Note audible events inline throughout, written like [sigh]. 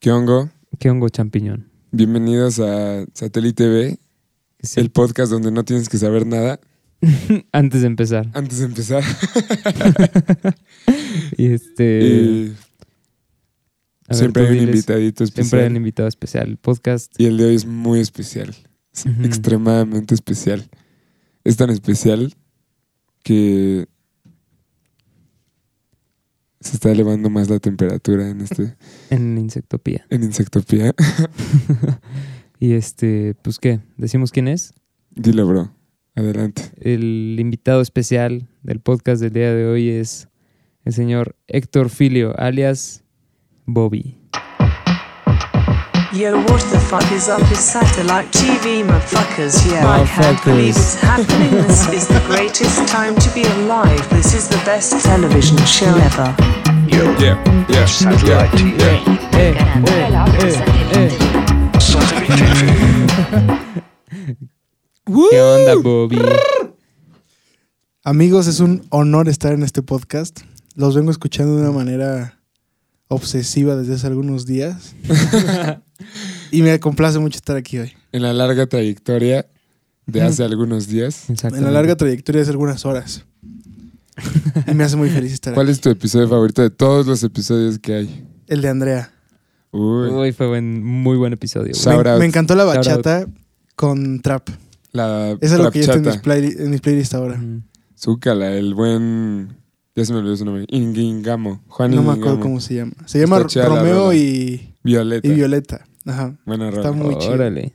¿Qué hongo? ¿Qué hongo champiñón? Bienvenidos a Satélite Es el podcast donde no tienes que saber nada [laughs] Antes de empezar. antes de empezar. [laughs] Y este. Ver, siempre hay un diles. invitadito especial. Siempre hay un invitado especial. El podcast. Y el de hoy es muy especial. Es extremadamente especial. Es tan especial que se está elevando más la temperatura en este [laughs] En Insectopía. en Insectopía. [laughs] Y este, pues qué, decimos quién es. Dilo, bro. Adelante. El invitado especial del podcast del día de hoy es el señor Héctor Filio, alias Bobby. Yo, what the fuck is up with satellite TV, motherfuckers? Yeah, I can't believe it's happening. This is the greatest time to be alive. This is the best television show ever. Yo, Yeah, yeah, Satellite TV. Eh, eh, eh. Satellite TV. ¿Qué onda, Bobby? Amigos, es un honor estar en este podcast. Los vengo escuchando de una manera obsesiva desde hace algunos días. [laughs] y me complace mucho estar aquí hoy. En la larga trayectoria de hace algunos días. En la larga trayectoria de hace algunas horas. y me hace muy feliz estar ¿Cuál aquí. es tu episodio favorito de todos los episodios que hay? El de Andrea. Uy, Hoy fue buen, muy buen episodio. Me, encantó la bachata con trap. la Eso es lo que yo tengo en mis, en mis playlists ahora. Ujú. Zúcala, el buen... Ya se me olvidó su nombre. Ingingamo. Juan No me acuerdo cómo se llama. Se llama Está chida la Romeo rola. y, Violeta. y Violeta. Ajá. Buena Está rola. muy chido. Órale,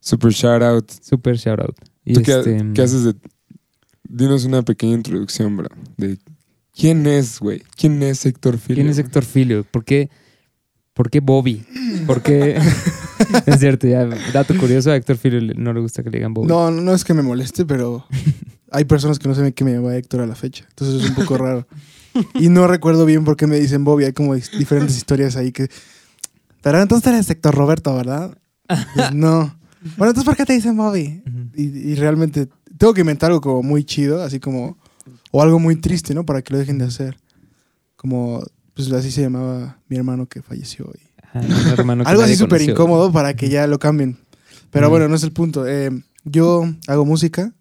Super shout out. super shout out. Y ¿Tú qué, este, qué haces de...? Dinos una pequeña introducción, bro. De quién es, güey. ¿Quién es Héctor Filio? ¿Quién es Héctor Filio? ¿Por qué, ¿Por qué Bobby? ¿Por qué? [laughs] [laughs] es cierto, ya, dato curioso, a Héctor no le gusta que le digan Bobby. No, no, es que me moleste, pero [laughs] hay personas que no saben que me llama Héctor a la fecha. Entonces es un poco raro. Y no recuerdo bien por qué me dicen Bobby. Hay como diferentes historias ahí que. Pero entonces eres Héctor Roberto, ¿verdad? Pues, no. Bueno, entonces ¿por qué te dicen Bobby? Y, y realmente tengo que inventar algo como muy chido, así como. O algo muy triste, ¿no? Para que lo dejen de hacer. Como. Pues así se llamaba mi hermano que falleció. y- Ajá, un hermano que algo así súper incómodo para que ya lo cambien. Pero bueno, no es el punto. Eh, yo hago música,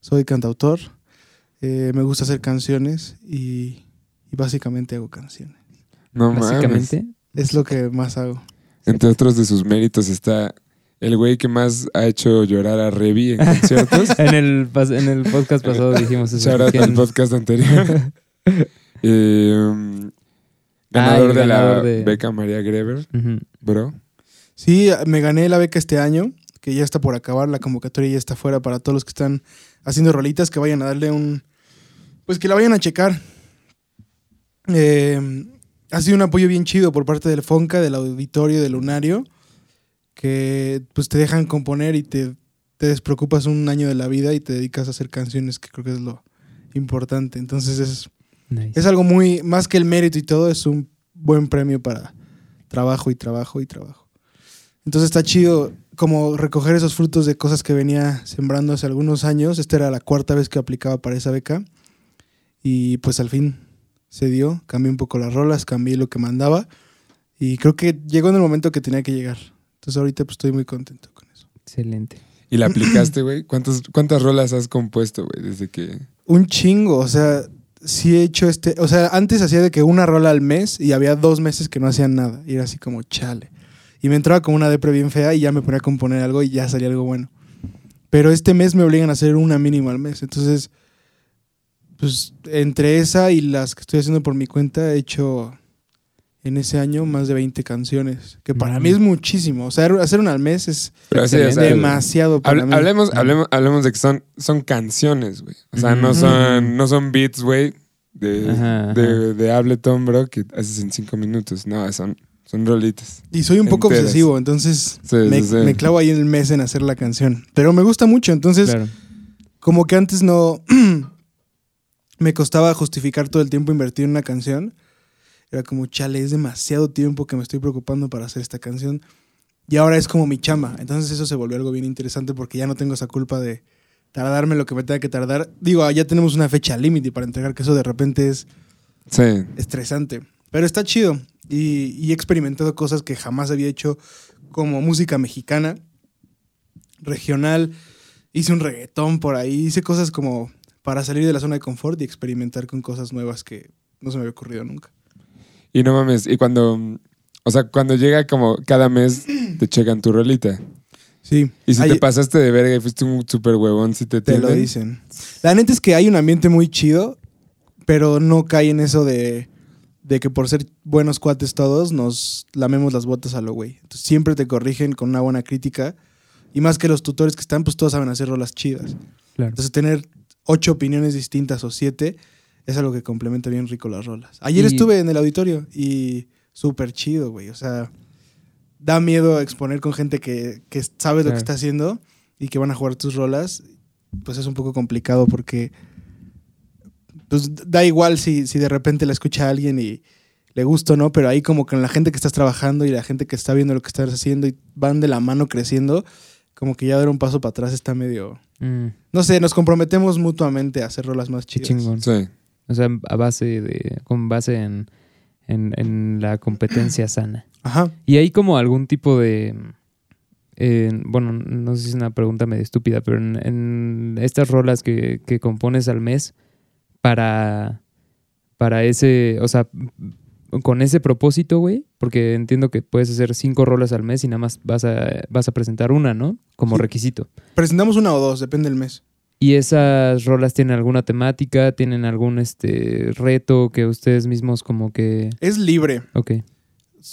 soy cantautor, eh, me gusta hacer canciones y, y básicamente hago canciones. No mames. Básicamente. Es lo que más hago. Entre otros de sus méritos está el güey que más ha hecho llorar a Revi en conciertos. [laughs] En el, pas- en el podcast pasado dijimos eso. Out ¿Quién? al podcast anterior. [laughs] Eh, ganador Ah, el de la de- beca María Greber, bro. Sí, me gané la beca este año, que ya está por acabar, la convocatoria ya está fuera para todos los que están haciendo rolitas, que vayan a darle un... Pues que la vayan a checar. Eh, ha sido un apoyo bien chido por parte del FONCA, del auditorio, del Lunario, que pues te dejan componer y te, te despreocupas un año de la vida y te dedicas a hacer canciones, que creo que es lo importante. Entonces es, Nice. es algo muy, más que el mérito y todo, es un buen premio para trabajo y trabajo y trabajo. Entonces está chido como recoger esos frutos de cosas que venía sembrando hace algunos años. Esta era la cuarta vez que aplicaba para esa beca. Y pues al fin se dio. Cambié un poco las rolas, cambié lo que mandaba. Y creo que llegó en el momento que tenía que llegar. Entonces ahorita pues estoy muy contento con eso. Excelente. Y la aplicaste, güey. ¿Cuántas, ¿Cuántas rolas has compuesto, güey? Desde que. Un chingo, o sea, sí he hecho este, o sea, antes hacía de que una rola al mes y había dos meses que no hacían nada y era así como chale. Y me entraba como una depre bien fea y ya me ponía a componer algo y ya salía algo bueno. Pero este mes me obligan a hacer una mínima al mes, entonces, pues entre esa y las que estoy haciendo por mi cuenta he hecho en ese año más de 20 canciones, que para Mm. mí es muchísimo, o sea, hacer una al mes es o sea, demasiado para hable- mí. hablemos, hablemos, hablemos de que son, son canciones, güey. O sea, no son, no son beats, güey, de, Ajá, de, de Ableton, bro, que haces en cinco minutos. No, son, son rolitas. Y soy un poco enteras. obsesivo, entonces Sí, me, sí. me clavo ahí en el mes en hacer la canción. Pero me gusta mucho, entonces Claro. como que antes no [clears throat] me costaba justificar todo el tiempo invertir en una canción. Era como, chale, es demasiado tiempo que me estoy preocupando para hacer esta canción. Y ahora es como mi chamba. Entonces eso se volvió algo bien interesante porque ya no tengo esa culpa de tardarme lo que me tenga que tardar. Digo, ya tenemos una fecha límite para entregar, que eso de repente es Sí. estresante. Pero está chido. y, y he experimentado cosas que jamás había hecho como música mexicana, regional. Hice un reggaetón por ahí, hice cosas como para salir de la zona de confort y experimentar con cosas nuevas que no se me había ocurrido nunca. Y no mames, y cuando, o sea, cuando llega como cada mes te checan tu rolita. Sí. Y si Hay- te pasaste de verga y fuiste un super huevón, si te Te lo dicen. La neta es que hay un ambiente muy chido, pero no cae en eso de, de que por ser buenos cuates todos nos lamemos las botas a lo güey. Entonces, siempre te corrigen con una buena crítica. Y más que los tutores que están, pues todos saben hacer rolas chidas. Claro. Entonces, tener ocho opiniones distintas o siete es algo que complementa bien rico las rolas. Ayer Y- estuve en el auditorio y súper chido, güey. O sea, da miedo exponer con gente que, que sabe lo que está haciendo y que van a jugar tus rolas. Pues es un poco complicado porque pues da igual si, si de repente la escucha alguien y le gusta o no, pero ahí como con la gente que estás trabajando y la gente que está viendo lo que estás haciendo y van de la mano creciendo, como que ya dar un paso para atrás está medio... Mm, No sé, nos comprometemos mutuamente a hacer rolas más qué chidas. chingón. Sí. O sea, a base de. con base en, en, en la competencia [clears throat] sana. Ajá. ¿Y hay como algún tipo de... eh, bueno, no sé si es una pregunta medio estúpida, pero en, en estas rolas que, que compones al mes para, para ese, o sea, con ese propósito, güey, porque entiendo que puedes hacer cinco rolas al mes y nada más vas a, vas a presentar una, ¿no? Como Sí. requisito. Presentamos una o dos, depende del mes. ¿Y esas rolas tienen alguna temática? ¿Tienen algún este reto que ustedes mismos como que... Es libre. Ok.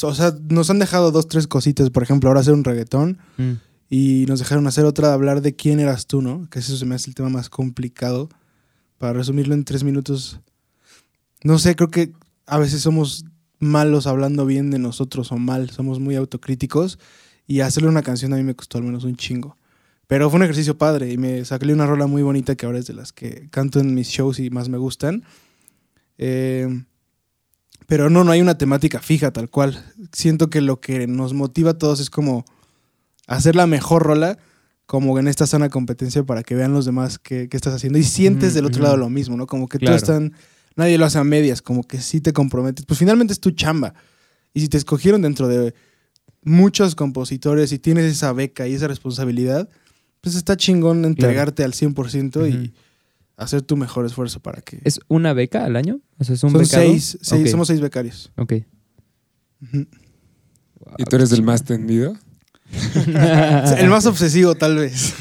O sea, nos han dejado dos, tres cositas. Por ejemplo, ahora hacer un reggaetón Mm, y nos dejaron hacer otra de hablar de quién eras tú, ¿no? Que eso se me hace el tema más complicado. Para resumirlo en tres minutos. No sé, creo que a veces somos malos hablando bien de nosotros o mal. Somos muy autocríticos. Y hacerle una canción a mí me costó al menos un chingo. Pero fue un ejercicio padre y me saqué una rola muy bonita que ahora es de las que canto en mis shows y más me gustan. Eh, pero no, no hay una temática fija tal cual. Siento que lo que nos motiva a todos es como hacer la mejor rola, como en esta sana competencia para que vean los demás qué, qué estás haciendo. Y sientes Ujú, del otro ujú. lado lo mismo, ¿no? Como que Claro. todos están, nadie lo hace a medias, como que sí te comprometes. Pues finalmente es tu chamba. Y si te escogieron dentro de muchos compositores y tienes esa beca y esa responsabilidad, pues está chingón entregarte al 100% y Ujú. hacer tu mejor esfuerzo para que... ¿Es una beca al año? O sea, es un Son seis, seis- somos seis becarios. Ok. ¿Y tú eres el más tendido? [laughs] El más obsesivo, tal vez.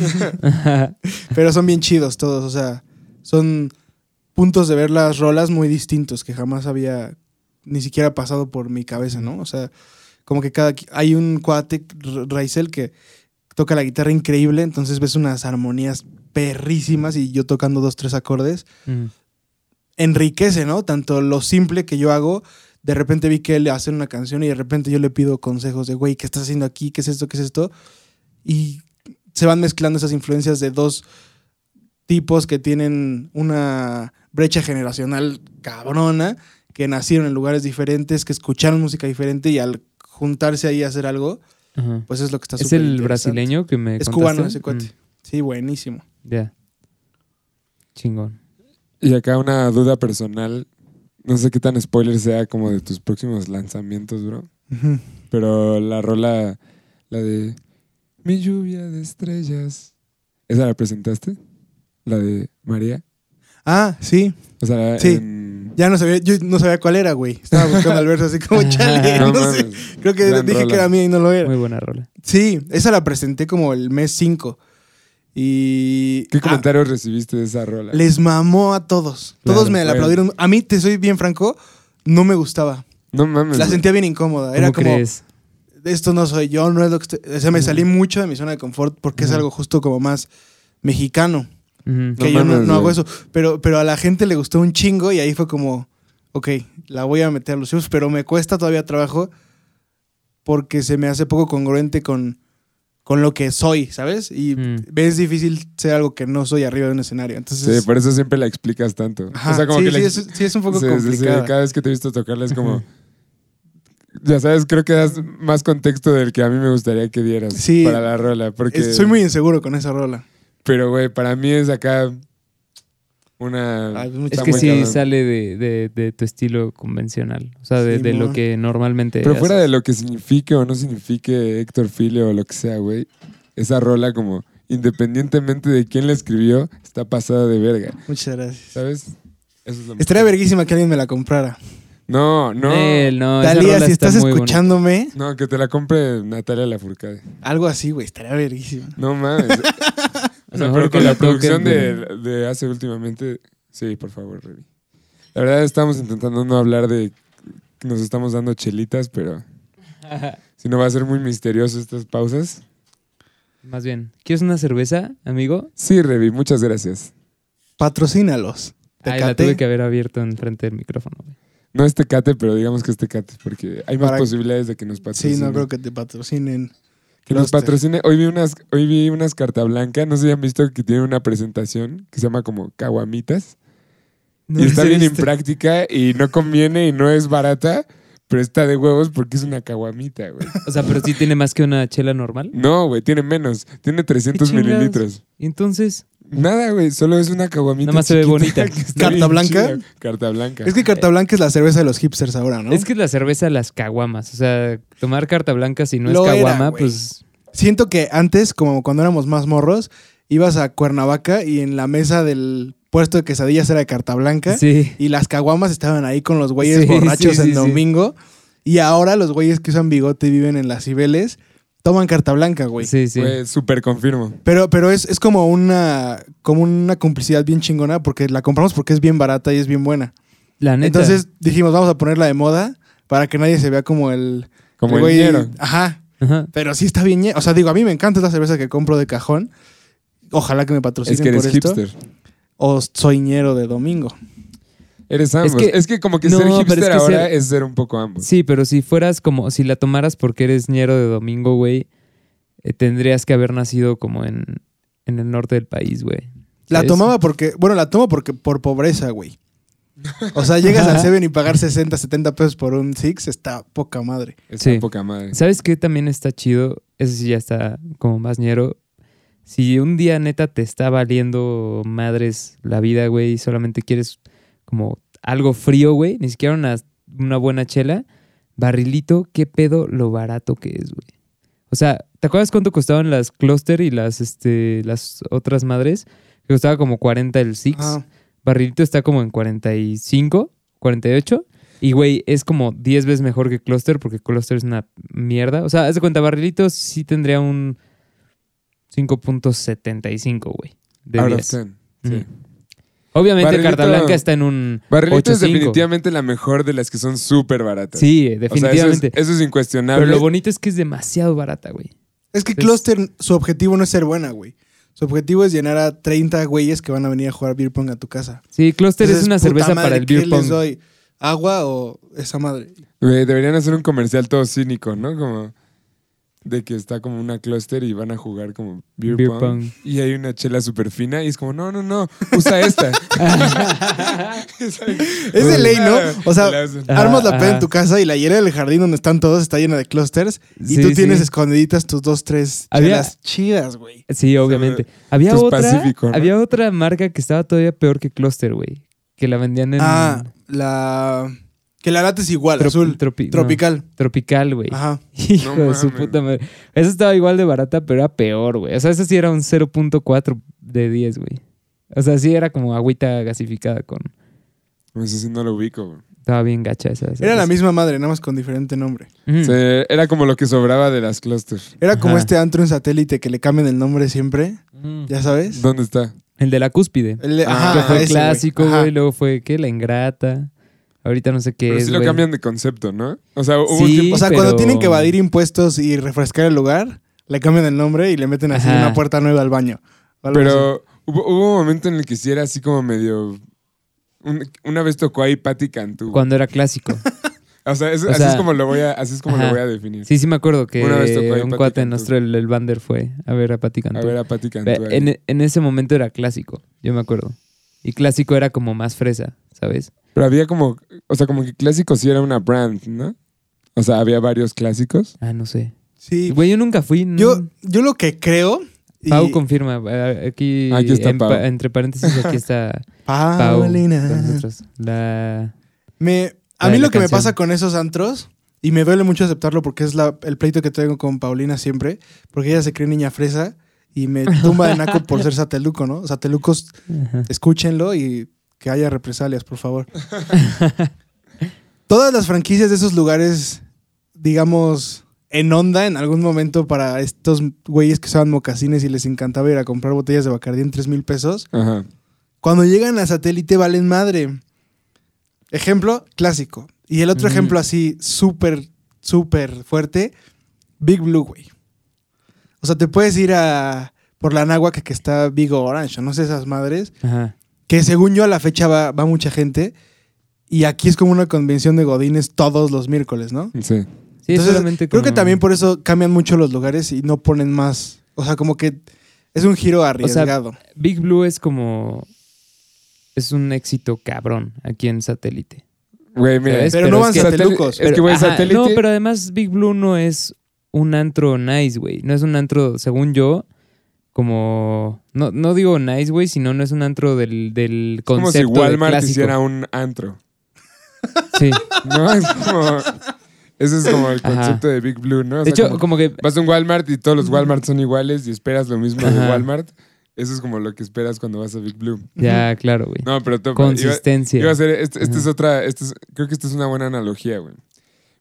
[laughs] Pero son bien chidos todos, o sea, son puntos de ver las rolas muy distintos que jamás había ni siquiera pasado por mi cabeza, ¿no? O sea, como que cada hay un cuate Raizel que toca la guitarra increíble, entonces ves unas armonías perrísimas y yo tocando dos tres acordes, Mm, enriquece, ¿no? Tanto lo simple que yo hago, de repente vi que él hace una canción y de repente yo le pido consejos de, güey, ¿qué estás haciendo aquí? ¿Qué es esto? ¿Qué es esto? Y se van mezclando esas influencias de dos tipos que tienen una brecha generacional cabrona, que nacieron en lugares diferentes, que escucharon música diferente y al juntarse ahí a hacer algo, ajá. pues es lo que está ¿Es el brasileño que me Es contaste? cubano ese cuate. Mm, Sí, buenísimo. Ya. Chingón. Y acá una duda personal. No sé qué tan spoiler sea como de tus próximos lanzamientos, bro. Pero la rola, la de Mi lluvia de estrellas. ¿Esa la presentaste? La de María. Ah, sí. O sea, Sí. en- Ya no sabía, yo no sabía cuál era, güey. Estaba buscando el verso así como [laughs] chale. No no sé. Creo que Gran dije rola. que era mía y no lo era. Muy buena rola. Sí, esa la presenté como el mes 5. Y. ¿Qué Ah, comentarios recibiste de esa rola? les mamó a todos. Claro, todos me la aplaudieron. A mí, te soy bien franco, no me gustaba. No mames. La sentía bien incómoda. Era ¿Cómo como, crees? esto no soy yo, no es lo que estoy... O sea, me salí mucho de mi zona de confort porque es algo justo como más mexicano. Que No yo no, hago eso. Pero, pero a la gente le gustó un chingo y ahí fue como, ok, la voy a meter a los shows, pero me cuesta todavía trabajo porque se me hace poco congruente con, con lo que soy, ¿sabes? Y Mm. es difícil ser algo que no soy arriba de un escenario. Entonces, Sí, por eso siempre la explicas tanto. Ajá, o sea, como sí, que sí, la es, sí, es un poco Sí, sí, sí, complicado. Cada vez que te he visto tocarla es como. [laughs] Ya sabes, creo que das más contexto del que a mí me gustaría que dieras Sí. para la rola. Porque, soy muy inseguro con esa rola. Pero, güey, para mí es acá. una... Ay, mucha Es que sí cabrón. sale de, de- de tu estilo convencional. O sea, de, de lo que normalmente. Pero fuera de lo que signifique o no signifique Héctor Filio o lo que sea, güey, esa rola como independientemente de quién la escribió, está pasada de verga, Muchas gracias. ¿sabes? Eso es lo Estaría mejor. verguísima que alguien me la comprara. No, no. Nel, no, Talía, si está estás bonita. escuchándome, No, que te la compre Natalia Lafourcade. algo así, güey, estaría verguísima. No mames. [laughs] o sea, Mejor pero que con la la producción de, de hace últimamente, sí, por favor, Revi. La verdad estamos intentando no hablar de que nos estamos dando chelitas, pero [laughs] si no va a ser muy misterioso estas pausas. Más bien, ¿quieres una cerveza, amigo? Sí, Revi, muchas gracias. Patrocínalos. Ay, la Tecate. tuve que haber abierto enfrente del micrófono. No es Tecate, pero digamos que es Tecate, porque hay más Para- posibilidades de que nos Sí, patrocinen. no creo que te patrocinen. Que nos patrocine. Hoy vi unas, hoy vi unas carta blanca, no sé si han visto que tiene una presentación que se llama como Caguamitas. No y está bien impráctica y no conviene y no es barata, pero está de huevos porque es una caguamita, güey. O sea, pero sí tiene más que una chela normal. No, güey, tiene menos. Tiene 300 ¿Qué chingados? mililitros. Entonces, Nada, güey, solo es una caguamita. Nada más se ve bonita. [laughs] ¿Carta blanca? chida. Carta blanca. Es que Carta Blanca es la cerveza de los hipsters ahora, ¿no? es que la cerveza las caguamas. O sea, tomar carta blanca si no Lo es caguama, pues. Siento que antes, como cuando éramos más morros, ibas a Cuernavaca y en la mesa del puesto de quesadillas era de Carta Blanca Sí. y las caguamas estaban ahí con los güeyes Sí, borrachos sí, en sí, sí. domingo. Y ahora los güeyes que usan bigote y viven en las Cibeles toman Carta Blanca, güey. Sí, sí. Güey, súper confirmo. Pero, pero es, es como una como una complicidad bien chingona porque la compramos porque es bien barata y es bien buena. La neta. Entonces dijimos, vamos a ponerla de moda para que nadie se vea como el... Como el güey-. Ajá. Ajá. Pero sí está bien. O sea, digo, a mí me encanta esta cerveza que compro de cajón. Ojalá que me patrocinen Es que eres por esto. hipster. O soy ñero de domingo. Eres ambos. Es Es que, que- como que no, ser hipster es que ahora ser- es ser un poco ambos. Sí, pero si fueras como, si la tomaras porque eres ñero de domingo, güey, eh, tendrías que haber nacido como en, en el norte del país, güey. La tomaba porque... Bueno, la tomo porque por pobreza, güey. O sea, llegas al Seven y pagar 60, 70 pesos por un Six está poca madre. Está Sí. poca madre. ¿Sabes qué también está chido? Ese sí ya está como más ñero. Si un día neta te está valiendo madres la vida, güey, y solamente quieres como algo frío, güey, ni siquiera una, una buena chela, barrilito, qué pedo lo barato que es, güey. O sea, ¿te acuerdas cuánto costaban las Cluster y las, este, las otras madres? Que costaba como 40 el Six. Barrilito está como en 45, 48. Y, güey, es como 10 veces mejor que Cluster porque Cluster es una mierda. O sea, haz de cuenta, Barrilito sí tendría un 5.75, güey. De Out of 10. 10. Sí. Obviamente, Barrilito- Carta Blanca está en un Barrilito es 8.5. definitivamente la mejor de las que son súper baratas. Sí, O sea, definitivamente. eso, es, eso es incuestionable. Pero lo bonito es que es demasiado barata, güey. Es que Cluster, su objetivo no es ser buena, güey. Su objetivo es llenar a 30 güeyes que van a venir a jugar beer pong a tu casa. Sí, Cluster Entonces, es una cerveza madre, para el ¿qué beer les doy? ¿Agua o esa madre? Güey, deberían hacer un comercial todo cínico, ¿no? Como de que está como una cluster y van a jugar como beer, Beer pong, pong. Y hay una chela súper fina y es como, no, no, no, usa esta. [laughs] [laughs] Es de ley, ¿no? O sea. Ah, armas la peda ajá. en tu casa y la hielera del jardín donde están todos está llena de clusters y Sí, tú tienes sí. escondiditas tus dos, tres Había- chelas chidas, güey. Sí, obviamente. Había Esto es otra, pacífico, ¿no? había otra marca que estaba todavía peor que Cluster, güey. Que la vendían en... Ah, la... Que la lata es igual, Trop- azul. tropi- no, tropical. tropical, güey. Ajá. [laughs] Hijo No de su puta madre. Esa estaba igual de barata, pero era peor, güey. O sea, esa sí era un 0.4 de 10, güey. O sea, sí era como agüita gasificada con... No sé si no lo ubico. güey. Estaba bien gacha esa. esa- Era la esa. misma madre, nada más con diferente nombre. Ujú. O sea, era como lo que sobraba de las clusters. Era como Ajá. este antro en satélite que le cambian el nombre siempre. ¿ya sabes? ¿Dónde está? El de la cúspide. El de- ajá, que fue ese, clásico, güey. Luego fue, ¿qué? La ingrata. Ahorita no sé qué Pero es, sí lo cambian de concepto, ¿no? O sea, hubo un Sí, tiempo... O sea, pero- cuando tienen que evadir impuestos y refrescar el lugar, le cambian el nombre y le meten así Ajá. una puerta nueva al baño. así. Pero hubo, hubo un momento en el que sí era así como medio... un- una vez tocó ahí Patti Cantú. Cuando era clásico. [laughs] O sea, O así sea, es como lo voy a, así es como ajá. lo voy a definir. Sí, sí me acuerdo que Una vez tocó ahí un Pati cuate Cantú. nuestro, el, el Bander, fue a ver a Pati Cantú. A ver a Patti Cantú. En ese momento era clásico, yo me acuerdo. Y clásico era como más fresa, ¿sabes? Pero había como... O sea, como que clásico sí era una brand, ¿no? O sea, había varios clásicos. Ah, no sé. Sí. Güey, yo nunca fui. no- Yo, yo lo que creo Y- Pau confirma. Aquí, Aquí está en Pau. pa- entre paréntesis, aquí está [laughs] Pau. Paulina. con nosotros. La... Me, a La mí lo que me pasa con esos antros, y me duele mucho aceptarlo porque es la, el pleito que tengo con Paulina siempre, porque ella se cree niña fresa y me [laughs] tumba de naco por ser sateluco, ¿no? Satelucos, Ajá. escúchenlo y que haya represalias, por favor. [laughs] Todas las franquicias de esos lugares, digamos, en onda en algún momento para estos güeyes que usaban mocasines y les encantaba ir a comprar botellas de Bacardí en 3 mil pesos, Ajá. cuando llegan a satélite valen madre. Ejemplo clásico. Y el otro ejemplo así súper, súper fuerte, Big Blue, güey. O sea, te puedes ir a por la náhuac que está Big Orange, o no sé esas madres, Ajá. que según yo a la fecha va, va mucha gente. Y aquí es como una convención de godines todos los miércoles, ¿no? Sí. Sí, Entonces, solamente creo que también por eso cambian mucho los lugares y no ponen más. O sea, como que es un giro arriesgado. Big Blue es como. Es un éxito cabrón aquí en satélite. Güey, mira. Pero, pero no es van que- satelucos. Es que, güey, satélite. No, pero además Big Blue no es un antro nice, güey. No es un antro, según yo, como. No, no digo nice, güey, sino no es un antro del, del es como concepto si Walmart hiciera un antro. Sí. No, es como. Ese es como el Ajá. concepto de Big Blue, ¿no? O De hecho, como como que. vas a un Walmart y todos los Walmart son iguales y esperas lo mismo de. Walmart. Eso es como lo que esperas cuando vas a Big Blue. Ya, claro, güey. No, pero topa, iba- Consistencia. Iba a ser, este, este es otra, este es- creo que esta es una buena analogía, güey.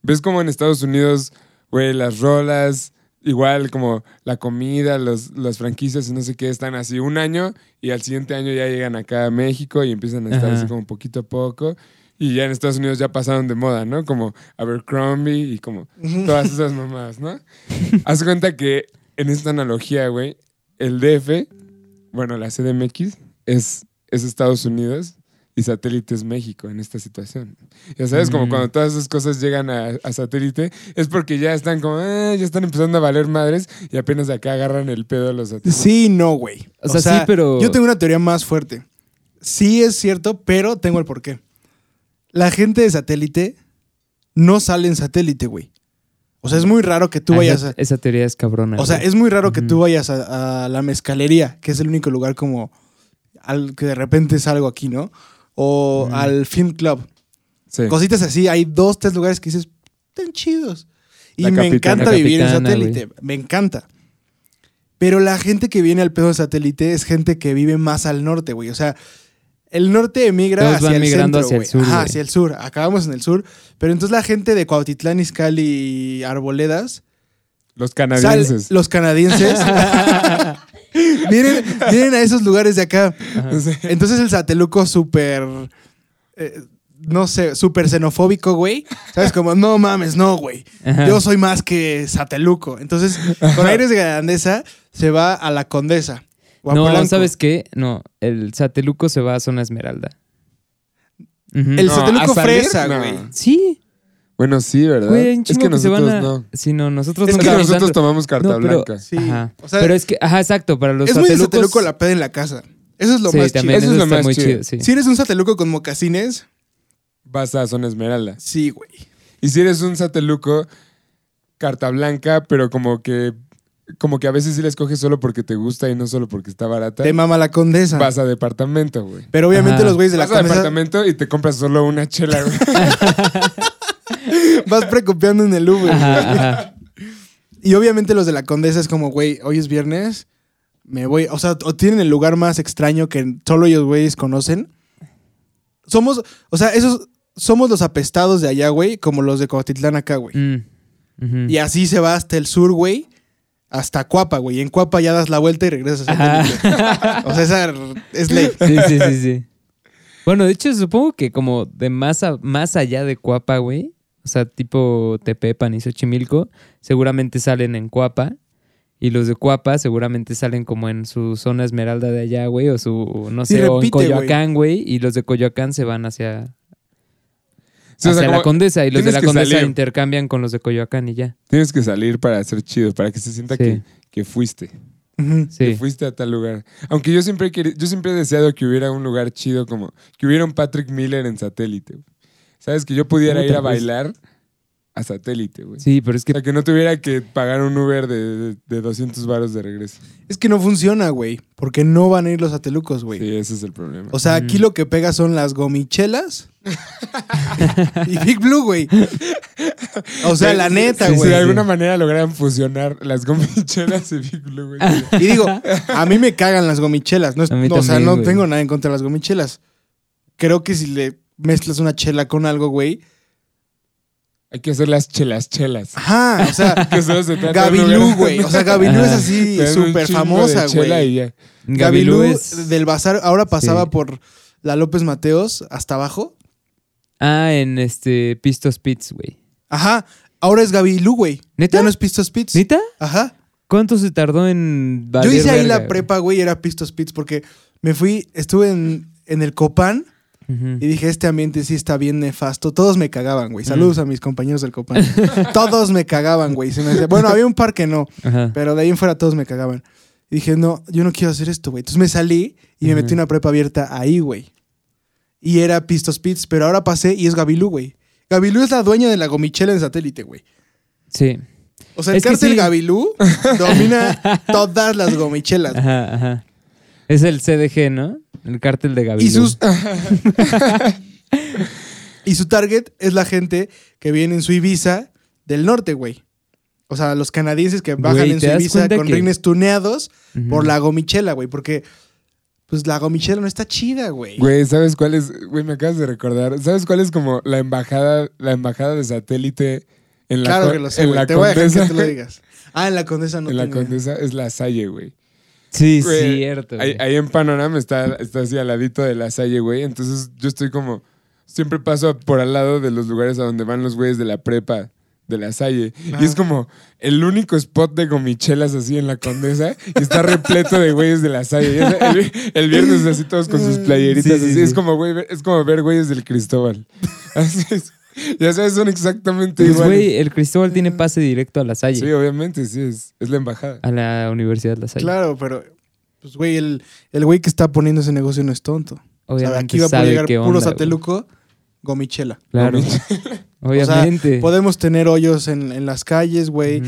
¿Ves como en Estados Unidos, güey, las rolas, igual como la comida, los, las franquicias y no sé qué, están así un año y al siguiente año ya llegan acá a México y empiezan a estar Ajá. así como poquito a poco. Y ya en Estados Unidos ya pasaron de moda, ¿no? Como Abercrombie y como todas esas mamadas, ¿no? [laughs] Haz cuenta que en esta analogía, güey, el DF, bueno, la CDMX es, es Estados Unidos y satélite es México en esta situación. Ya sabes, como cuando todas esas cosas llegan a, a satélite, es porque ya están como, "Ah, ya están empezando a valer madres y apenas acá agarran el pedo a los satélites. Sí, no, güey. O sea, sí, pero- Yo tengo una teoría más fuerte. Sí es cierto, pero tengo el porqué. La gente de satélite no sale en satélite, güey. O sea, es muy raro que tú vayas esa, a... esa teoría es cabrona. O sea, güey. es muy raro que tú vayas a, a la mezcalería, que es el único lugar como al que de repente salgo aquí, ¿no? O Ujú. al film club. Sí. Cositas así, hay dos, tres lugares que dices, están chidos. Y La me Capitana. encanta vivir en satélite, me encanta. Pero la gente que viene al pedo de satélite es gente que vive más al norte, güey. O sea, el norte emigra Todos hacia van el migrando centro, hacia el sur, Ajá, güey. hacia el sur. Acabamos en el sur. Pero entonces la gente de Cuautitlán, Izcalli y Arboledas, Los sal- canadienses. los canadienses, [laughs] [laughs] vienen, vienen a esos lugares de acá. Entonces el sateluco súper, eh, no sé, súper xenofóbico, güey. ¿Sabes? Como, no mames, no, güey. Ajá. Yo soy más que sateluco. Entonces, con aires de grandeza, se va a la condesa. o a No, Polanco. ¿sabes qué? No, el sateluco se va a zona esmeralda. El No, sateluco fresa, No. güey. Sí, Bueno, sí, ¿verdad? güey, es que se nosotros van a... no. Sí, no, nosotros Es no Es que nosotros dando- tomamos carta No, pero- blanca. Sí. Ajá. O sea, pero es que, ajá, exacto, para los es muy satelucos... sateluco la peda en la casa. Eso es lo sí, más también Eso eso, es lo más muy chido. chido, sí. chido. Si eres un sateluco con mocasines, Vas a Zona Esmeralda. sí, güey. Y si eres un sateluco, carta blanca, pero como que como que a veces sí la escoges solo porque te gusta y no solo porque está barata. Te mama la condesa. Vas a departamento, güey. Pero obviamente Ajá. los güeyes de la Vas a condesa departamento y te compras solo una chela, güey. [laughs] [laughs] [laughs] vas precopiando en el Uber. Ajá. [laughs] Y obviamente los de la condesa es como, güey, hoy es viernes, me voy. O sea, o tienen el lugar más extraño que solo ellos, güeyes, conocen. Somos, o sea, esos somos los apestados de allá, güey, como los de Coatitlán acá, güey. Mm. Y así se va hasta el sur, güey, hasta Cuapa, güey. Y en Cuapa ya das la vuelta y regresas a. O sea, esa es ley. [laughs] Sí, sí, sí, sí. Bueno, de hecho, supongo que como de más, a- más allá de Cuapa, güey, o sea, tipo Tepepan y Xochimilco, seguramente salen en Cuapa. Y los de Cuapa seguramente salen como en su zona esmeralda de allá, güey, o su, no Sí, sé, o en Coyoacán, güey. Y los de Coyoacán se van hacia, o hacia sea, la Condesa. Y los de la Condesa salir. intercambian con los de Coyoacán y ya. Tienes que salir para ser chido, para que se sienta Sí. que, que fuiste. Que fuiste a tal lugar. Aunque yo siempre he querido- yo siempre he deseado que hubiera un lugar chido como que hubiera un Patrick Miller en satélite. güey. ¿Sabes? Que yo pudiera ir a pues. bailar a satélite, güey. Sí, pero es O que sea, que no tuviera que pagar un Uber de, de, de 200 varos de regreso. Es que no funciona, güey. Porque no van a ir los atelucos, güey. Sí, ese es el problema. O sea, aquí Mm. lo que pega son las gomichelas [laughs] y Big Blue, güey. O sea, la neta, Si güey. de alguna manera lograran fusionar las gomichelas y Big Blue, güey. Y digo, a mí me cagan las gomichelas. No, es- A mí no, o sea, no güey. tengo nada en contra de las gomichelas. Creo que si le mezclas una chela con algo, güey. Hay que hacer las chelas chelas. Ajá, o sea, [laughs] Que solo se Gabilú, güey. O sea, Gabilú es así súper famosa, güey. Gabilú es... del bazar ahora pasaba Sí. por la López Mateos hasta abajo. Ah, en este Pistos Pits, güey. Ajá, ahora es Gabilú, güey. ¿Neta? Ya no es Pistos Pits. ¿Neta? Ajá. ¿Cuánto se tardó en Yo hice ahí verga, la prepa, güey, y era Pistos Pits porque me fui, estuve en, en el Copán y dije, este ambiente sí está bien nefasto. Todos me cagaban, güey. Saludos a mis compañeros del Copán. [laughs] todos me cagaban, güey. Bueno, había un par que no, pero de ahí en fuera todos me cagaban. Y dije, no, yo no quiero hacer esto, güey. Entonces me salí y me metí una prepa abierta ahí, güey. Y era Pistos Pits, pero ahora pasé y es Gabilú, güey. Gabilú es la dueña de la gomichela en satélite, güey. Sí. O sea, el Es cártel sí. Gabilú [laughs] domina todas las gomichelas. Ajá, ajá. Es el CDG, ¿no? El cártel de Gabilú. Y sus. [laughs] y su target es la gente que viene en su Ibiza del norte, güey. O sea, los canadienses que bajan Güey, en ¿te su Ibiza con que- rines tuneados por la gomichela, güey. Porque, pues la gomichela no está chida, güey. Güey, ¿sabes cuál es? Güey, me acabas de recordar. ¿Sabes cuál es como la embajada, la embajada de satélite en la, Claro que lo sé, en güey. la Te voy a dejar que te lo digas. Ah, en la Condesa no en la tengo. Condesa es la Salle, güey. Sí, Güey, cierto. Ahí, güey. ahí en Panorama está, está así al ladito de la Salle, güey. Entonces yo estoy como. Siempre paso por al lado de los lugares a donde van los güeyes de la prepa de la Salle. Y es como el único spot de gomichelas así en la Condesa. y está repleto de güeyes de la Salle. El, el viernes así todos con sus [laughs] playeritas. Sí, sí, así. sí. Es, como, güey, ver- es como ver güeyes del Cristóbal. [laughs] Así es. Ya sabes, son exactamente Pues, iguales. güey, el Cristóbal tiene pase directo a la Salle. Sí, obviamente, sí, es, es la embajada. A la Universidad de la Salle. Claro, pero, pues, güey, el, el güey que está poniendo ese negocio no es tonto. O sea, Obviamente aquí va a llegar puro onda, güey. sateluco, gomichela. Claro. [laughs] Obviamente. Podemos tener hoyos en, en las calles, güey.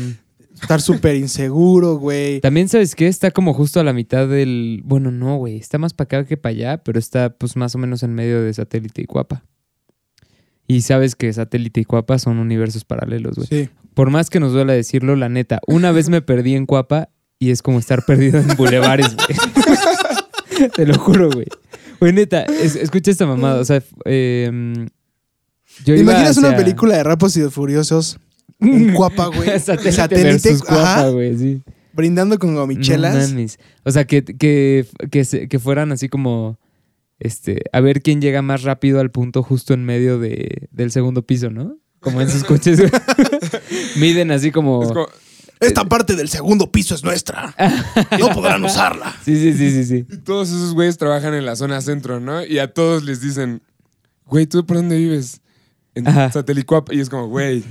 Estar súper inseguro, güey. También, ¿sabes qué? Está como justo a la mitad del... Bueno, no, güey. Está más para acá que para allá, pero está pues más o menos en medio de Satélite y Cuapa. Y sabes que Satélite y Cuapa son universos paralelos, güey. Sí. Por más que nos duela decirlo, la neta, una vez me perdí en Cuapa y es como estar perdido en bulevares, güey. [laughs] Te lo juro, güey. Güey, neta, es- escucha esta mamada. O sea, eh, yo ¿Te iba imaginas una película de Rapos y de Furiosos en [laughs] Cuapa, güey? [laughs] Satélite, versus Cuapa, güey, sí. brindando con gomichelas. Mames. O sea, que, que, que, se- que fueran así como. Este, a ver quién llega más rápido al punto justo en medio de, del segundo piso, ¿no? Como en sus [laughs] coches. [laughs] Miden así como. Es como, Esta parte del segundo piso es nuestra. [laughs] No podrán usarla. Sí, sí, sí, sí, sí. todos esos güeyes trabajan en la zona centro, ¿no? Y a todos les dicen, güey, ¿tú por dónde vives? En Ajá. Satelicuap. Y es como, güey,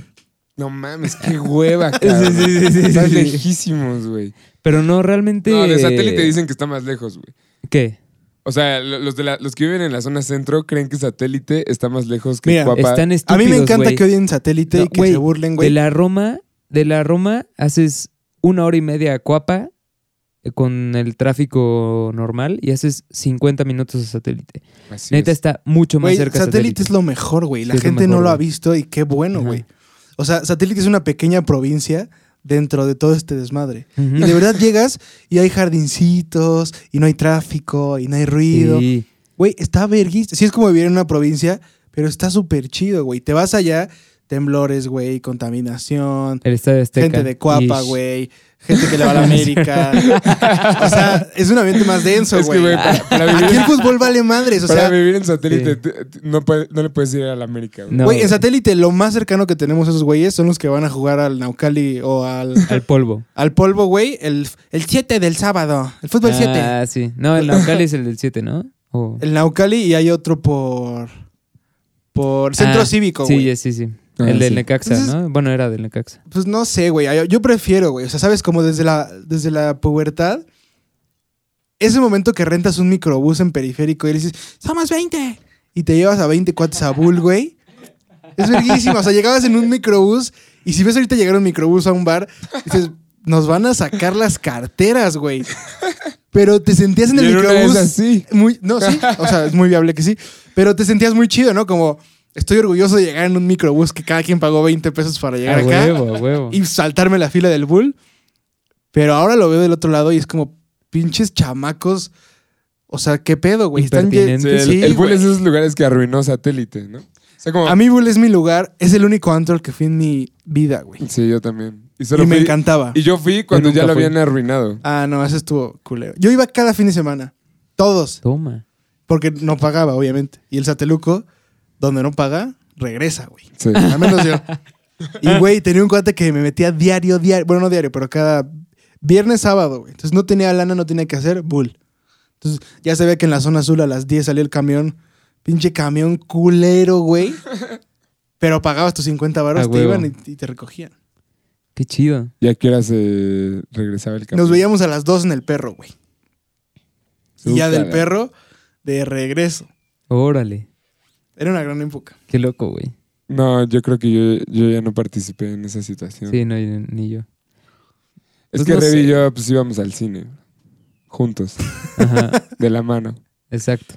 no mames, qué hueva, cabrón. Sí, sí, sí, sí, Están sí. lejísimos, güey. Pero no realmente. No, de satélite dicen que está más lejos, güey. ¿Qué? O sea, lo- los, de la- los que viven en la zona centro creen que satélite está más lejos que Mira, Cuapa. Están A mí me encanta que odien satélite y que se burlen, De güey. la Roma, de la Roma haces una hora y media a Cuapa eh, con el tráfico normal y haces 50 minutos a satélite. Así Neta es. está mucho más Güey, cerca satélite, satélite. es lo mejor, güey. La gente no lo ha visto y qué bueno, güey. O sea, satélite es una pequeña provincia dentro de todo este desmadre. Y de verdad llegas y hay jardincitos y no hay tráfico y no hay ruido. Sí. Güey, está verguista. Sí es como vivir en una provincia, pero está súper chido, güey. Te vas allá, temblores, güey, contaminación, El Estadio Azteca. gente de Cuapa, güey, gente que le va a la América. [laughs] o sea, es un ambiente más denso, Es que, güey. güey, para, para vivir, Aquí el fútbol vale madres, o para sea, vivir en satélite Sí. no, puede- no le puedes ir a la América, güey. No, en satélite lo más cercano que tenemos a esos güeyes son los que van a jugar al Naucali o al, Al polvo. al polvo, güey, el 7 del sábado, el fútbol 7. Ah, sí. No, el Naucali es el del 7, ¿no? El Naucali y hay otro por por Centro Ah, Cívico, güey. Sí, sí, sí. Ah, el del sí. Necaxa, Entonces- ¿no? Bueno, era del Necaxa. Pues no sé, güey. Yo, yo prefiero, güey. O sea, sabes, como desde la, desde la pubertad, ese momento que rentas un microbús en periférico y le dices, somos 20. Y te llevas a 20 cuates a Bull, güey. Es verguísima. O sea, llegabas en un microbús y si ves ahorita llegar un microbús a un bar, dices, nos van a sacar las carteras, güey. Pero te sentías en el Y en una de microbús. esas sí. Muy, no, sí. O sea, es muy viable que sí. Pero te sentías muy chido, ¿no? Como, estoy orgulloso de llegar en un microbús que cada quien pagó 20 pesos para llegar A acá huevo, a huevo. y saltarme la fila del bull. Pero ahora lo veo del otro lado y es como pinches chamacos. O sea, ¿qué pedo, güey? Están Sí, el, Sí, el Bull es esos lugares que arruinó satélite, ¿no? O sea, como. A mí Bull es mi lugar. Es el único antro al que fui en mi vida, güey. Sí, yo también. Y, me fui- encantaba. Y yo fui cuando ya lo fui. habían arruinado. Ah, no, eso estuvo culero. Yo iba cada fin de semana. Todos. Toma. Porque no pagaba, obviamente. Y el sateluco, donde no paga, regresa, güey. Sí. [laughs] Al menos yo. [laughs] Y, güey, tenía un cuate que me metía diario, diario. Bueno, no diario, pero cada viernes, sábado, güey. Entonces no tenía lana, no tenía que hacer bull. Entonces ya se ve que en la zona azul a las 10 salía el camión. Pinche camión culero, güey. [laughs] Pero pagabas tus 50 A baros, te iban y, y te recogían. Qué chido. ¿Y a qué hora se regresaba el camión? Nos veíamos a las 2 en el perro, güey. Y ya del perro, de regreso. Órale. Era una gran época. Qué loco, güey. No, yo creo que yo, yo ya no participé en esa situación. Sí, no, ni yo. es Pues que no Revi y yo pues íbamos al cine. Juntos. [laughs] Ajá, de la mano. exacto.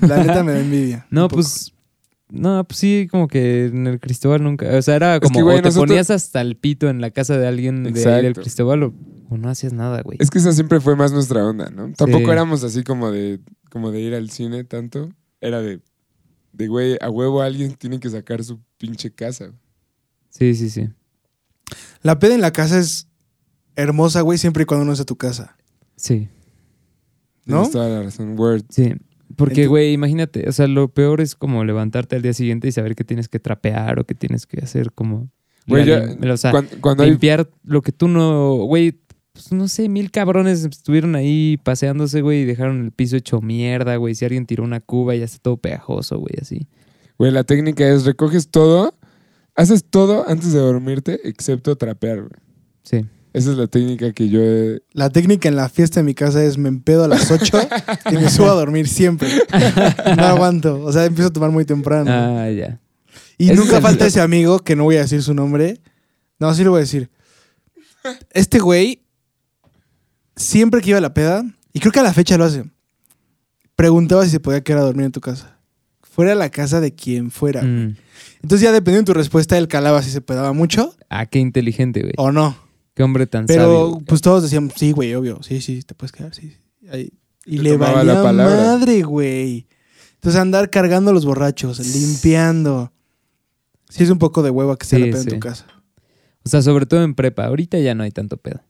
La neta me da envidia. [laughs] No, pues. No, pues sí, como que en el Cristóbal nunca. O sea, era Es como. que, güey, o te nosotros- ponías hasta el pito en la casa de alguien de ahí del Exacto. Cristóbal o, o no hacías nada, güey. Es que esa siempre fue más nuestra onda, ¿no? Tampoco Sí. éramos así como de, como de ir al cine tanto. Era de, de güey, a huevo alguien tiene que sacar su pinche casa. Sí, sí, sí. La peda en la casa es hermosa, güey, siempre y cuando no es a tu casa. Sí, ¿No? Tienes toda la razón. Word. sí. Porque, güey, imagínate, o sea, lo peor es como levantarte al día siguiente y saber que tienes que trapear o que tienes que hacer como. Güey, o sea, cuan- cuando, hay limpiar lo que tú no. Güey, pues no sé, mil cabrones estuvieron ahí paseándose, güey, y dejaron el piso hecho mierda, güey. Si alguien tiró una cuba, ya está todo pegajoso, güey, así. Güey, la técnica es recoges todo, haces todo antes de dormirte, excepto trapear, güey. Sí. Esa es la técnica que yo he... La técnica en la fiesta en mi casa es me empedo a las 8 y me subo a dormir siempre. No aguanto. O sea, empiezo a tomar muy temprano. Ah, ya. y es nunca el- falta ese amigo, que no voy a decir su nombre. No, sí lo voy a decir. Este güey, siempre que iba a la peda, y creo que a la fecha lo hace, preguntaba si se podía quedar a dormir en tu casa. Fuera la casa de quien fuera. Mm. Entonces ya dependiendo de tu respuesta, él calaba si se pedaba mucho Ah, qué inteligente, güey. o no. Qué hombre tan sabio. Pero pues todos decíamos, sí, güey, obvio. Sí, sí, te puedes quedar, sí. sí". Ahí- Y le tomaba la valía palabra. madre, güey. Entonces andar cargando a los borrachos, limpiando. Sí es un poco de hueva que se Sí, la peda en tu casa. O sea, sobre todo en prepa. Ahorita ya no hay tanto pedo.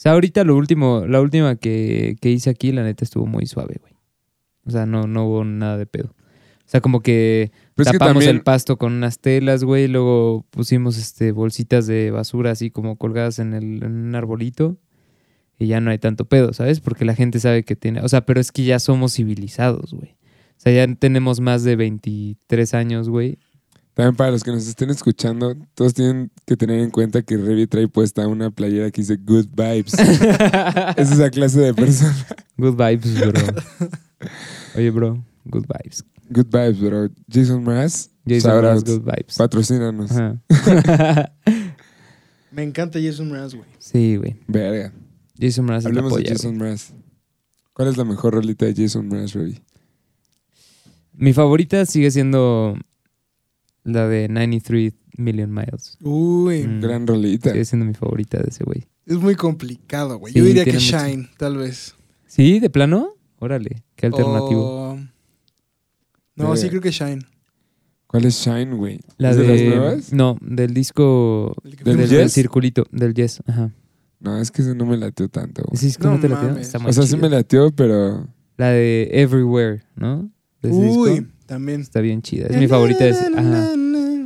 O sea, ahorita lo último, la última que, que hice aquí, la neta estuvo muy suave, güey. O sea, no, no hubo nada de pedo. O sea, como que Pero es que tapamos también- el pasto con unas telas, güey. Luego pusimos este bolsitas de basura así como colgadas en, el, en un arbolito. Y ya no hay tanto pedo, ¿sabes? Porque la gente sabe que tiene... O sea, pero es que ya somos civilizados, güey. O sea, ya tenemos más de 23 años, güey. También para los que nos estén escuchando, todos tienen que tener en cuenta que Revi trae puesta una playera que dice Good Vibes. [laughs] es esa clase de persona. Good vibes, bro. Oye, bro. Good vibes. Good Vibes, bro. Jason Mraz, Jason Mraz, good vibes. patrocínanos. [laughs] Me encanta Jason Mraz, güey. Sí, güey. Verga. Jason Mraz es la Hablemos de Jason. Mraz. ¿Cuál es la mejor rolita de Jason Mraz, Revi? Mi favorita sigue siendo la de 93 Million Miles. Uy, Mm. Gran rolita. Sigue siendo mi favorita de ese güey. es muy complicado, güey. Sí, Yo diría que mucho. Shine, tal vez. ¿Sí? ¿De plano? Órale. Qué alternativo. O- No, sí creo que Shine. ¿Cuál es Shine, güey? La ¿Es de, de las nuevas? No, del disco... ¿Del ¿Del circulito. Del Yes. Ajá. No, es que ese no me latió tanto, güey. ¿Ese disco no, No te la mames. Está muy O sea, sí me latió, pero... La de Everywhere, ¿no? De ese Uy, disco. También. Está bien chida. Es mi favorita de ese... Ajá.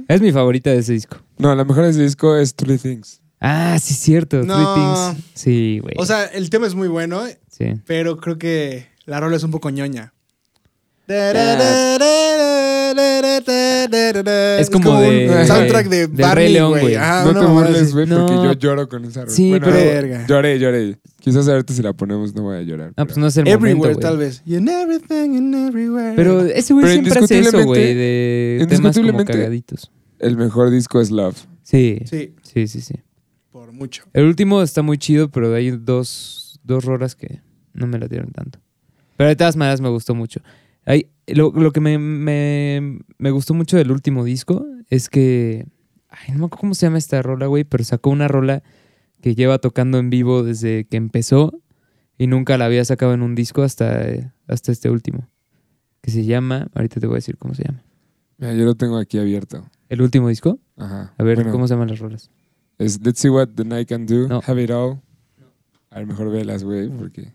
Es mi favorita de ese disco. No, la mejor de ese disco es Three Things. Ah, sí, cierto. No. Three Things. Sí, güey. O sea, el tema es muy bueno, sí. pero creo que la rola es un poco ñoña. Es como de- un soundtrack de del Barney, güey. no te burles, güey, No. porque yo lloro con esa rola. Sí, Bueno, pero- Verga. Lloré, lloré. Quizás ahorita si la ponemos no voy a llorar. Ah, pues no es el Everywhere, momento, tal vez. Y en everything and everywhere. Pero ese güey siempre hace eso, indiscutiblemente- güey, de temas como indiscutiblemente- cagaditos. el mejor disco es Love. Sí, Sí, sí, sí, sí. por mucho. El último está muy chido, pero hay dos, dos rolas que no me la dieron tanto. Pero de todas maneras me gustó mucho. Hay, lo, lo que me, me, me gustó mucho del último disco es que... Ay, no me acuerdo cómo se llama esta rola, güey, pero sacó una rola que lleva tocando en vivo desde que empezó y nunca la había sacado en un disco hasta, hasta este último. Que se llama... Ahorita te voy a decir cómo se llama. Mira, yo lo tengo aquí abierto. ¿El último disco? Ajá. A ver, Bueno, ¿cómo se llaman las rolas? Es Let's See What the Night Can Do. No. Have It All. A lo mejor velas, güey, porque...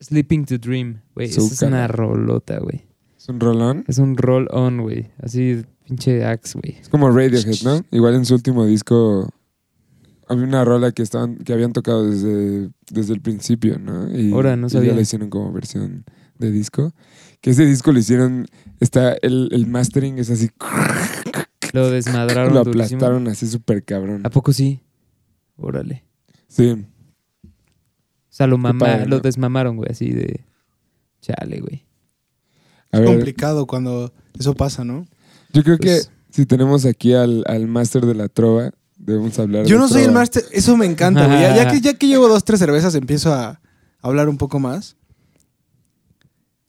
Sleeping to Dream, güey. Esa es una rolota, güey. Es un rolón. Es un roll on, güey. Así, pinche axe, güey. Es como Radiohead, ¿no? Igual en su último disco había una rola que estaban que habían tocado desde, desde el principio, ¿no? Y, Ahora, no y sabía. ya la hicieron como versión de disco. Que ese disco lo hicieron, está el, el mastering es así, Lo desmadraron lo durísimo. aplastaron así súper cabrón. ¿A poco sí? Órale. Sí, sea, lo, mama- padre, lo ¿no? desmamaron, güey, así de... Chale, güey. a Es ver, complicado cuando eso pasa, ¿no? yo creo Pues- que si tenemos aquí al, al máster de la trova, debemos hablar Yo de no soy el máster, eso me encanta, güey. Ya, ya que, ya que llevo dos, tres cervezas, empiezo a hablar un poco más.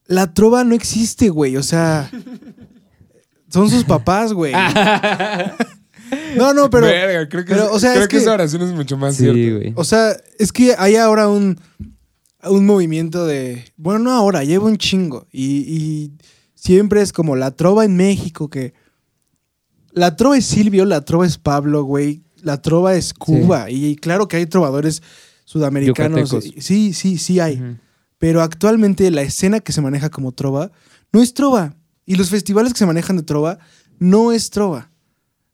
La trova no existe, güey. O sea, son sus papás, güey. [laughs] [laughs] No, no, pero, Verga, creo que, pero, o sea, creo es que que- esa oración es mucho más Sí, cierta. güey. o sea, es que hay ahora un, un movimiento de, bueno, no ahora, lleva un chingo. Y, y siempre es como la trova en México, que la trova es Silvio, la trova es Pablo, güey. La trova es Cuba. Y, claro que hay trovadores sudamericanos. Yucatecos. Sí, sí, sí hay. Pero actualmente la escena que se maneja como trova no es trova. Y los festivales que se manejan de trova no es trova.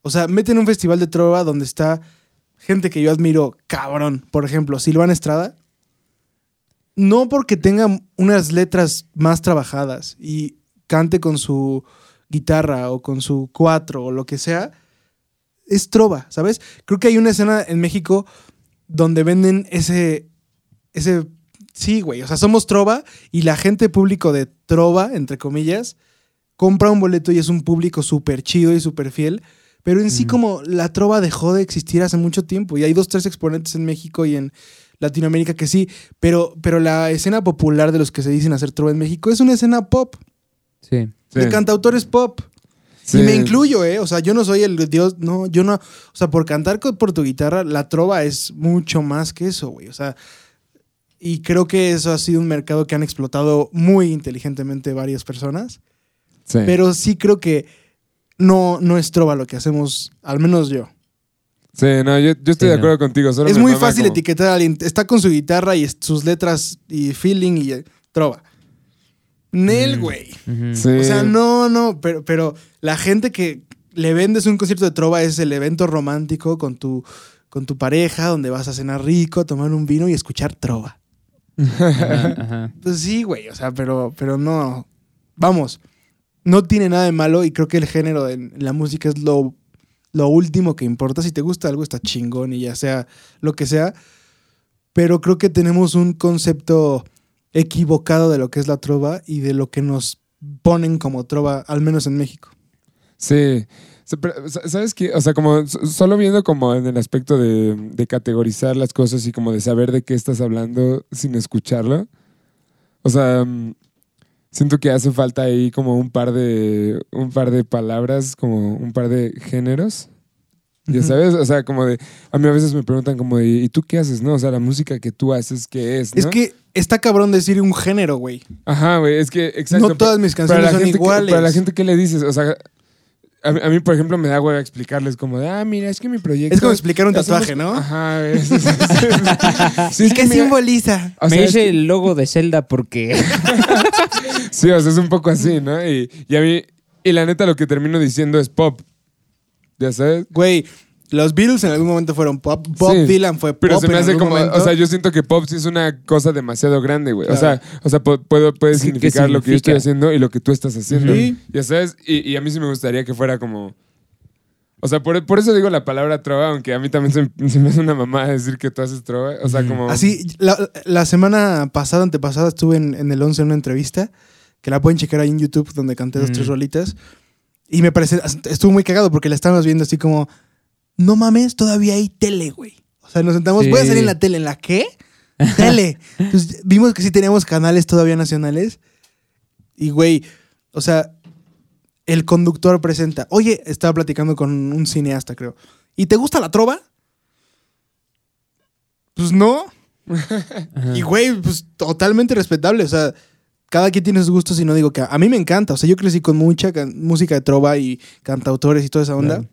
O sea, meten un festival de trova donde está gente que yo admiro, cabrón. Por ejemplo, Silvana Estrada. No porque tenga unas letras más trabajadas y cante con su guitarra o con su cuatro o lo que sea, es trova, ¿sabes? Creo que hay una escena en México donde venden ese, ese, sí, güey, o sea, somos trova y la gente público de trova, entre comillas, compra un boleto y es un público súper chido y súper fiel, pero en sí Ujú. como la trova dejó de existir hace mucho tiempo y hay dos, tres exponentes en México y en Latinoamérica que sí, pero, pero la escena popular de los que se dicen hacer trova en México es una escena pop, Sí. Sí. de cantautores pop. Sí. Y me incluyo, ¿eh? O sea, yo no soy el dios, no, yo no. O sea, por cantar por tu guitarra, la trova es mucho más que eso, güey. O sea, y creo que eso ha sido un mercado que han explotado muy inteligentemente varias personas. Sí. Pero sí creo que no, no es trova lo que hacemos, al menos yo. Sí, no, yo, yo estoy Sí, de no. acuerdo contigo. solo es muy fácil como- etiquetar a alguien. Está con su guitarra y sus letras y feeling y eh, trova. Nel, Mm. güey. Sí. O sea, no, no, pero, pero la gente que le vendes un concierto de trova es el evento romántico con tu, con tu pareja, donde vas a cenar rico, tomar un vino y escuchar trova. Ajá, ajá. Pues sí, güey, o sea, pero, pero no. Vamos, no tiene nada de malo y creo que el género en la música es lo, lo último que importa. Si te gusta algo, está chingón y ya sea lo que sea. Pero creo que tenemos un concepto equivocado de lo que es la trova y de lo que nos ponen como trova, al menos en México. Sí. ¿Sabes qué? O sea, como solo viendo como en el aspecto de, de categorizar las cosas y como de saber de qué estás hablando sin escucharlo. O sea, mm, siento que hace falta ahí como un par de un par de palabras, como un par de géneros. Ya sabes, o sea, como de a mí a veces me preguntan como de ¿y tú qué haces, no? O sea, la música que tú haces qué es, Es ¿no? que está cabrón decir un género, güey. Ajá, güey, es que exacto. No todas mis Para canciones la son gente que- iguales. para la gente, ¿qué le dices? O sea, a mí, a mí, por ejemplo, me da hueva explicarles como de, ah, mira, es que mi proyecto... Es como explicar un hacemos- tatuaje, ¿no? Ajá. Sí, sí, sí. [laughs] Sí, es ¿Y qué que mira- simboliza? o sea, Me es hice que- el logo de Zelda porque... [laughs] sí, o sea, es un poco así, ¿no? Y, y a mí, y la neta lo que termino diciendo es pop. ¿Ya sabes? Güey, los Beatles en algún momento fueron pop. Bob Sí, Dylan fue Pero pop se me hace como, momento. o sea, yo siento que pop sí es una cosa demasiado grande, güey. O sea, o sea, pu- puedo, puede Sí, ¿qué significar lo que yo estoy haciendo y lo que tú estás haciendo. Sí. Ya sabes, y, y a mí sí me gustaría que fuera como. O sea, por, por eso digo la palabra trova, aunque a mí también se, se me hace una mamá decir que tú haces trova. O sea, como. Así, la, la semana pasada, antepasada, estuve en, en el 11 en una entrevista, que la pueden checar ahí en YouTube, donde canté dos, tres rolitas. Y me parece, estuvo muy cagado porque la estábamos viendo así como, no mames, todavía hay tele, güey. O sea, nos sentamos, Sí. voy a salir en la tele, ¿en la qué? [laughs] Tele. Entonces vimos que sí teníamos canales todavía nacionales. Y, güey, o sea, el conductor presenta, oye, estaba platicando con un cineasta, creo. ¿Y te gusta la trova? Pues no. Ajá. Y, güey, pues totalmente respetable. O sea, cada quien tiene sus gustos y no digo que a, mí me encanta. O sea, yo crecí con mucha música de trova y cantautores y toda esa onda. Claro.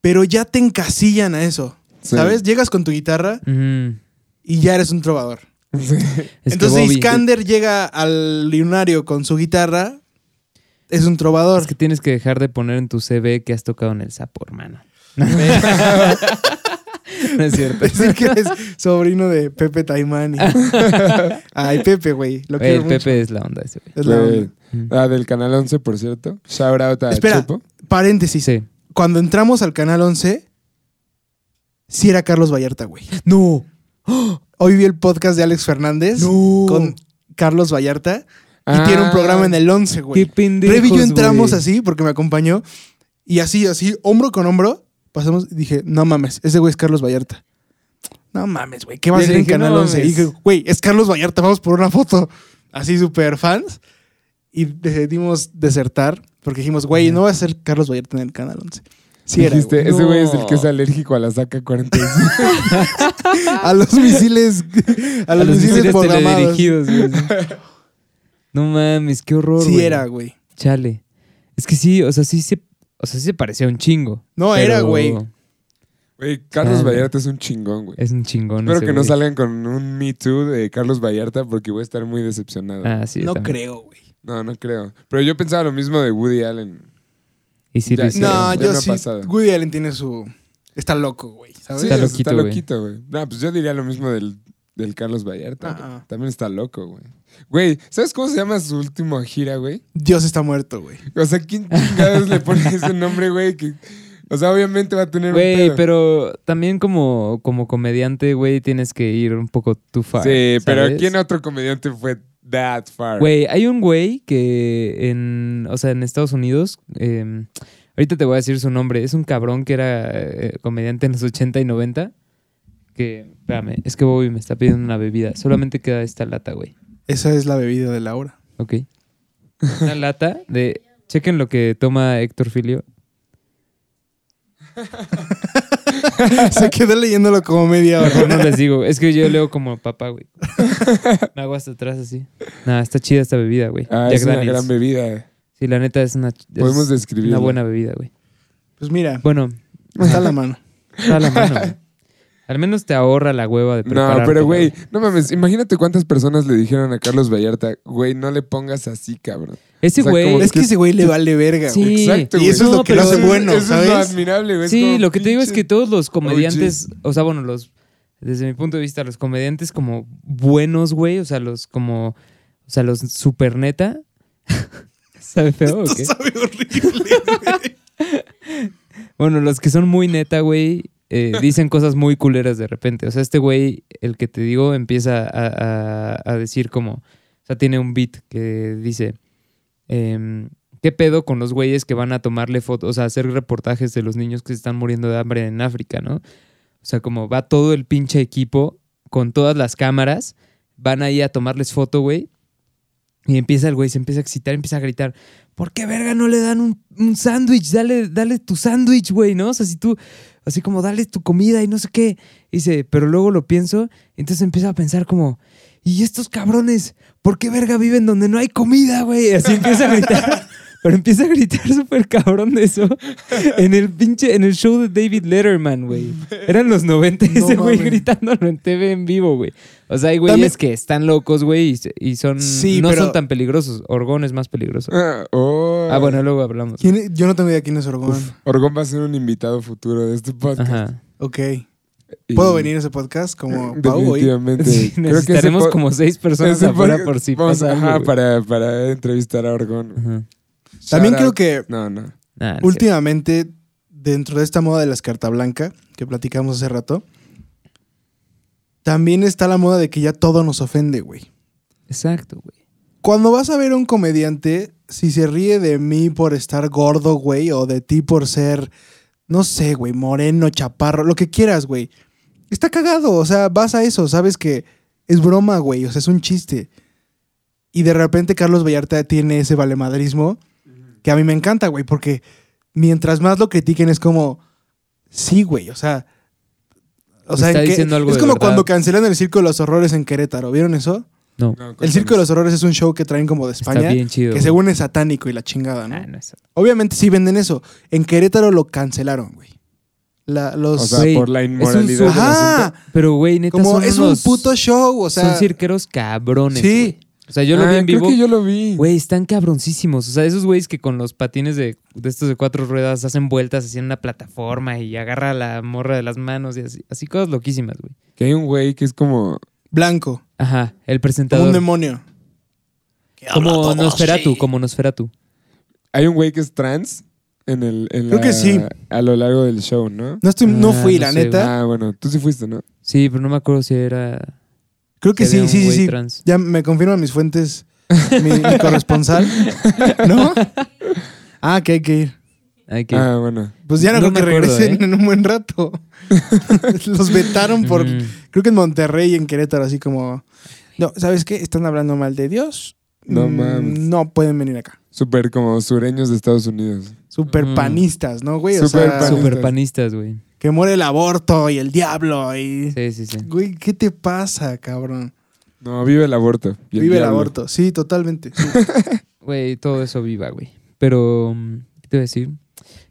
Pero ya te encasillan a eso. Sí. ¿Sabes? Llegas con tu guitarra y ya eres un trovador. Sí. Entonces Bobby- Iskander llega al lunario con su guitarra. Es un trovador. Es que tienes que dejar de poner en tu CV que has tocado en el sapo, hermano. [laughs] no es cierto. [laughs] Decir que eres sobrino de Pepe Taimán. y- [laughs] Ay, Pepe, güey. Lo el mucho. Pepe es la onda ese, güey. Es la Güey. onda. Ujú. Ah, del Canal 11, por cierto. Shout out a Espera, Chupo. paréntesis. Sí. Cuando entramos al canal 11, sí era Carlos Vallarta, güey. No. [gasps] Hoy vi el podcast de Alex Fernández No. con Carlos Vallarta y Ah. tiene un programa en el 11, güey. Qué pendejos, Revi y yo entramos güey. así porque me acompañó y así, así, hombro con hombro, pasamos y dije, no mames, ese güey es Carlos Vallarta. No mames, güey, ¿qué va a hacer en Canal no 11? Y dije, güey, es Carlos Vallarta, vamos por una foto. Así súper fans. Y decidimos desertar porque dijimos, güey, no va a ser Carlos Vallarta en el Canal 11. Sí era, Dijiste, güey. ese güey es el que es alérgico a la saca 45. [laughs] A los misiles, [laughs] a los, misiles, programados. teledirigidos, güey. [laughs] No mames, qué horror, Sí güey. era, güey. Chale. Es que sí, o sea, sí se, o sea, sí se parecía un chingo. No, pero era, güey. Güey, Carlos Chale. Vallarta es un chingón, güey. Es un chingón. Espero ese que no salgan con un Me Too de Carlos Vallarta porque voy a estar muy decepcionado. Ah, sí. no también. creo, güey. No, no creo. Pero yo pensaba lo mismo de Woody Allen. Y sí, Ya- lo hicieron. No, ya yo sí. pasado. Woody Allen tiene su. Está loco, güey. ¿Sabes? Sí, Está loquito, está güey. loquito, güey. No, pues yo diría lo mismo del, del Carlos Vallarta. Ah. También está loco, güey. Güey, ¿sabes cómo se llama su última gira, güey? Dios está muerto, güey. O sea, ¿quién chingados le pone ese nombre, güey? Que, o sea, obviamente va a tener un Güey, pero también como, como comediante, güey, tienes que ir un poco too far. Sí, pero. ¿quién otro comediante fue that far? Güey, hay un güey que en, o sea, en Estados Unidos, eh, ahorita te voy a decir su nombre, es un cabrón que era eh, comediante en los 80 y 90, que, espérame, es que Bobby me está pidiendo una bebida, solamente queda esta lata, güey, Esa es la bebida de Laura. ¿ok? Una lata de, chequen lo que toma Héctor Filio. [laughs] [laughs] Se quedó leyéndolo como media hora. Mejor no les digo, es que yo leo como papá, güey. Me hago hasta atrás así. Nada, está chida esta bebida, güey. Ah, Jack es una gran bebida. Sí, la neta es una, es Podemos describirla. una buena bebida, güey. Pues mira, Bueno, está a la mano. Está a la mano, güey. [laughs] Al menos te ahorra la hueva de No, prepararte. pero güey, no mames, imagínate cuántas personas le dijeron a Carlos Vallarta, güey, no le pongas así, cabrón. Ese o sea, güey... Es que ese güey le vale verga, Sí. güey. Exacto, Y eso es lo que lo hace eso- bueno, eso es lo admirable, güey. Sí, como lo que te digo es que todos los comediantes, o sea, bueno, los desde mi punto de vista, los comediantes como buenos, güey, o sea, los como, o sea, los super neta. [laughs] ¿Sabe feo o qué? Sabe horrible, güey. [laughs] Bueno, los que son muy neta, güey, eh, [laughs] dicen cosas muy culeras de repente. O sea, este güey, el que te digo, empieza a, a- a decir como, o sea, tiene un beat que dice, em, ¿qué pedo con los güeyes que van a tomarle fotos, o sea, hacer reportajes de los niños que se están muriendo de hambre en África, ¿no? O sea, como va todo el pinche equipo con todas las cámaras, van ahí a tomarles foto, güey. Y empieza el güey, se empieza a excitar, empieza a gritar, ¿por qué verga no le dan un, un sándwich? Dale, dale tu sándwich, güey, ¿no? O sea, si tú, así como dale tu comida y no sé qué. Y dice, pero luego lo pienso, entonces empieza a pensar como, ¿y estos cabrones? ¿Por qué verga viven donde no hay comida, güey? Así empieza a gritar. [laughs] Pero empieza a gritar súper cabrón de eso [laughs] en el pinche, en el show de David Letterman, güey. [laughs] Eran los 90 No ese güey gritándolo en TV en vivo, güey. O sea, hay güeyes También- que están locos, güey, y, se- y son, Sí, no pero- son tan peligrosos. Orgón es más peligroso. Ah, oh. Ah, bueno, luego hablamos. Yo no tengo idea quién es Orgón. Uf, Orgón va a ser un invitado futuro de este podcast. Ajá. Ok. Y- ¿Puedo venir a ese podcast como Pau hoy? Definitivamente. Sí, Creo que ese necesitaremos po- como seis personas afuera por si vamos- pasa algo, Ajá, para, para entrevistar a Orgón. Ajá. También creo que No, no. Nah, últimamente, dentro de esta moda de las carta blanca que platicamos hace rato, también está la moda de que ya todo nos ofende, güey. Exacto, güey. Cuando vas a ver a un comediante, si se ríe de mí por estar gordo, güey, o de ti por ser, no sé, güey, moreno, chaparro, lo que quieras, güey. Está cagado, o sea, vas a eso, sabes que es broma, güey, o sea, es un chiste. Y de repente Carlos Vallarta tiene ese valemadrismo que a mí me encanta, güey, porque mientras más lo critiquen es como, sí, güey, o sea... O sea, Está en que- diciendo algo es de como verdad. cuando cancelan el Circo de los Horrores en Querétaro, ¿vieron eso? No, No, El Circo de los Horrores es un show que traen como de España, está bien chido. que güey. según es satánico y la chingada, ¿no? Ah, no es- Obviamente sí venden eso. En Querétaro lo cancelaron, güey. La- los... O sea, Güey, por la es un inmoralidad del Ajá. asunto. Pero, güey, neta, como son es unos- un puto show, o sea... son cirqueros cabrones. Sí. güey. O sea, yo lo Ah, vi en creo vivo. que yo lo vi. Güey, están cabroncísimos. O sea, esos güeyes que con los patines de, de estos de cuatro ruedas hacen vueltas así en una plataforma y agarra la morra de las manos y así. Así cosas loquísimas, güey. Que hay un güey que es como... Blanco, Ajá, el como presentador. un demonio. Como Nosferatu, como Nosferatu. Hay un güey que es trans en el... en Creo que sí. A lo largo del show, ¿no? No, estoy, no Ah, fui, no la sé, neta. Ah, bueno, tú sí fuiste, ¿no? Sí, pero no me acuerdo si era... Creo que sí, sí, sí, sí. trans. Ya me confirman mis fuentes, mi, mi [laughs] corresponsal. ¿No? [laughs] Ah, que hay que ir. Hay que... Ah, bueno. Pues ya no, No creo que acuerdo, regresen ¿eh? en un buen rato. [laughs] Los vetaron por, Mm. creo que en Monterrey y en Querétaro, así como, no, ¿sabes qué? Están hablando mal de Dios. No Mm, mames. No pueden venir acá. Súper como sureños de Estados Unidos. Super Mm. panistas, ¿no, güey? O Súper sea, panistas, güey. Que muere el aborto y el diablo y... Sí, sí, sí. Güey, ¿qué te pasa, cabrón? No, vive el aborto. y Vive el aborto. Sí, totalmente. sí. [laughs] Güey, todo eso viva, güey. Pero, mm, ¿qué te voy a decir?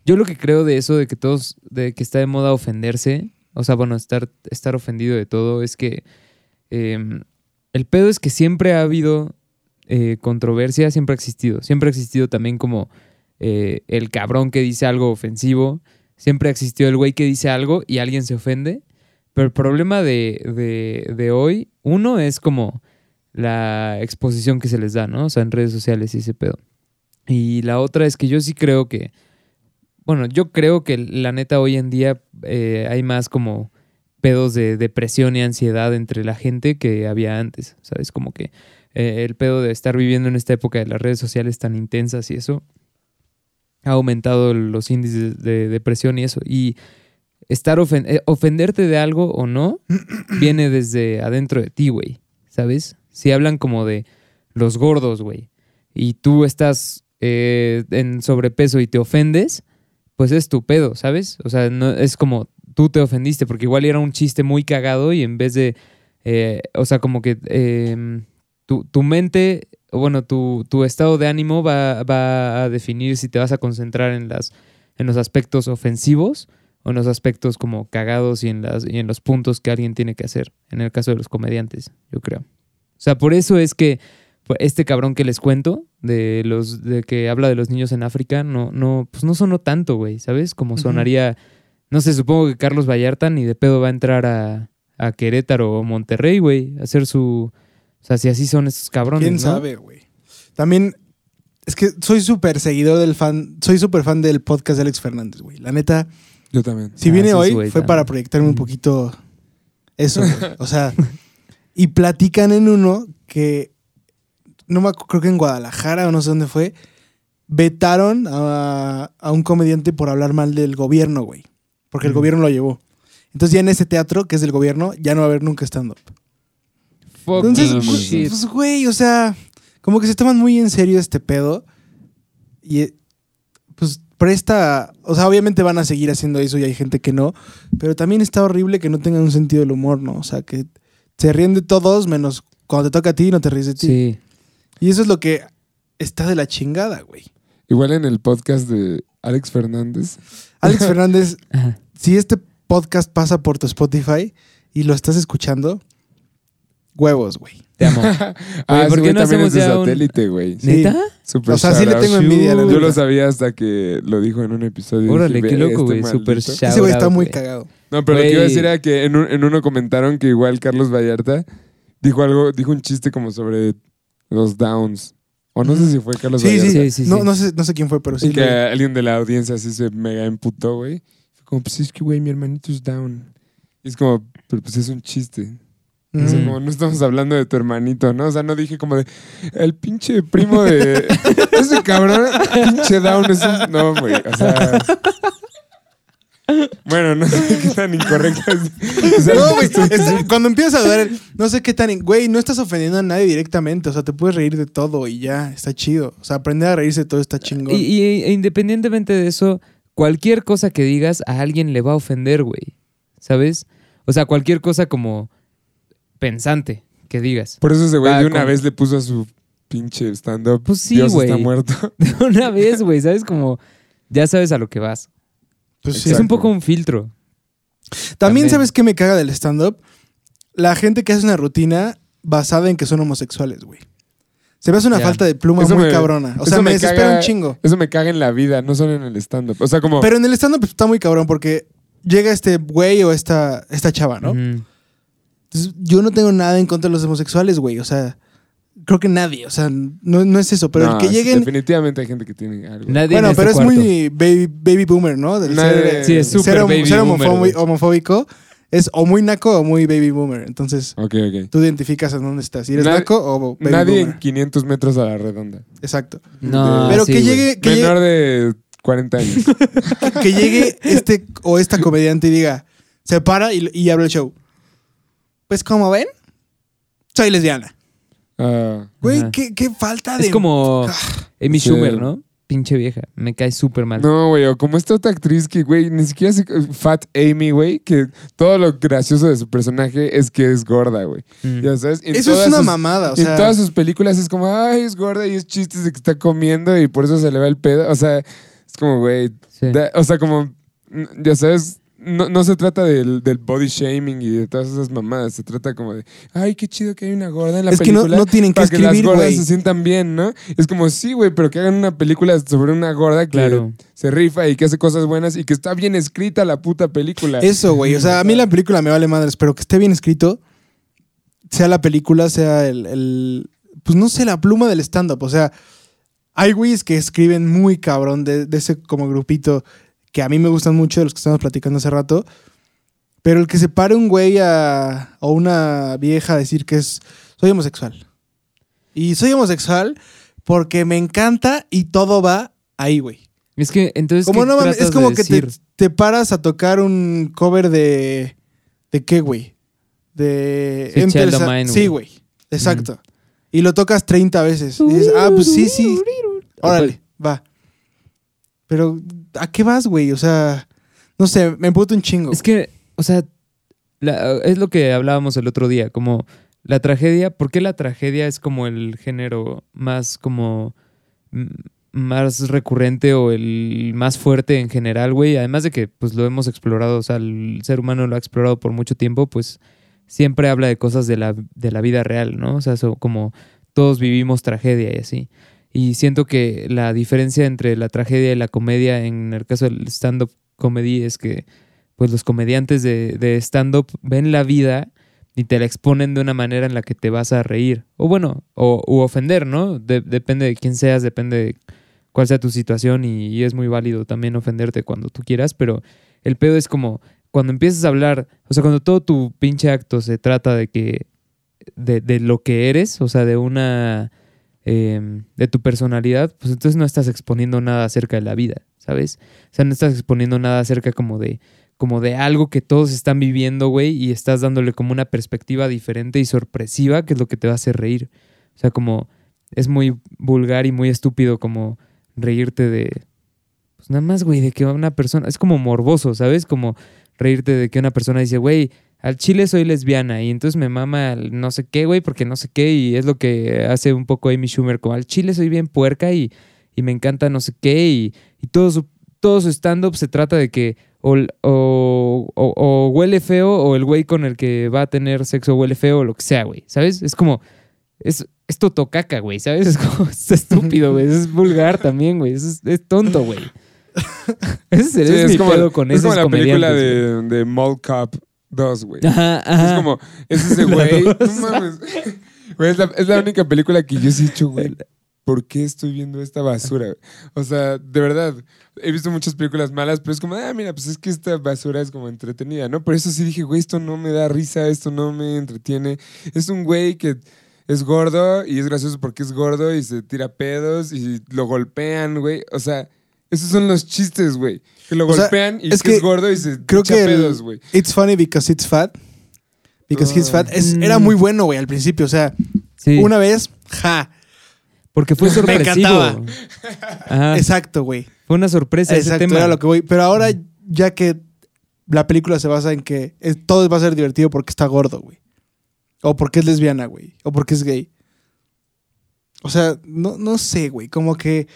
Yo lo que creo de eso, de que todos, de que está de moda ofenderse, o sea, bueno, estar, estar ofendido de todo, es que eh, el pedo es que siempre ha habido eh, controversia, siempre ha existido. Siempre ha existido también como eh, el cabrón que dice algo ofensivo, siempre ha existido el güey que dice algo y alguien se ofende. Pero el problema de, de, de hoy, uno es como la exposición que se les da, ¿no? O sea, en redes sociales y ese pedo. Y la otra es que yo sí creo que, bueno, yo creo que la neta hoy en día eh, hay más como pedos de depresión y ansiedad entre la gente que había antes, ¿sabes? Como que eh, el pedo de estar viviendo en esta época de las redes sociales tan intensas y eso ha aumentado los índices de depresión y eso. Y estar ofen- eh, ofenderte de algo o no [clears throat] viene desde adentro de ti, güey, ¿sabes? Si hablan como de los gordos, güey, y tú estás eh, en sobrepeso y te ofendes, pues es tu pedo, ¿sabes? O sea, no, es como tú te ofendiste, porque igual era un chiste muy cagado y en vez de, eh, o sea, como que eh, tu, tu mente, o bueno, tu, tu estado de ánimo va, va a definir si te vas a concentrar en, las, en los aspectos ofensivos o en los aspectos como cagados y en, las, y en los puntos que alguien tiene que hacer, en el caso de los comediantes, yo creo. O sea, por eso es que este cabrón que les cuento, de los de que habla de los niños en África, no, no, pues no sonó tanto, güey, ¿sabes? Como sonaría, no sé, supongo que Carlos Vallarta ni de pedo va a entrar a, a Querétaro o Monterrey, güey, a hacer su... O sea, si así son estos cabrones, ¿Quién ¿no? sabe, güey? También, es que soy súper seguidor del fan, soy súper fan del podcast de Alex Fernández, güey. La neta, Yo también. si Ah, viene sí, hoy, güey, fue también. para proyectarme un poquito eso, güey. O sea, [laughs] y platican en uno que, no me creo que en Guadalajara o no sé dónde fue, vetaron a, a un comediante por hablar mal del gobierno, güey. Porque el gobierno lo llevó. Entonces ya en ese teatro, que es del gobierno, ya no va a haber nunca stand-up. Fucking Entonces, pues, shit. pues, güey, o sea, como que se toman muy en serio este pedo. Y eh, pues presta, o sea, obviamente van a seguir haciendo eso y hay gente que no, pero también está horrible que no tengan un sentido del humor, ¿no? O sea, que se ríen de todos menos cuando te toca a ti no te ríes de ti. Sí. Y eso es lo que está de la chingada, güey. Igual en el podcast de Alex Fernández. Alex [laughs] Fernández, si este podcast pasa por tu Spotify y lo estás escuchando, huevos, güey. Te amo. [laughs] ah, ¿por qué no también hacemos es de ya un- satélite, güey. Sí. ¿Neta? Super O sea, sí le tengo envidia, la Yo lo sabía hasta que lo dijo en un episodio. Órale, dije, qué "Ve, loco, este güey. Super maldito". shout Ese güey está muy güey. cagado. No, pero lo que iba a decir era que en, un- en uno comentaron que igual Carlos Vallarta dijo algo, dijo un chiste como sobre los downs. O no sé si fue Carlos Sí, Vallarta. sí, Sí, sí, no, sí. no, sé, no sé quién fue, pero sí. Y que alguien de la audiencia así se mega emputó, güey. Fue como, pues es que, güey, mi hermanito es down. Y es como, pero pues es un chiste. O sea, Ujú. como no estamos hablando de tu hermanito, ¿no? O sea, no dije como de el pinche primo de [laughs] ese cabrón, pinche down es un. No, güey. O sea. Bueno, no sé qué tan incorrecto es. O sea, No, güey. es- Cuando empiezas a dudar, el- no sé qué tan. Güey, no estás ofendiendo a nadie directamente. O sea, te puedes reír de todo y ya, está chido. O sea, aprender a reírse de todo está chingón. Y, y- e independientemente de eso, cualquier cosa que digas a alguien le va a ofender, güey. ¿Sabes? O sea, cualquier cosa como pensante que digas. Por eso ese güey de una con- vez le puso a su pinche stand-up. Pues sí, Dios güey. está muerto. [laughs] De una vez, güey, ¿sabes? Como ya sabes a lo que vas. Pues sí. Es un poco un filtro. También, También. ¿sabes qué me caga del stand-up? La gente que hace una rutina basada en que son homosexuales, güey. Se me hace una Ya. falta de pluma Eso muy me- cabrona. O sea, me, me desespera caga- un chingo. Eso me caga en la vida, no solo en el stand-up. O sea, como. Pero en el stand-up está muy cabrón porque llega este güey o esta, esta chava, ¿no? Ujú. Entonces, yo no tengo nada en contra de los homosexuales, güey. O sea, creo que nadie. O sea, no, no es eso. Pero No, el que sí, lleguen. Definitivamente hay gente que tiene algo. Nadie Bueno, en este pero es cuarto. muy baby, baby boomer, ¿no? Del Nadie- ser, Sí, es súper baby ser boomer, homofóbi- güey. homofóbico es o muy naco o muy baby boomer. Entonces, Ok, ok. tú identificas en dónde estás. Si eres naco o baby Nadie en boomer. 500 metros a la redonda. Exacto. No, Pero sí, que güey. llegue, que, Menor de 40 años. llegue, [laughs] que llegue este o esta comediante y diga, se para y, y abre el show. Pues como ven, soy lesbiana. Ah, Güey, Ajá. qué, qué falta de... Es como Amy Sí. Schumer, ¿no? Pinche vieja. Me cae súper mal. no, güey, o como esta otra actriz que, güey, ni siquiera se... Fat Amy, güey, que todo lo gracioso de su personaje es que es gorda, güey. Mm. Ya sabes, En Eso es todas una sus- mamada, o en sea... todas sus películas es como, ay, es gorda y es chistes de que está comiendo y por eso se le va el pedo. O sea, es como, güey, Sí. da- o sea, como, mm, ya sabes, no, no se trata del, del body shaming y de todas esas mamadas. Se trata como de, ay, qué chido que hay una gorda en la Es que no, película. no tienen que para que las escribir, gordas se sientan bien, ¿no? Es como, sí, güey, pero que hagan una película sobre una gorda que Claro. se rifa y que hace cosas buenas y que está bien escrita la puta película. Eso, güey. O sea, a mí la película me vale madres, pero que esté bien escrito, sea la película, sea el, el- pues no sé, la pluma del stand-up. O sea, hay güeyes que escriben muy cabrón de, de ese como grupito que a mí me gustan mucho, de los que estamos platicando hace rato. Pero el que se pare un güey a, o una vieja a decir que es, soy homosexual. Y soy homosexual porque me encanta y todo va ahí, güey. Es que entonces. Como ¿qué no mames, tratas es como de que te, paras a tocar un cover de. ¿De qué, güey? De. Sí, Enter Mine, Sí, güey. güey. Exacto. Y lo tocas 30 veces. Y dices, ah, pues sí, sí. Órale, va. Pero, ¿a qué vas, güey? O sea, no sé, me emputo un chingo. Es que, o sea, es lo que hablábamos el otro día, como la tragedia, ¿por qué la tragedia es como el género más como más recurrente o el más fuerte en general, güey? Además de que pues lo hemos explorado, o sea, el ser humano lo ha explorado por mucho tiempo, pues siempre habla de cosas de la, de la vida real, ¿no? O sea, como todos vivimos tragedia y así. Y siento que la diferencia entre la tragedia y la comedia en el caso del stand-up comedy es que pues los comediantes de, de stand-up ven la vida y te la exponen de una manera en la que te vas a reír. O bueno, o ofender, ¿no? De- depende de quién seas, depende de cuál sea tu situación y, y es muy válido también ofenderte cuando tú quieras, pero el pedo es como cuando empiezas a hablar, o sea, cuando todo tu pinche acto se trata de que, de, de lo que eres, o sea, de una, eh, de tu personalidad, pues entonces no estás exponiendo nada acerca de la vida, ¿sabes? O sea, no estás exponiendo nada acerca como de, como de algo que todos están viviendo, güey, y estás dándole como una perspectiva diferente y sorpresiva, que es lo que te va a hacer reír. O sea, como es muy vulgar y muy estúpido como reírte de, pues nada más, güey, de que una persona, es como morboso, ¿sabes? Como reírte de que una persona dice, güey, al chile soy lesbiana y entonces me mama el no sé qué, güey, porque no sé qué, y es lo que hace un poco Amy Schumer, como al chile soy bien puerca y, y me encanta no sé qué, y, y todo su, todo su stand-up se trata de que o, o, o- o huele feo o el güey con el que va a tener sexo huele feo o lo que sea, güey, ¿sabes? Es como, es, es totocaca, güey, ¿sabes? Es como, [laughs] es estúpido, güey, es vulgar también, güey, es, es tonto, güey. [laughs] Ese es, Sí, es es mi como, pedo con es como la película de, de Mall Cop 2, güey. güey. Ajá, ajá. Es como, es [laughs] ese güey. No mames. [laughs] Güey, es la, es la única película que yo sí he hecho, güey. ¿por qué estoy viendo esta basura? O sea, de verdad, he visto muchas películas malas, pero es como, ah, mira, pues es que esta basura es como entretenida, ¿no? Por eso sí dije, güey, esto no me da risa, esto no me entretiene. Es un güey que es gordo y es gracioso porque es gordo y se tira pedos y lo golpean, güey. O sea, esos son los chistes, güey. Que lo O sea, golpean y es es que es que gordo y se Creo echa que pedos, güey. It's funny because it's fat. Because he's Ah. fat. Es- Mm. era muy bueno, güey, al principio. O sea, Sí, una vez, ja. porque fue [laughs] sorpresivo. encantaba. Ajá, Exacto, güey. fue una sorpresa ese Exacto, tema. era lo que voy. Pero ahora, ya que la película se basa en que es- todo va a ser divertido porque está gordo, güey. O porque es lesbiana, güey. O porque es gay. O sea, no, no sé, güey. Como que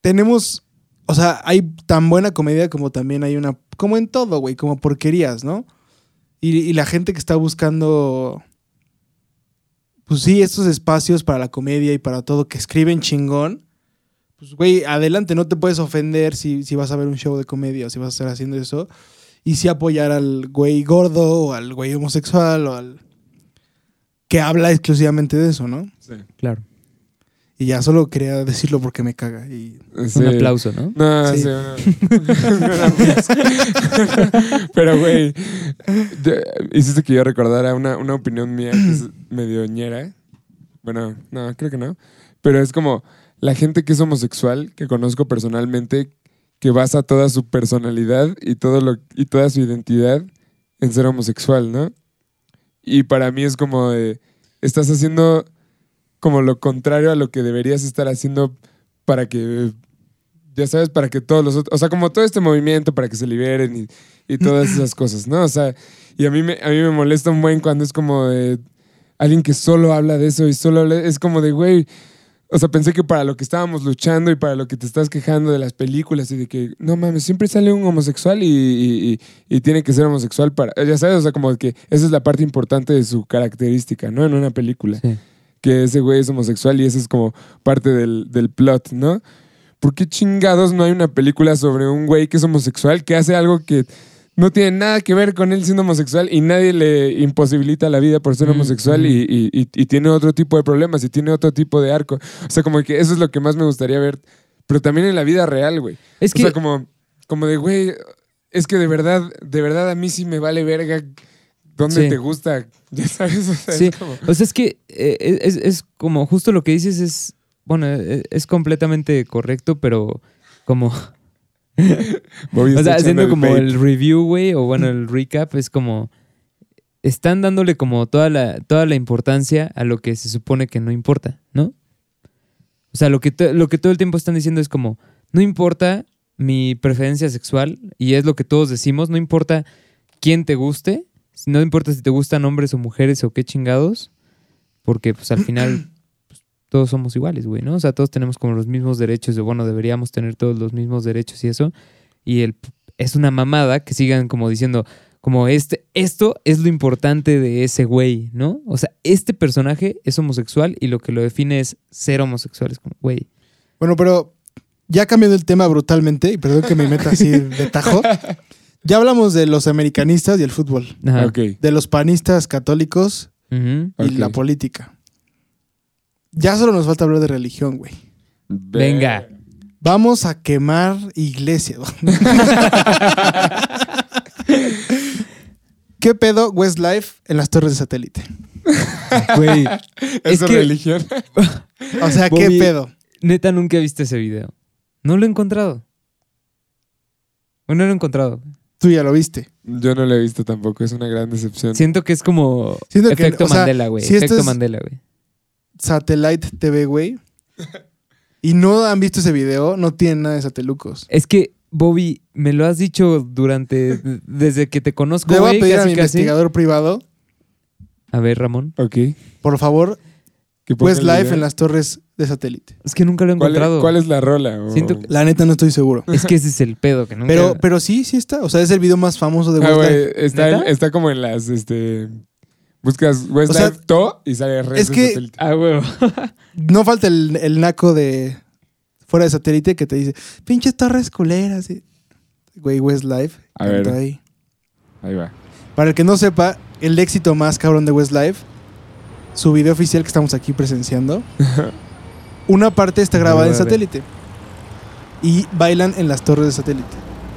tenemos. O sea, hay tan buena comedia como también hay una. Como en todo, güey. Como porquerías, ¿no? Y, y la gente que está buscando. Pues sí, estos espacios para la comedia y para todo, que escriben chingón. Pues, güey, adelante, no te puedes ofender si, si vas a ver un show de comedia o si vas a estar haciendo eso. Y sí apoyar al güey gordo o al güey homosexual o al. que habla exclusivamente de eso, ¿no? Sí. Claro. Y ya solo quería decirlo porque me caga. Y Sí. Un aplauso, ¿no? No, Sí. sí, aplauso. [laughs] Pero, güey, hiciste que yo recordara una, una opinión mía que es [clears throat] medio ñera. Bueno, no, creo que no. Pero es como la gente que es homosexual, que conozco personalmente, que basa toda su personalidad y, todo lo, y toda su identidad en ser homosexual, ¿no? Y para mí es como de, estás haciendo como lo contrario a lo que deberías estar haciendo para que ya sabes, para que todos los otros, o sea, como todo este movimiento para que se liberen y, todas esas cosas, ¿no? O sea, y a mí, me, a mí me molesta un buen cuando es como de alguien que solo habla de eso y solo habla, es como de, güey, o sea, pensé que para lo que estábamos luchando y para lo que te estás quejando de las películas y de que, no mames, siempre sale un homosexual y, y- y- y tiene que ser homosexual para, ya sabes, o sea, como que esa es la parte importante de su característica, ¿no? En una película Sí. Que ese güey es homosexual y ese es como parte del, del plot, ¿no? ¿Por qué chingados no hay una película sobre un güey que es homosexual que hace algo que no tiene nada que ver con él siendo homosexual y nadie le imposibilita la vida por ser Mm, homosexual mm. y, y- y- y tiene otro tipo de problemas y tiene otro tipo de arco? O sea, como que eso es lo que más me gustaría ver, pero también en la vida real, güey. Es O que sea, como, como de, güey, es que de verdad, de verdad a mí sí me vale verga dónde Sí. te gusta, [laughs] ya sabes, o sea, Sí. es como... O sea, es que eh, es, es como justo lo que dices es, bueno, eh, es completamente correcto, pero como, [laughs] o sea, haciendo como vape. el review, güey, o bueno, el recap, es como, están dándole como toda la, toda la importancia a lo que se supone que no importa, ¿no? O sea, lo que, lo que todo el tiempo están diciendo es como, no importa mi preferencia sexual, y es lo que todos decimos, no importa quién te guste, no importa si te gustan hombres o mujeres o qué chingados, porque pues al final [clears throat] pues, todos somos iguales, güey, ¿no? O sea, todos tenemos como los mismos derechos, de bueno, deberíamos tener todos los mismos derechos y eso, y el, es una mamada que sigan como diciendo, como este, esto es lo importante de ese güey, ¿no? O sea, este personaje es homosexual y lo que lo define es ser homosexual, es como, güey. Bueno, pero ya cambiando el tema brutalmente, y perdón que me meta así de tajo, [laughs] ya hablamos de los americanistas y el fútbol, Ajá. De los panistas católicos y la política. Ya solo nos falta hablar de religión, güey. Venga. Vamos a quemar iglesias. [laughs] ¿Qué pedo Westlife en las torres de satélite? Güey. [laughs] es que, religión. [laughs] O sea, ¿qué pedo? neta, nunca viste ese video. No lo he encontrado. O no lo he encontrado. Tú ya lo viste. Yo no lo he visto tampoco, es una gran decepción. Siento que es como Siento que, efecto o sea, Mandela, güey. si esto efecto es- Mandela, güey. Satellite TV, güey. [laughs] Y no han visto ese video, no tienen nada de satelucos. Es que, Bobby, me lo has dicho durante. desde que te conozco, Le voy a güey, pedir a mi casi. investigador privado, A ver, Ramón. Ok. por favor, Westlife video. en las torres de satélite. Es que nunca lo he ¿Cuál es, encontrado. cuál es la rola? O- Siento que- La neta no estoy seguro. Es que ese es el pedo, que nunca. Pero, pero sí, sí está. O sea, es el video más famoso de Ah, está, está como en las, este... Buscas Westlife O sea, To y sale red es que- satélite. Ah, huevo. [laughs] No falta el, el naco de fuera de satélite que te dice, pinches torres culeras. Güey, Westlife. A ver. ahí. Ahí va. Para el que no sepa, el éxito más cabrón de Westlife, su video oficial que estamos aquí presenciando, [laughs] una parte está grabada en satélite. Y bailan en las torres de satélite.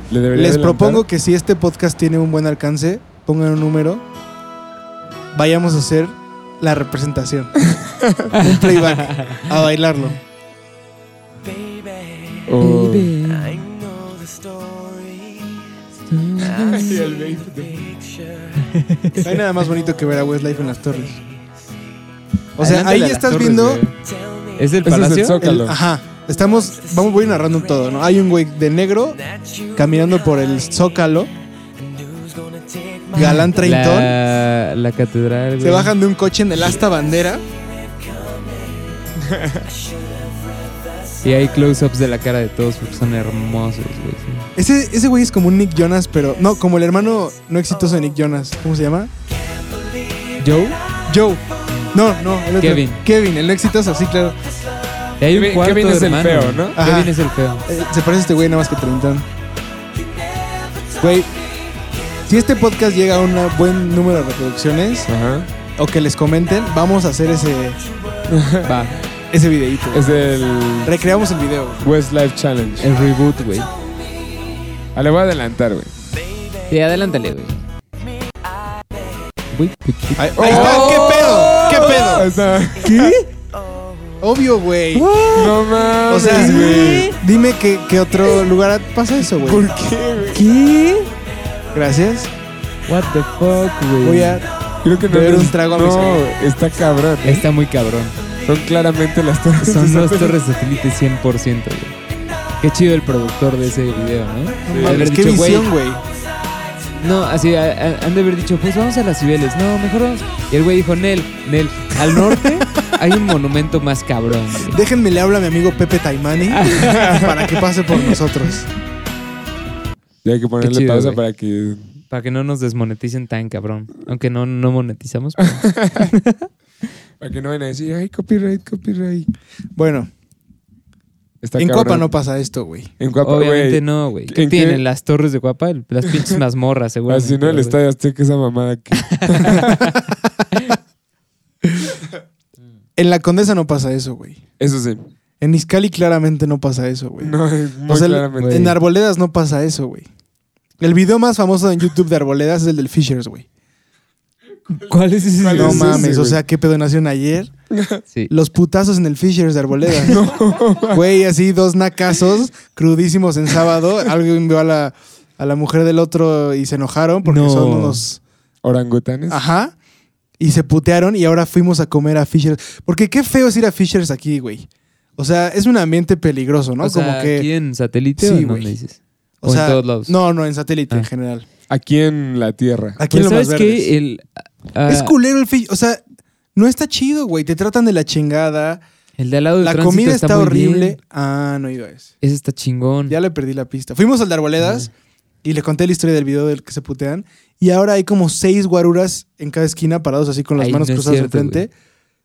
Le Les adelantar. propongo que si este podcast tiene un buen alcance, pongan un número, vayamos a hacer la representación. [laughs] un playback, a bailarlo. Oh. I know the story. [laughs] Ay, el baby. No hay nada más bonito que ver a Westlife en las torres. O sea, ahí las estás torres, viendo... güey. ¿Es del Ese es el palacio? Zócalo. el- ajá. Estamos, vamos, voy narrando un todo, ¿no? Hay un güey de negro caminando por el Zócalo, galán treintón. la, la catedral, güey. Se bajan de un coche en el asta bandera. Y hay close-ups de la cara de todos porque son hermosos, güey. sí. Ese, ese güey es como un Nick Jonas, pero no, como el hermano no exitoso de Nick Jonas. ¿Cómo se llama? Joe. Joe. No, no, el otro. Kevin. Kevin, el no exitoso, sí, claro. Y hay un Kevin- cuarto Kevin es el feo, ¿no? Ajá. Kevin es el feo. Eh, se parece a este güey nada más que treintón. Güey, si este podcast llega a un buen número de reproducciones Ajá. o que les comenten, vamos a hacer ese, Va. ese videito. Es el Recreamos el video. Westlife Challenge. El reboot, güey. Ah, le voy a adelantar, güey. Sí, adelántale, güey. Ahí, está, ¿qué pedo? ¿Qué. ¿Qué? Obvio, güey. No mames, O sea, güey. dime que, que otro lugar pasa eso, güey. ¿Por qué, güey? ¿Qué? Gracias. What the fuck, güey. Voy a. Creo que no Beber un trago a mi No, está cabrón. ¿eh? Está muy cabrón. Son claramente las torres. Son de dos satélite. torres satélites 100%, güey. Qué chido el productor de ese video, ¿no? De mames, haber qué dicho, güey, visión, güey. No, así a- a- han de haber dicho, pues vamos a las Cibeles. No, mejor vamos. Y el güey dijo, Nel, Nel, al norte hay un monumento más cabrón, güey. Déjenme le habla a mi amigo Pepe Taimani [laughs] para que pase por nosotros. Ya hay que ponerle chido, pausa güey. para que. Para que no nos desmoneticen tan cabrón. Aunque no, no monetizamos. pero- [laughs] Para que no vayan a decir, ay, copyright, copyright. Bueno, Está en cabrón. Copa no pasa esto, güey. En Copa, Obviamente no, güey. ¿Qué ¿En qué? tienen? Las torres de Guapa, El- las pinches mazmorras, seguro. Así no, el estadio Azteca, esa mamada que. [laughs] En la Condesa no pasa eso, güey. Eso sí. En Izcali claramente no pasa eso, güey. No, muy o sea, claramente. en Arboledas no pasa eso, güey. El video más famoso en YouTube de Arboledas es el del Fishers, güey. ¿Cuál es ese? ¿Cuál No es ese, mames, o sea, qué pedo nació ayer. Sí. Los putazos en el Fishers de Arboledas. [laughs] Güey, así dos nacazos crudísimos en sábado. Alguien vio a la, a la mujer del otro y se enojaron porque No. son unos. Orangutanes. Ajá. Y se putearon y ahora fuimos a comer a Fishers. Porque qué feo es ir a Fishers aquí, güey. O sea, es un ambiente peligroso, ¿no? O sea, Como que. ¿Aquí en satélite Sí, o en güey. dónde dices? o O, sea, en todos lados. No, no, en satélite Ah. en general. Aquí en la Tierra. Aquí en Pues, lo más ¿Sabes verdes. qué? El, ah, Es culero el Fishers. O sea, no está chido, güey. Te tratan de la chingada. el de al lado del La comida está, muy horrible. bien. Ah, no he ido a ese. Ese está chingón. Ya le perdí la pista. Fuimos al de Arboledas y le conté la historia del video del que se putean. Y ahora hay como seis guaruras en cada esquina parados así con las Ay, manos no cruzadas cierto, al frente,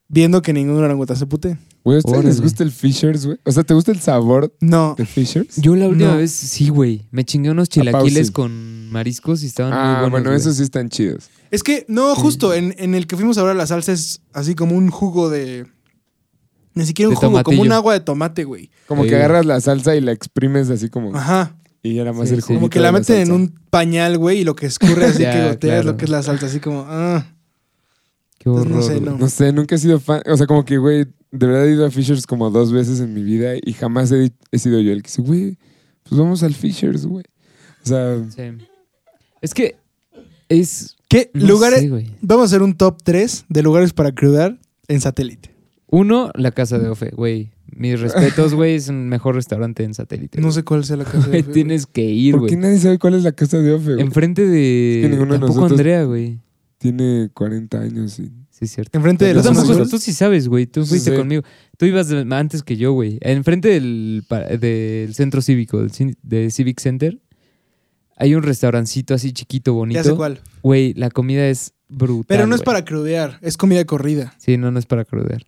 viendo que ningún orangután se putee. Güey, ¿a ustedes les gusta el Fishers, güey? O sea, ¿te gusta el sabor No. de Fishers? Yo la última No. vez, sí, güey. Me chingué unos chilaquiles con mariscos y estaban muy Ah, buenos. bueno, esos sí están chidos. Es que, no, justo en, en el que fuimos ahora la salsa es así como un jugo de. Ni siquiera un De jugo, como un agua de tomate, güey. Como Sí. que agarras la salsa y la exprimes así como. Ajá. Y ya nada más Sí, el sí. juguito Como que de la meten en salsa. un pañal, güey, y lo que escurre así [laughs] Ya, que gotea es claro. lo que es la salsa, así como. Ah. Qué Entonces, horror. no sé, güey. no. No sé, nunca he sido fan. O sea, como que, güey, de verdad he ido a Fishers como dos veces en mi vida y jamás he, he sido yo el que dice, güey, pues vamos al Fishers, güey. O sea, Sí. Es que es. ¿Qué no lugares? sé, güey. Vamos a hacer un top 3 de lugares para crudar en satélite. Uno, la casa de Ofe, güey. Mis [laughs] respetos, güey. Es un mejor restaurante en satélite. No güey. sé cuál sea la casa. Güey, de- tienes que ir, ¿por qué güey. nadie sabe cuál es la casa de Ofe, güey? Enfrente de. Es que ninguno de Tampoco nosotros- Andrea, güey. Tiene 40 años y... Sí, es cierto. Enfrente de Tú la tampoco, tú sí sabes, güey. Tú Sí fuiste conmigo. Tú ibas de- antes que yo, güey. Enfrente del, del centro cívico, del cin- de Civic Center, hay un restaurancito así chiquito, Ya sé bonito. cuál. Güey, la comida es brutal. Pero no es güey. para crudear, es comida corrida. Sí, no, no es para crudear.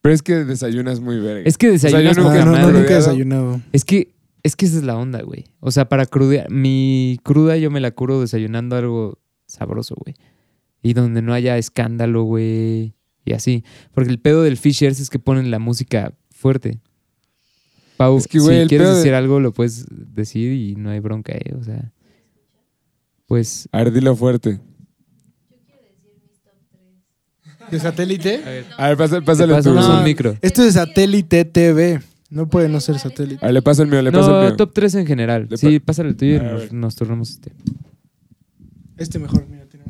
Pero es que desayunas muy verga. Es que sea, yo desayunas nunca- poca Ah, no, nunca he desayunado. Es que, es que esa es la onda, güey. O sea, para crudear. Mi cruda yo me la curo desayunando algo sabroso, güey. Y donde no haya escándalo, güey. Y así. Porque el pedo del Fishers es que ponen la música fuerte. Pau, Es que, güey, si quieres de- decir algo, lo puedes decir y no hay bronca, ¿eh? O sea, pues... A ver, dilo fuerte. ¿De satélite? A ver, pasa- pásale tu... pasamos No. micro. Esto es satélite TV. No puede no ser satélite. A ver, le paso el mío, le paso el No, mío. top 3 en general. Le Sí, pásale el tuyo y nos, nos turnamos este. Este mejor, mira, tiene-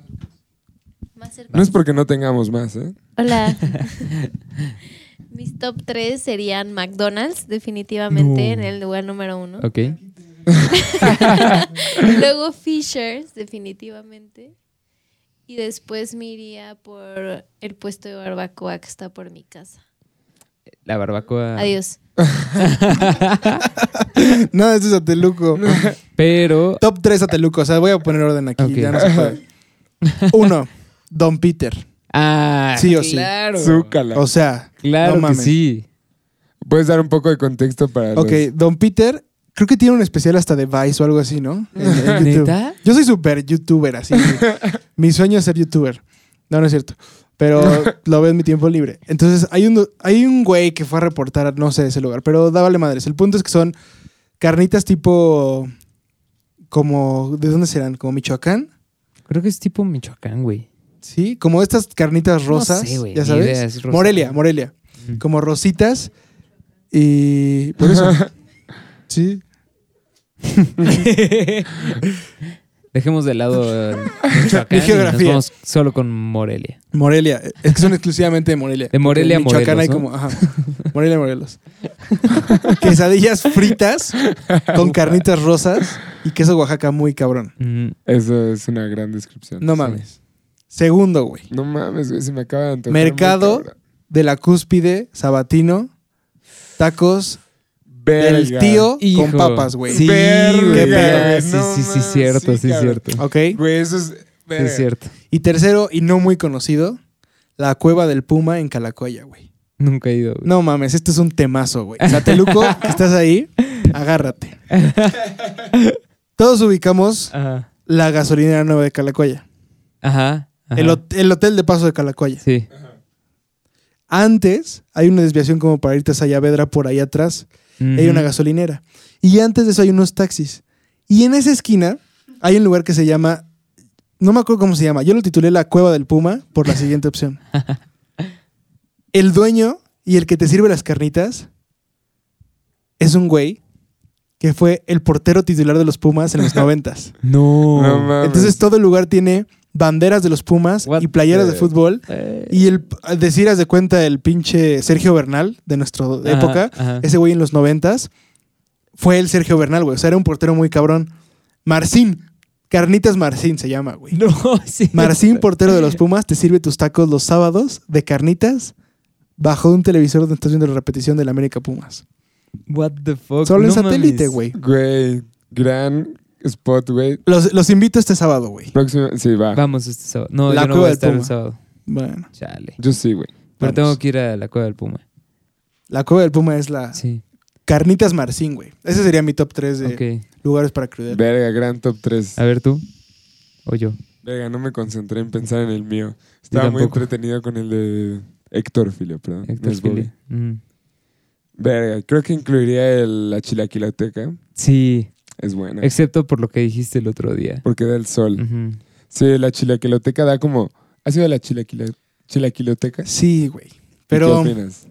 Más cerca. No es porque no tengamos más, ¿eh? Hola. [laughs] Mis top 3 serían McDonald's, definitivamente, No. en el lugar número uno. Ok. [laughs] Luego Fishers, definitivamente. Y después me iría por el puesto de barbacoa que está por mi casa. La barbacoa. Adiós. [laughs] No, este es Sateluco. Pero. Top 3 Sateluco. O sea, voy a poner orden aquí. Ya no se puede. Uno, Don Peter. Ah, Sí o sí. claro. Zúcala. O sea, Claro no que mames. sí. ¿Puedes dar un poco de contexto para Ok, los- Don Peter, creo que tiene un especial hasta de Vice o algo así, ¿no? En- en. [laughs] ¿Neta? Yo soy súper youtuber, así. [laughs] mi sueño es ser youtuber. No, no es cierto. Pero [laughs] lo veo en mi tiempo libre. Entonces, hay un, hay un güey que fue a reportar, no sé, ese lugar, pero dábale madres. El punto es que son carnitas tipo. como. ¿De dónde serán? ¿Como Michoacán? Creo que es tipo Michoacán, güey. Sí, como estas carnitas No rosas. sé, güey, ya sabes. idea, es rosa. Morelia, Morelia. Mm. Como rositas. Y. Por eso. sí. [laughs] Dejemos de lado eh, Michoacán Mi y geografía. nos vamos solo con Morelia. Morelia. Es que son exclusivamente de Morelia. De Morelia a En Michoacán hay Morelos, como. Ajá. Morelia, Morelos. [laughs] Quesadillas fritas con carnitas rosas y queso Oaxaca muy cabrón. Mm, Eso es una gran descripción. No mames. Segundo, güey. No mames, güey, se me acaba de Mercado de la cúspide, sabatino, tacos Verga. del tío hijo. con papas, güey. Sí, Verga, güey. Qué pedo. Sí, No sí, sí, cierto, sí, sí, cierto. Ok. Güey, eso es... Verga. es cierto. Y tercero, y no muy conocido, la cueva del Puma en Calacoya, güey. Nunca he ido, güey. No mames, este es un temazo, güey. Sateluco, [laughs] que estás ahí, agárrate. Todos ubicamos Ajá. la gasolinera nueva de Calacoya. Ajá. El, el hotel de paso de Calacoya. Sí. Antes hay una desviación como para irte a Sayavedra por ahí atrás. Hay una gasolinera. Y antes de eso hay unos taxis. Y en esa esquina hay un lugar que se llama. No me acuerdo cómo se llama. Yo lo titulé La Cueva del Puma por la siguiente opción. [laughs] El dueño y el que te sirve las carnitas es un güey que fue el portero titular de los Pumas en los [laughs] noventas. No. No mames. Entonces todo el lugar tiene banderas de los Pumas What y playeras de the- fútbol. Eh, Y el decir, haz de cuenta, el pinche Sergio Bernal de nuestra ajá, época, ajá. ese güey en los noventas, fue el Sergio Bernal, güey. O sea, era un portero muy cabrón. Marcín, Carnitas Marcín se llama, güey. No, [laughs] sí. Marcín, portero de los Pumas, te sirve tus tacos los sábados de carnitas bajo un televisor donde estás viendo la repetición del América Pumas. What the fuck. Solo en No satélite, mames. güey. Güey, gran spot, güey. Los, los invito este sábado, güey. Próximo... Sí, va. Vamos este sábado. No, La yo no cueva voy a del estar el Puma. sábado. Bueno, Chale. Yo sí, güey. Pero Vamos. tengo que ir a la cueva del Puma. la cueva del Puma es la Sí. Carnitas Marcín, güey. Ese sería mi top 3 de lugares para crudel. Verga, gran top 3. A ver tú. O yo. Verga, no me concentré en pensar en el mío. Estaba muy entretenido con el de Héctor Filio, perdón. Héctor No es Bobby. Fili. Mm. Verga, creo que incluiría el, la chilaquiloteca. Sí. Es buena. Excepto por lo que dijiste el otro día. porque da el sol. Sí, la chilaquiloteca da como... ¿Has ido a la chilaquilo- chilaquiloteca? Sí, güey. ¿Y Pero ¿Qué opinas?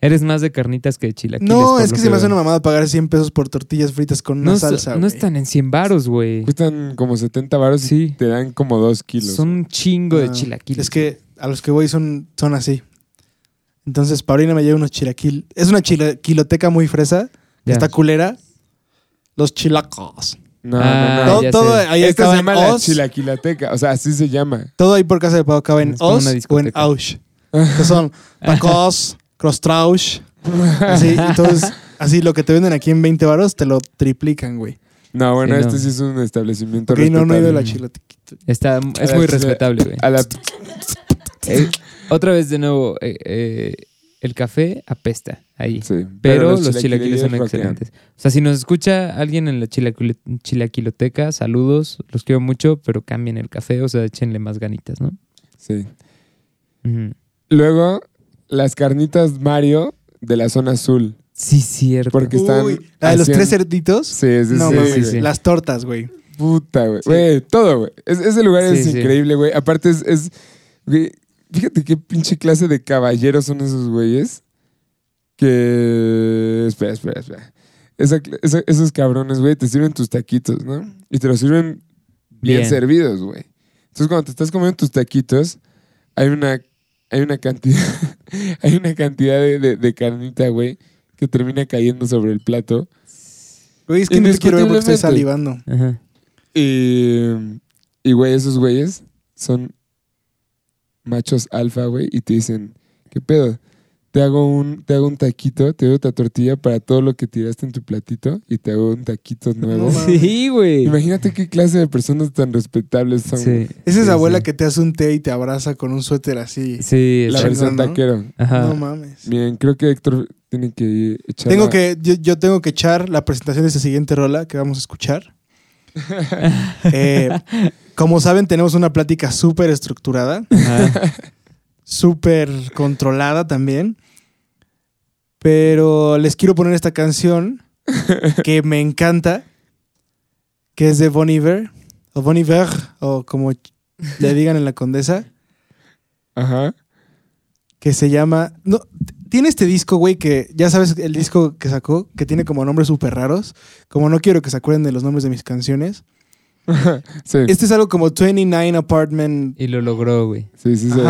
Eres más de carnitas que de chilaquiles. no, es lo que se me hace una mamada pagar 100 pesos por tortillas fritas con una no, salsa, No están en 100 varos, güey. Cuestan como 70 baros y te dan como 2 kilos. Son un chingo de Ah, chilaquiles. Es que a los que voy son, son así. Entonces, Paulina me lleva unos chilaquil. Es una chilaquiloteca muy fresa. Ya. Está culera. Los chilacos. No, Ah, no, no. todo ya todo sé. ahí Esta acaba se en llama la os. chilaquiloteca. O sea, así se llama. Todo ahí por casa de Pau acaba en Es como os una o en discoteca. aush. Que son [laughs] tacos, crosstrausch. Así, entonces, así lo que te venden aquí en 20 varos te lo triplican, güey. No, bueno, Sí, no. este sí es un establecimiento Ok, no, no he ido a la respetable. chilaquiloteca. Está, es A muy respetable, güey. A la... [laughs] [laughs] Eh, otra vez de nuevo, eh, eh, el café apesta ahí. Sí, Pero, los chilaquiles chilaquiles son excelentes. O sea, si nos escucha alguien en la chilaquiloteca, saludos, los quiero mucho, pero cambien el café, o sea, échenle más ganitas, ¿no? Sí. Luego, las carnitas Mario de la zona azul. Sí, cierto. Porque están. Uy, la de los tres cerditos. Sí, sí, no sí, sí, sí. las tortas, güey. Puta, güey. Güey, todo, güey. Es- ese lugar es increíble, güey. Aparte es, es- güey, fíjate qué pinche clase de caballeros son esos güeyes. Que... Espera, espera, espera. Esa cl- esa- esos cabrones, güey, te sirven tus taquitos, ¿no? Y te los sirven bien, Bien. servidos, güey. Entonces cuando te estás comiendo tus taquitos, hay una, hay una cantidad, [laughs] hay una cantidad de, de- de carnita, güey, que termina cayendo sobre el plato. Güey, es que no te quiero ver porque estoy Indiscutiblemente. salivando. Ajá. Y, y, güey, esos güeyes son machos alfa, güey, y te dicen, ¿qué pedo? Te hago un, te hago un taquito, te doy otra tortilla para todo lo que tiraste en tu platito y te hago un taquito nuevo. Sí, güey. Imagínate qué clase de personas tan respetables son. Sí. Esa es Sí, la abuela sí. que te hace un té y te abraza con un suéter así. Sí, La versión ¿no? taquero. Ajá. No mames. Bien, creo que Héctor tiene que echar. Tengo la- que, yo, yo tengo que echar la presentación de esta siguiente rola que vamos a escuchar. Eh, como saben, tenemos una plática súper estructurada, súper controlada también. Pero les quiero poner esta canción que me encanta, que es de Bon Iver, o Bon Iver, o como le digan en la condesa, Ajá. que se llama... No, tiene este disco, güey, que ya sabes el disco que sacó, que tiene como nombres súper raros. Como no quiero que se acuerden de los nombres de mis canciones. [laughs] Sí, Este es algo como 29 Apartment. Y lo logró, güey. sí, sí. sí.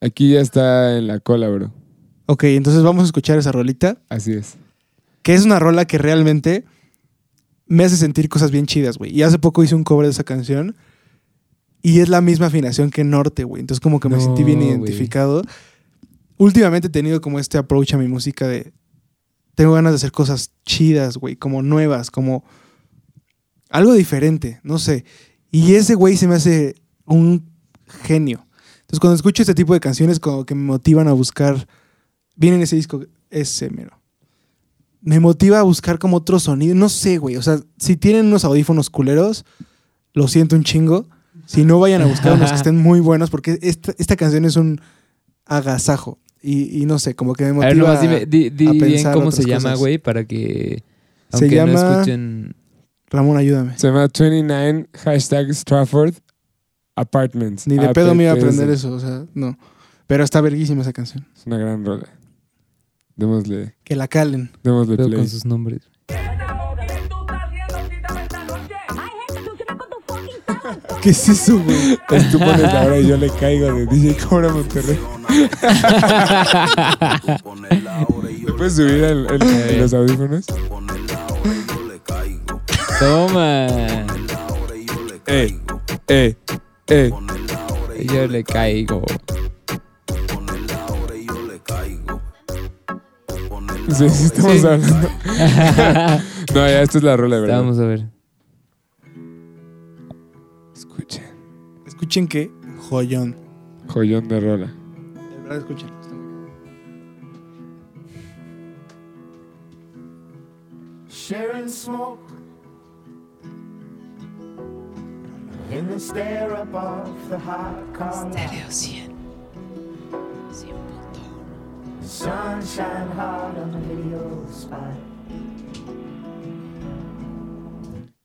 Aquí ya está en la cola, bro. Ok, entonces vamos a escuchar esa rolita, Así es. que es una rola que realmente me hace sentir cosas bien chidas, güey. Y hace poco hice un cover de esa canción y es la misma afinación que Norte, güey. Entonces como que me No, sentí bien identificado. Últimamente he tenido como este approach a mi música de... Tengo ganas de hacer cosas chidas, güey, como nuevas, como algo diferente, no sé. Y ese güey se me hace un genio. Entonces cuando escucho este tipo de canciones como que me motivan a buscar... Viene en ese disco, ese mero. Me motiva a buscar como otro sonido. No sé, güey. O sea, si tienen unos audífonos culeros, lo siento un chingo. Si no, vayan a buscar unos que [laughs] estén muy buenos porque esta, esta canción es un agasajo. Y, y no sé, como que me A motiva ver, nomás dime, di, di a bien pensar cómo se llama, cosas. güey, para que. Se Aunque no llama- escuchen. Ramón, ayúdame. Se llama 29 hashtag Stratford Apartments. Ni de pedo me iba a aprender eso, o sea, no. Pero está verguísima esa canción. Es una gran rola. Démosle, Que la calen. démosle Pero play. con sus nombres. ¿Qué es eso, güey? Es tú pones la hora y yo le caigo de DJ Cobra Monterrey. [laughs] ¿Me puedes subir el- el- ver. los audífonos? Toma. Eh, eh, eh. Yo le caigo. Sí, sí, estamos Sí. hablando. [laughs] no, ya, esta es la rola, ¿verdad? Vamos a ver. Escuchen. Escuchen que joyón. Joyón de rola. De verdad, escuchen. está muy bien. sharing smoke in the stare above the hot car lot. Sunshine hard on the video spot.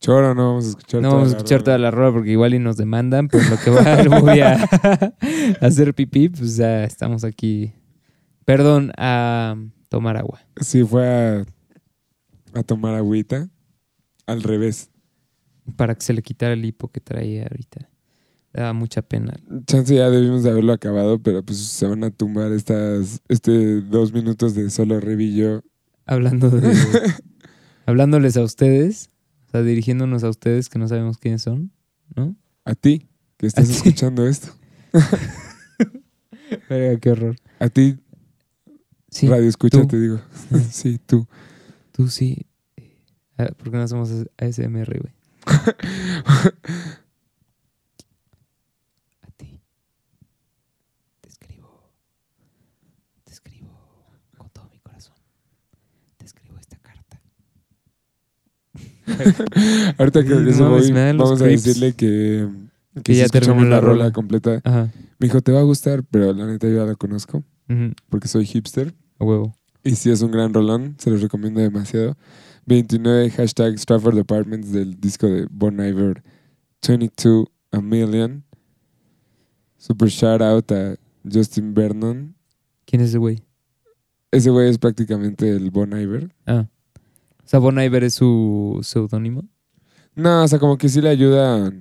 Choro, no vamos a escuchar No toda vamos a la escuchar rola. toda la rola porque igual y nos demandan, pero lo que va, voy a [laughs] [laughs] hacer pipí, pues ya estamos aquí. Perdón, a tomar agua. Sí, fue a, a tomar agüita. Al revés. Para que se le quitara el hipo que traía ahorita. Daba mucha pena. Chance ya debimos de haberlo acabado, pero pues se van a tumbar estas, este dos minutos de solo revillo. Hablando de. [laughs] hablándoles a ustedes, o sea, dirigiéndonos a ustedes que no sabemos quiénes son, ¿no? A ti, que estás [laughs] A escuchando esto. [laughs] Verga, qué horror. A ti, Sí, radio escucha, tú. te digo. [laughs] sí, tú. tú sí. Ah, ¿Por qué no hacemos ASMR, güey? A ti. Te escribo. Te escribo con todo mi corazón. Te escribo esta carta. [laughs] Ahorita que regreso no voy, vamos a creeps. decirle que, que, Que si ya terminó la la rola rola. completa. Ajá. Me dijo, te va a gustar, pero la neta yo ya la conozco. Porque soy hipster. A huevo. Y sí es un gran rolón, se los recomiendo demasiado. 29 hashtag Stratford Apartments del disco de Bon Iver 22 A Million. Super shout out a Justin Vernon. ¿Quién es ese güey? Ese güey es prácticamente el Bon Iver. Ah. O sea, Bon Iver es su seudónimo. No, o sea, como que sí le ayuda.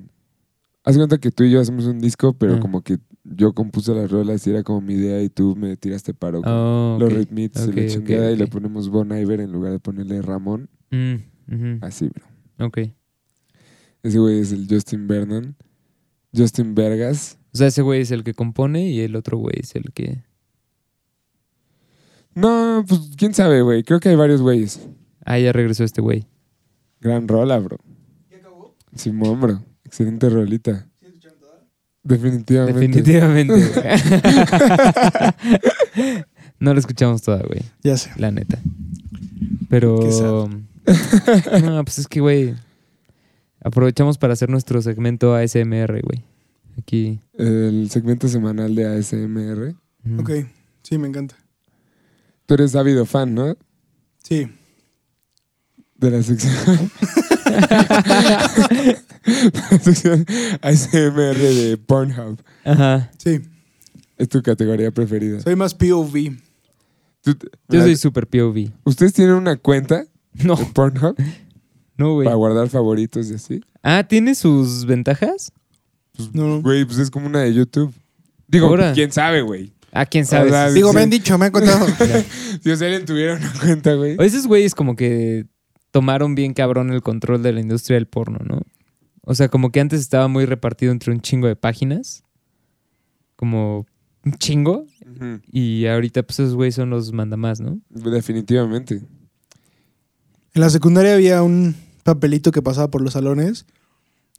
Haz cuenta que tú y yo hacemos un disco, pero Ah. como que yo compuse las rolas y era como mi idea y tú me tiraste paro con Oh, los ok. ritmits y la chingada y le ponemos Bon Iver en lugar de ponerle Ramón. Mm. Así, bro. Ok. Ese güey es el Justin Vernon. Justin Vergas. O sea, ese güey es el que compone y el otro güey es el que... No, pues quién sabe, güey. Creo que hay varios güeyes. Ah, ya regresó este güey. Gran rola, bro. Simón, bro. Excelente rolita. Definitivamente. Definitivamente. güey. [laughs] [laughs] no lo escuchamos toda, güey. Ya sé. La neta. Pero... [laughs] No, pues es que, güey... Aprovechamos para hacer nuestro segmento ASMR, güey. Aquí... El segmento semanal de ASMR. ujú. Ok. Sí, me encanta. Tú eres ávido fan, ¿no? Sí. De la sección. la sección ASMR de Pornhub. Ajá. Sí. Es tu categoría preferida. Soy más POV. Tú- Yo soy super POV. ¿Ustedes tienen una cuenta No, de Pornhub [laughs] no, güey. para guardar favoritos y así? Ah, ¿tiene sus ventajas? No, no. Güey, pues es como una de YouTube. Digo, Ahora. quién sabe, güey. Ah, quién sabe. Digo, sí. me han dicho, me han contado. [laughs] Si o alguien tuviera una cuenta, güey. O esos güeyes como que tomaron bien cabrón el control de la industria del porno, ¿no? O sea, como que antes estaba muy repartido entre un chingo de páginas. Como un chingo. Y ahorita pues esos güeyes son los mandamás, ¿no? Definitivamente. En la secundaria había un papelito que pasaba por los salones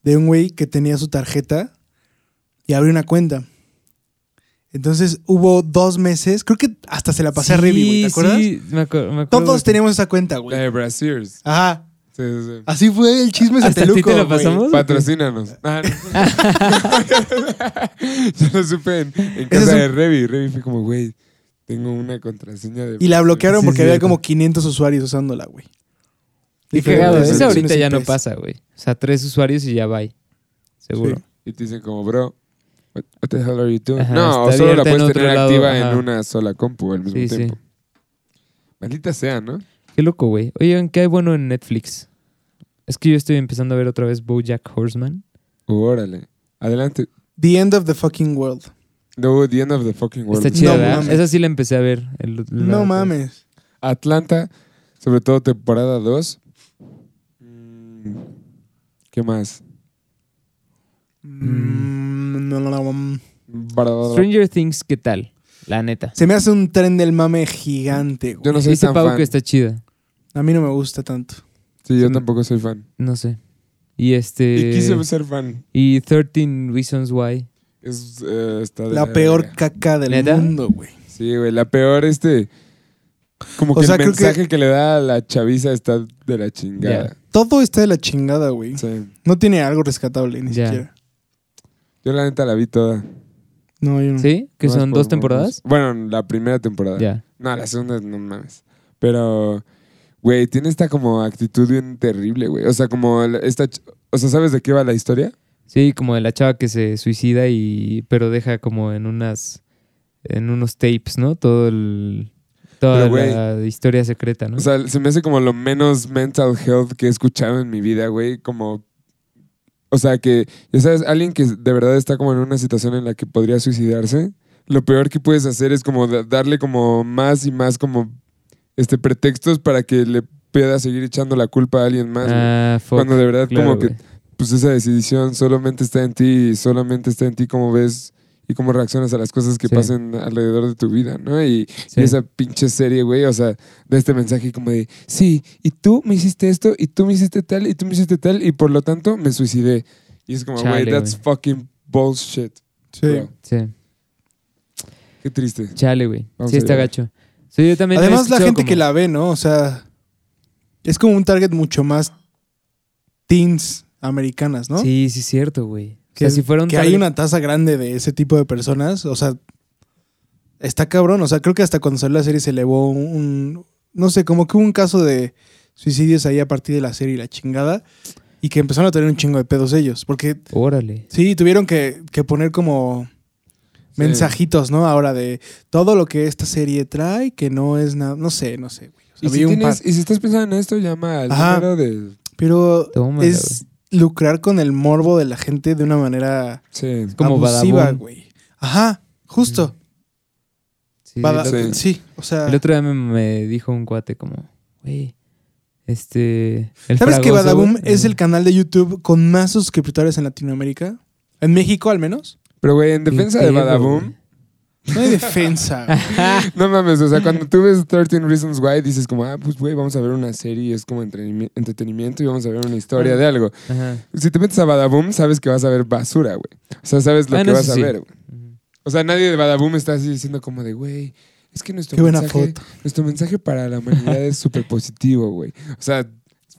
de un güey que tenía su tarjeta y abrió una cuenta. Entonces hubo dos meses, creo que hasta se la pasé a Rivi, güey, ¿te acuerdas? Sí, me, acu- me acuerdo. Todos teníamos esa cuenta, La güey. de Braziers. Ajá. Sí, sí, sí. Así fue el chisme ¿Hasta sateluco, te la güey. pasamos? Patrocínanos. [laughs] Ah, no. [laughs] Yo lo supe en, casa es un- de Revi. Revi fue como, güey, tengo una contraseña de... Y la bloquearon Sí, porque sí, había como 500 usuarios usándola, güey. Diferentes cagado. Eso ahorita ya no pasa, güey. O sea, tres usuarios y ya va. Seguro. Sí. Y te dicen como, bro, what, what the hell are you doing? Ajá, no, solo la puedes tener lado, activa ajá. en una sola compu al mismo Sí, sí. tiempo. Maldita sea, ¿no? Qué loco, güey. Oigan, ¿qué hay bueno en Netflix? Es que yo estoy empezando a ver otra vez BoJack Horseman. Órale. Adelante. The End of the Fucking World. No, The End of the Fucking World. Está chida, No. Esa sí la empecé a ver. el- la- No mames. Atlanta, sobre todo temporada 2. Mm, ¿Qué más? Mm, no, no, no. Bra- Stranger Things, ¿qué tal? La neta. Se me hace un tren del mame gigante, güey. Yo no soy Dice tan Pau fan. que está chida. A mí no me gusta tanto. Sí, yo Sí. tampoco soy fan. No sé. Y este. Y quise ser fan. Y 13 Reasons Why. Es, eh, está de La peor verga. caca del ¿Neta? mundo, güey. Sí, güey, la peor este... Como O que sea, el creo que- mensaje que... le da a la chaviza está de la chingada. Todo está de la chingada, güey. Sí. No tiene algo rescatable, ni Ya. siquiera. Yo la neta la vi toda. No, yo no. ¿Sí? ¿Que son dos temporadas? Bueno, la primera temporada. Ya. No, la segunda no mames. Pero, güey, tiene esta como actitud bien terrible, güey. O sea, como esta... O sea, ¿sabes de qué va la historia? Sí, como de la chava que se suicida y. pero deja como en unas. en unos tapes, ¿no? Todo el. Toda Pero, la historia secreta, ¿no? O sea, se me hace como lo menos mental health que he escuchado en mi vida, güey. Como... O sea, que, ya sabes, alguien que de verdad está como en una situación en la que podría suicidarse, lo peor que puedes hacer es como da- darle como más y más como este pretextos para que le pueda seguir echando la culpa a alguien más. ah, fuck. Cuando de verdad Claro, como que pues esa decisión solamente está en ti y solamente está en ti cómo ves y cómo reaccionas a las cosas que Sí. pasen alrededor de tu vida, ¿no? Y, Sí. y esa pinche serie, güey, o sea, de este mensaje como de, sí, y tú me hiciste esto, y tú me hiciste tal, y tú me hiciste tal, y por lo tanto me suicidé. Y es como, güey, that's fucking bullshit. Sí. bro. Sí. Qué triste. Chale, güey. Sí, está gacho. Sí, yo también he Además, la gente como- que la ve, ¿no? O sea, es como un target mucho más teens americanas, ¿no? Sí, sí, es cierto, güey. O Que, sea, si fuera un que hay una tasa grande de ese tipo de personas, o sea, está cabrón. O sea, creo que hasta cuando salió la serie se elevó un, un- no sé, como que hubo un caso de suicidios ahí a partir de la serie y la chingada. Y que empezaron a tener un chingo de pedos ellos. Porque Órale. sí, tuvieron que, que poner como Sí. mensajitos, ¿no? Ahora de todo lo que esta serie trae, que no es nada, no sé, no sé, güey. O sea, si, tienes- y si estás pensando en esto, llama al Ajá. número de... Pero Tómala, es lucrar con el morbo de la gente de una manera Sí. Como abusiva, güey. Ajá, justo. Sí, Bada- otro, sí. o sea, el otro día me, me dijo un cuate como, güey, este... el ¿sabes que Badaboom es el canal de YouTube con más suscriptores en Latinoamérica? En México, al menos. Pero, güey, en defensa de Badaboom, No hay defensa. güey. [laughs] no mames, o sea, cuando tú ves 13 Reasons Why, dices como, ah, pues, güey, vamos a ver una serie, es como entretenimi- entretenimiento y vamos a ver una historia de algo. Ajá. Si te metes a Badaboom, sabes que vas a ver basura, güey. O sea, sabes lo Ah, que no, vas eso a sí. ver, güey. O sea, nadie de Badaboom está así diciendo como de, güey, es que nuestro Qué buena mensaje, foto. nuestro mensaje para la humanidad es súper positivo, güey. O sea,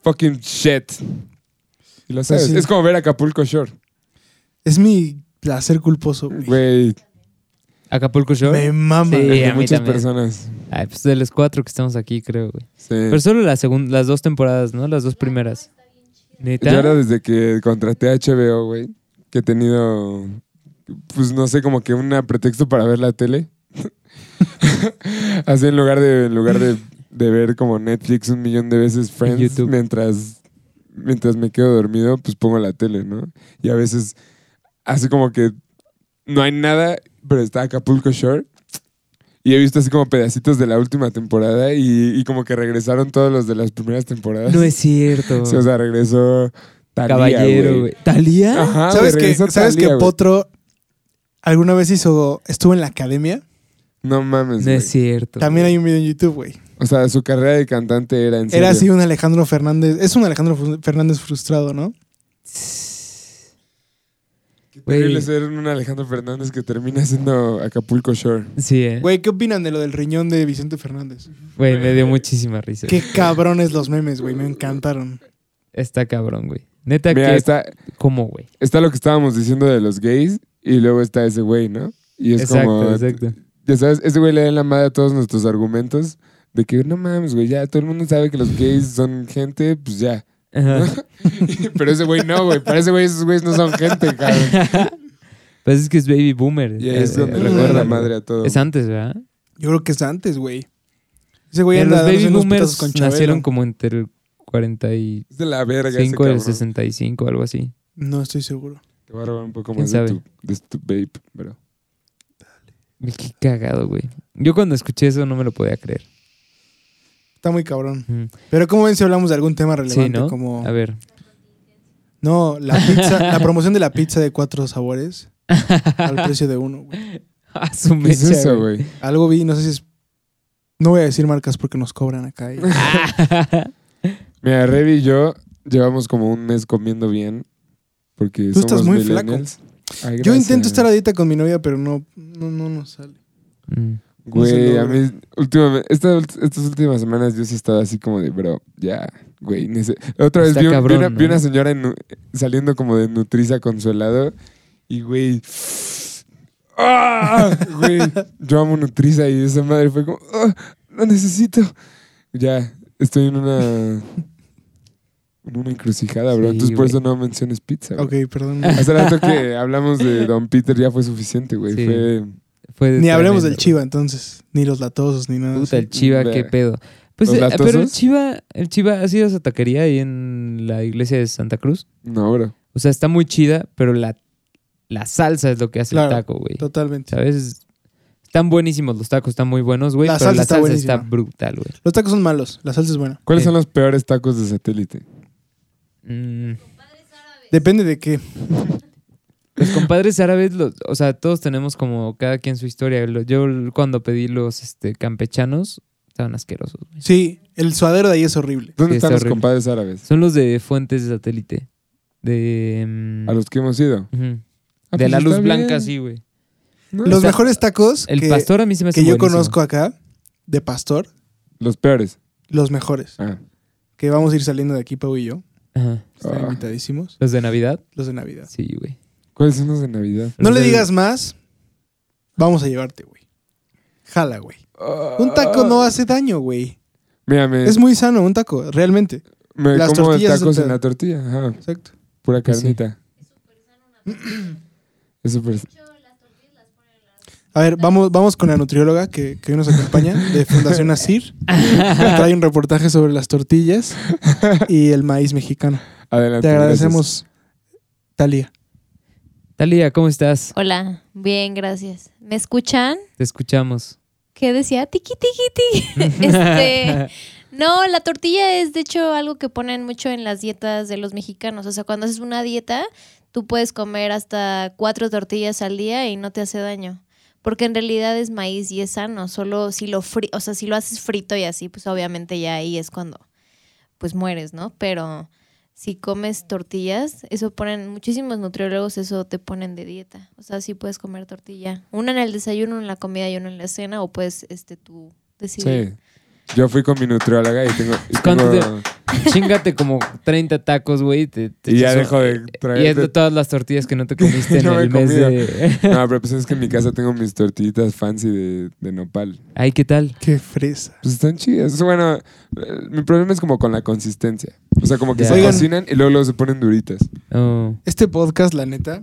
fucking shit. Y lo sabes. Pues sí. Es como ver Acapulco Shore. Es mi placer culposo, güey. Güey, ¿Acapulco Shore? Me mama. Sí, de muchas también. personas. Ay, pues de los cuatro que estamos aquí, creo, güey. Sí. Pero solo la las dos temporadas, ¿no? Las dos primeras. ¿Neta? Yo ahora desde que contraté a HBO, güey, que he tenido, pues no sé, como que un pretexto para ver la tele. [laughs] Así en lugar de, en lugar de, de ver como Netflix un millón de veces Friends, YouTube. mientras, mientras me quedo dormido, pues pongo la tele, ¿no? Y a veces, así como que no hay nada, pero está Acapulco Shore. Y he visto así como pedacitos de la última temporada y, y como que regresaron todos los de las primeras temporadas. No es cierto. [laughs] Sí, o sea, regresó Caballero, güey. ¿Talía? Ajá, ¿Sabes que, ¿sabes que. Potro alguna vez hizo, estuvo en la academia? No mames, No es cierto. También hay un video en YouTube, güey. O sea, su carrera de cantante era en serio. Era así un Alejandro Fernández. Es un Alejandro Fernández frustrado, ¿no? Qué terrible ser un Alejandro Fernández que termina siendo Acapulco Shore. Sí, ¿eh? Güey, ¿qué opinan de lo del riñón de Vicente Fernández? Güey, me dio muchísima risa. Qué cabrones los memes, güey. Me encantaron. Está cabrón, güey. Neta, Mira, que... está, ¿Cómo, güey? está lo que estábamos diciendo de los gays y luego está ese güey, ¿no? Y es Exacto, como... exacto. Ya sabes, ese güey le da en la madre a todos nuestros argumentos de que no mames, güey, ya todo el mundo sabe que los gays son gente, pues ya. Ajá. [laughs] Pero ese güey no, güey. Para ese güey esos güeyes no son gente, cabrón. [laughs] Pues es que es baby boomer. Y ahí es Eh, donde le recuerda, da la güey. madre a todo. Es antes, ¿verdad? Yo creo que es antes, güey. Ese güey los baby boomers con nacieron como entre el 45 Es de la verga ese y el cabrón. 65, algo así. No estoy seguro. Te voy a robar un poco ¿Quién más de sabe? tu, de tu vape, bro. Qué cagado, güey. Yo cuando escuché eso no me lo podía creer. Está muy cabrón. Pero ¿cómo ven si hablamos de algún tema relevante? Sí, ¿no? Como... A ver. No, la pizza, la [laughs] promoción de la pizza de cuatro sabores al precio de uno, güey. [laughs] A su ¿Qué es eso, güey. Algo vi, no sé si es... No voy a decir marcas porque nos cobran acá. y- [laughs] Mira, Revi y yo llevamos como un mes comiendo bien. Porque Tú estás muy. Ay, Yo intento estar a dieta con mi novia, pero no, no, no nos sale. Mm. Güey, a mí, últimamente, estas, estas últimas semanas yo sí estaba así como de, bro, ya, güey. Otra vez vi, una, ¿no? vi una señora en saliendo como de Nutriza con su helado y, güey, ¡ah! Güey, yo amo Nutriza y esa madre fue como, ¡ah! Lo necesito. Ya, estoy en una, en una encrucijada, bro. Sí, Entonces por eso no menciones pizza. güey. Ok, perdón. Hace rato que hablamos de Don Peter ya fue suficiente, güey. Sí. Fue... Fue Ni hablemos del Chiva, entonces. Ni los latosos, ni nada. Puta, así. el Chiva, qué pedo. Pues, ¿Los eh, pero el? Chiva, el Chiva ha sido esa taquería ahí en la iglesia de Santa Cruz. No, bro. O sea, está muy chida, pero la, la salsa es lo que hace Claro, el taco, güey. Totalmente. ¿Sabes? Están buenísimos los tacos, están muy buenos, güey. La pero salsa la está salsa está, brutal, güey. Los tacos son malos, la salsa es buena. ¿Cuáles Eh. son los peores tacos de satélite? Mm, Depende de qué. [laughs] Los compadres árabes, los- o sea, todos tenemos como cada quien su historia. Yo cuando pedí los este, campechanos, estaban asquerosos, güey. Sí, el suadero de ahí es horrible. ¿Dónde Sí, están está los horrible. compadres árabes? Son los de fuentes de satélite. De. mm, A los que hemos ido. Ah, de pues la luz bien. blanca, sí, güey. ¿No? Los mejores tacos El que, pastor a mí se me hace que yo buenísimo. conozco acá, de pastor, Los peores. los mejores. Ah. Que vamos a ir saliendo de aquí, Pau y yo. Ajá. Están Ah. invitadísimos. Los de Navidad, Los de Navidad. sí, güey. ¿Cuáles son los de Navidad? No le digas más. Vamos a llevarte, güey. jala, güey. Un taco no hace daño, güey. Mira, me, Es muy sano un taco, realmente. me las como tortillas tacos son- en la tortilla. Ajá, Exacto. pura Pues carnita. Es súper... A ver, vamos, vamos con la nutrióloga que, que hoy nos acompaña de Fundación Asir. [laughs] Trae un reportaje sobre las tortillas y el maíz mexicano. Adelante. Te gracias. agradecemos, Talia. Talía, ¿cómo estás? Hola, bien, gracias. ¿Me escuchan? Te escuchamos. ¿Qué decía? Tiki, tiki, tiki. [laughs] este, [laughs] no, la tortilla es de hecho algo que ponen mucho en las dietas de los mexicanos. O sea, cuando haces una dieta, tú puedes comer hasta cuatro tortillas al día y no te hace daño. Porque en realidad es maíz y es sano. Solo si lo fri o sea, si lo haces frito y así, pues obviamente ya ahí es cuando pues mueres, ¿no? Pero si comes tortillas, eso ponen, muchísimos nutriólogos eso te ponen de dieta. O sea, sí puedes comer tortilla. Una en el desayuno, en la comida y una en la cena, o puedes este tú decidir. Sí. Yo fui con mi nutrióloga y tengo... y ¿Cuánto tengo- Chingate como 30 tacos, güey. te- te Y ya dejo de traer- Y es de todas las tortillas que no te [laughs] comiste en No me he el mes comido. de... No, pero [laughs] pues es que en mi casa tengo mis tortillitas fancy de, de nopal. Ay, ¿qué tal? Qué fresa. Pues están chidas. Bueno, eh, mi problema es como con la consistencia. O sea, como que se Oigan. cocinan y luego, luego se ponen duritas. Oh, Este podcast, la neta,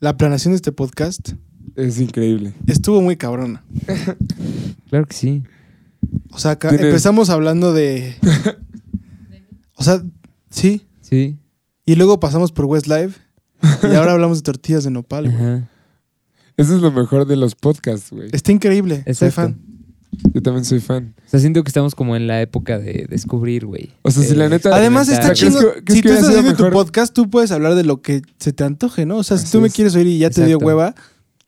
la planeación de este podcast Es increíble. estuvo muy cabrona. [laughs] claro que sí. O sea, acá empezamos hablando de... [laughs] O sea, sí. Sí. Y luego pasamos por Westlife. Y ahora hablamos de tortillas de nopal, güey. Ajá. Eso es lo mejor de los podcasts, güey. Está increíble. Soy Exacto. fan. Yo también soy fan. O sea, siento que estamos como en la época de descubrir, güey. O sea, si Eh, la neta- Además está. ¿crees chido. que- crees Si que tú hubiera estás sido haciendo tu mejor? podcast, tú puedes hablar de lo que se te antoje, ¿no? O sea, si Así tú me es. quieres oír y ya te dio Exacto. hueva,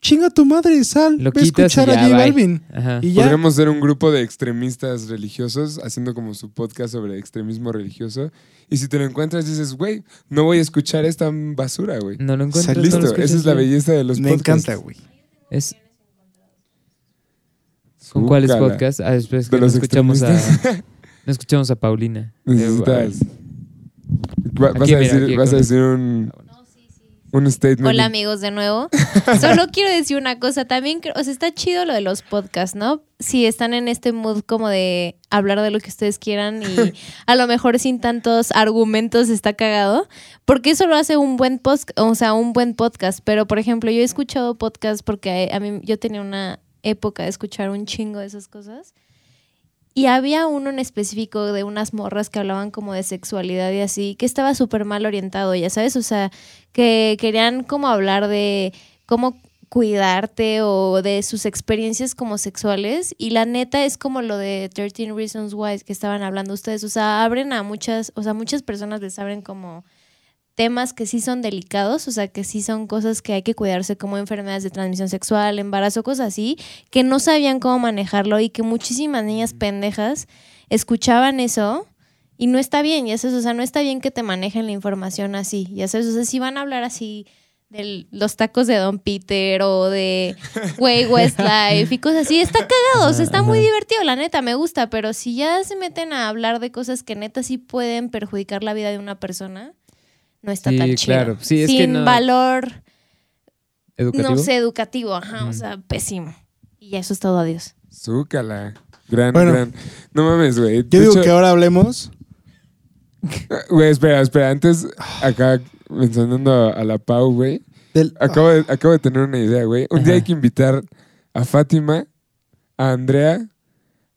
chinga tu madre, sal. Lo Ve a quitas y escuchar a ya, J. Balvin. Ajá. Y ya. Podríamos ser un grupo de extremistas religiosos haciendo como su podcast sobre extremismo religioso. Y si te lo encuentras, dices, güey, no voy a escuchar esta basura, güey. No lo encuentro. Exacto. no lo Listo, escuchas, esa es la belleza de los Me podcasts. encanta, güey. Es... ¿Con cuáles podcasts? Ah, es que De no los escuchamos a, extremistas. no escuchamos a Paulina. Necesitas. Va- vas a decir, aquí vas a decir un, un statement. Hola amigos de nuevo. [laughs] Solo quiero decir una cosa, también, o sea, está chido lo de los podcasts, ¿no? Si están en este mood como de hablar de lo que ustedes quieran y [laughs] a lo mejor sin tantos argumentos está cagado, porque eso lo hace un buen post, o sea, un buen podcast, pero por ejemplo, yo he escuchado podcasts porque a mí yo tenía una época de escuchar un chingo de esas cosas. Y había uno en específico de unas morras que hablaban como de sexualidad y así, que estaba súper mal orientado, ya sabes, o sea, que querían como hablar de cómo cuidarte o de sus experiencias como sexuales y la neta es como lo de 13 Reasons Why que estaban hablando ustedes, o sea, abren a muchas, o sea, muchas personas les abren como temas que sí son delicados, o sea, que sí son cosas que hay que cuidarse como enfermedades de transmisión sexual, embarazo, cosas así, que no sabían cómo manejarlo y que muchísimas niñas pendejas escuchaban eso y no está bien, ya sabes, o sea, no está bien que te manejen la información así, ya sabes, o sea, si van a hablar así de los tacos de Don Peter o de Way [laughs] Westlife y cosas así, está cagado, o sea, está muy divertido, la neta, me gusta, pero si ya se meten a hablar de cosas que neta sí pueden perjudicar la vida de una persona, no está Sí, tan chido. claro. Sí, es que Sin no- valor, ¿Educativo? no sé, educativo, ajá, o sea, pésimo. Y eso es todo, adiós. Zúcala. Gran, Bueno. gran. No mames, güey. Yo digo hecho- que ahora hablemos. [laughs] Güey, espera, espera. Antes, acá mencionando a, la Pau, güey. Del, Acabo de, acabo de tener una idea, güey. Un día hay que invitar a Fátima, a Andrea,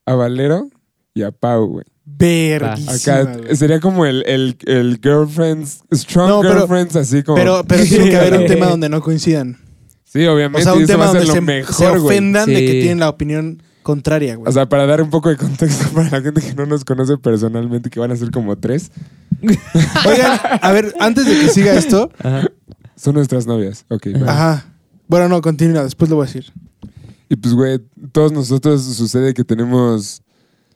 a Valero y a Pau, güey. Verguísima, sería como el, el, el girlfriends, strong No, pero- girlfriends, así como. Pero, pero tiene que haber un [laughs] tema donde no coincidan. Sí, O obviamente. sea, y un tema donde lo se, mejor, se ofendan de que tienen la opinión contraria, güey. O sea, para dar un poco de contexto [laughs] para la gente que no nos conoce personalmente, que van a ser como tres, [laughs] Oigan, a ver, antes de que siga esto, Ajá. son nuestras novias. Ok, va. ajá. Bueno, no, continúa, después lo voy a decir. Y pues, güey, todos nosotros sucede que tenemos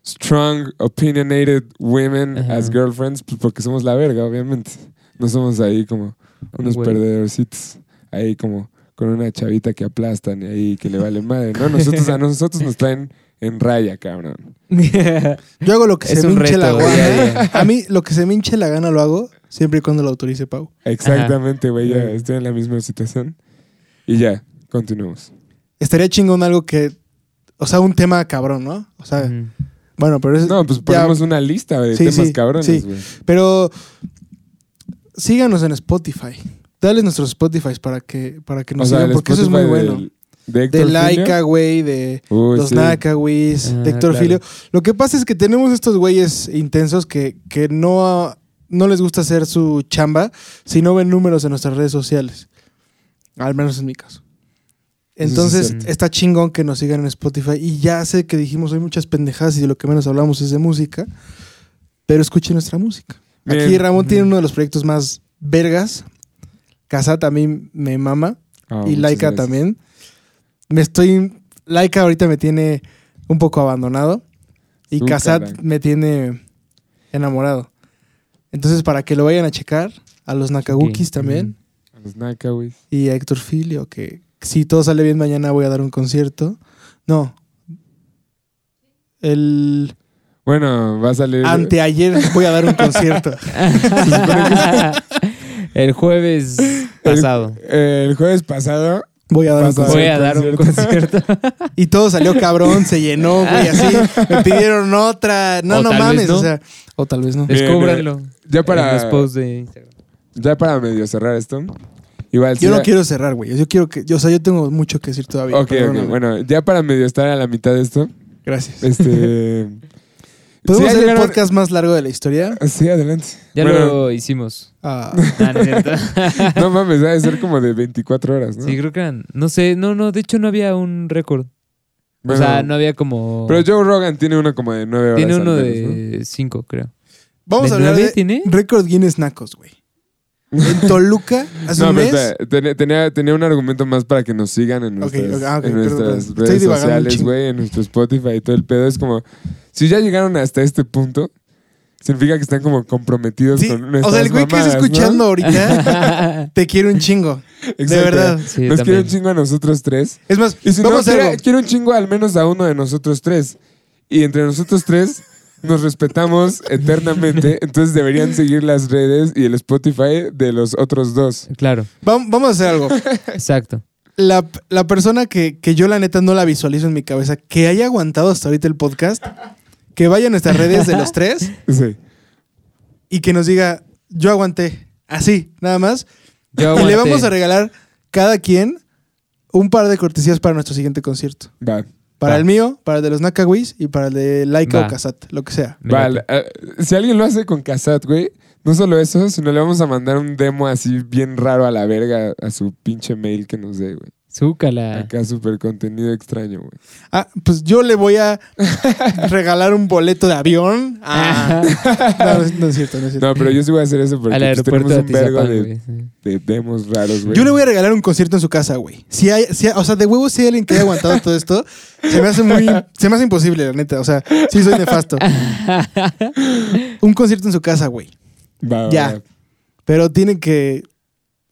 strong, opinionated women Ajá. as girlfriends, pues porque somos la verga, obviamente. No somos ahí como unos Güey. perdedorcitos, ahí como con una chavita que aplastan y ahí que le vale madre. No, nosotros a [laughs] nosotros nos traen en raya, cabrón. Yo hago lo que [laughs] Es se un me hinche la reto, güey, ya, gana. A mí, lo que se me hinche la gana lo hago, siempre y cuando lo autorice Pau. Exactamente, güey, ya estoy en la misma situación. Y ya, continuamos. estaría chingón algo que, o sea, un tema cabrón, ¿no? O sea, Ujú. Bueno, pero es... No, pues ya- ponemos una lista de Sí, temas sí, cabrones, sí. güey. Pero síganos en Spotify. Dale nuestros Spotify para que, para que nos O sigan, porque eso es muy bueno. De De. Laika, güey, de Uy, los. Nakawis, Ah, de Héctor claro. Filio. Lo que pasa es que tenemos estos güeyes intensos que, que no, no les gusta hacer su chamba si no ven números en nuestras redes sociales. Al menos en mi caso. Sí Entonces, está chingón que nos sigan en Spotify. Y ya sé que dijimos hay muchas pendejadas y de lo que menos hablamos es de música. Pero escuchen nuestra música. Aquí. Ramón tiene uno de los proyectos más vergas. Casa también me mama. Ah, y Laika gracias. también. Me estoy. Laika ahorita me tiene un poco abandonado. Y Su Casat cara. me tiene enamorado. Entonces, para que lo vayan a checar, a los Nakagukis también. A Los Nakawis. Y a Héctor Filio, que si todo sale bien mañana voy a dar un concierto. No. El Bueno, va a salir. anteayer voy a dar un concierto. [laughs] El jueves pasado. El jueves pasado. Voy a dar un Vas a- concierto. Voy a dar un concierto. [laughs] Y todo salió cabrón, se llenó, güey, así. [laughs] Me pidieron otra. No, O no mames, no. o sea. O tal vez no. Descúbranlo. Ya para- de. Ya para medio cerrar esto. Igual. Yo no quiero cerrar, güey. Yo quiero que. Yo, o sea, yo tengo mucho que decir todavía. Ok, ok. Bueno, ya para medio estar a la mitad de esto. Gracias. Este. [laughs] ¿Podemos sí, hacer el podcast más largo de la historia? Sí, adelante. Ya Bueno, lo hicimos. Ah, [laughs] no es cierto. [laughs] No mames, debe ser como de 24 horas, ¿no? Sí, creo que eran. No sé, no, no, de hecho no había un récord. Bueno, o sea, no había como. Pero Joe Rogan tiene uno como de 9 horas. tiene uno menos, de 5, creo. vamos ¿De a hablar de tiene? récord Guinness Nacos, güey. En Toluca, hace No, un mes. tenía, tenía, tenía un argumento más para que nos sigan en nuestras, en redes sociales, güey, en nuestro Spotify y todo el pedo. Es como, si ya llegaron hasta este punto, significa que están como comprometidos Sí, con o nuestras sea, el güey que está mamadas, ¿no? escuchando ahorita [laughs] te quiere un chingo. De verdad. Sí, Nos quiere un chingo a nosotros tres. Es más, Y si vamos no, a hacer quiere, quiere un chingo al menos a uno de nosotros tres. Y entre nosotros tres nos respetamos [laughs] eternamente. Entonces deberían seguir las redes y el Spotify de los otros dos. Claro, Vam- Vamos a hacer algo. exacto. La, la persona que, que yo la neta no la visualizo en mi cabeza, que haya aguantado hasta ahorita el podcast, que vaya a nuestras redes de los tres Sí. y que nos diga, yo aguanté. Así, nada más. Yo Y le vamos a regalar cada quien un par de cortesías para nuestro siguiente concierto. Va. Para Va. el mío, para el de los Nakawis y para el de Laika Va. o Casat, lo que sea. Va, late. eh, si alguien lo hace con Casat, güey, no solo eso, sino le vamos a mandar un demo así bien raro a la verga a su pinche mail que nos dé, güey. Zúcala. Acá súper contenido extraño, güey. Ah, pues yo le voy a [laughs] regalar un boleto de avión. Ah. [laughs] No, no es- cierto, no es cierto. No, pero yo sí voy a hacer eso porque Al pues, aeropuerto tenemos un vergo de, demos raros, güey. Yo le voy a regalar un concierto en su casa, güey. Si hay, si hay- o sea, de huevo si hay alguien que haya aguantado todo esto, se me hace muy, se me hace imposible, la neta. O sea, sí soy nefasto. [laughs] un concierto en su casa, güey. Va, va, Ya. va. Pero tiene que,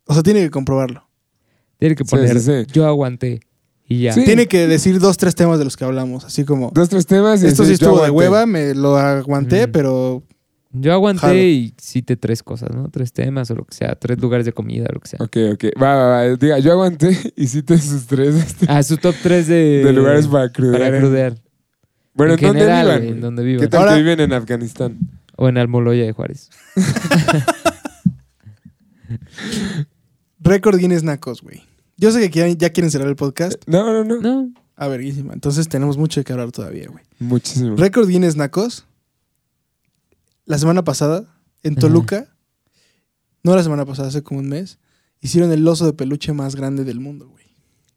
o sea, tiene que comprobarlo. Tiene que poner, sí, sí. yo aguanté. Y ya. Sí. Tiene que decir dos, tres temas de los que hablamos. Así como, Dos, tres temas y esto sí estuvo de hueva, me lo aguanté, Mm. pero Yo aguanté Jalo. y cité tres cosas, ¿no? Tres temas o lo que sea. Tres lugares de comida o lo que sea. Ok, ok. Va, va, va. Diga, yo aguanté [laughs] y cite sus tres este, Ah, su top tres de... de lugares para crudear. para en- crudear. Bueno, en ¿en dónde general, vivan? güey, en donde ¿Qué vivan. tal Ahora- que viven en Afganistán? O en Almoloya de Juárez. [laughs] récord Guinness Nacos, güey. Yo sé que quieren- ya quieren cerrar el podcast. No, no, no. No. A verguísima. Entonces tenemos mucho de qué hablar todavía, güey. Muchísimo. Récord Guinness Nacos. La semana pasada, en Ajá. Toluca, no la semana pasada, hace como un mes, hicieron el oso de peluche más grande del mundo, güey.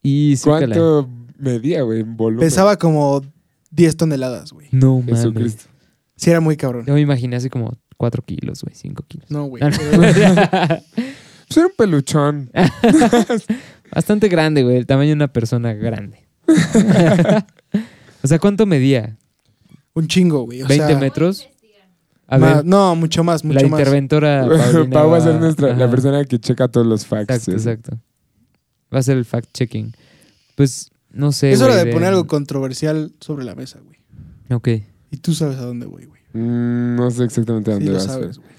Y. ¿Cuánto medía, güey, en volumen? Pesaba como 10 toneladas, güey. No, mames. Jesucristo. Sí, era muy cabrón. Yo me imaginé así como cuatro kilos, güey. Cinco kilos. No, güey. No, no. [laughs] Pues era un peluchón. [laughs] Bastante grande, güey. El tamaño de una persona grande. [laughs] o sea, ¿cuánto medía? Un chingo, güey. O ¿20 sea, metros? A ver, no, mucho más, la mucho más. interventora. [laughs] Paulina Pau va a ser nuestra, la persona que checa todos los facts. Exacto, sí. exacto. Va a ser el fact-checking. Pues, no sé. Es hora de poner algo controversial sobre la mesa, güey. Ok. Y tú sabes a dónde voy, güey. Mm, no sé exactamente a Sí, dónde lo vas. sabes, güey.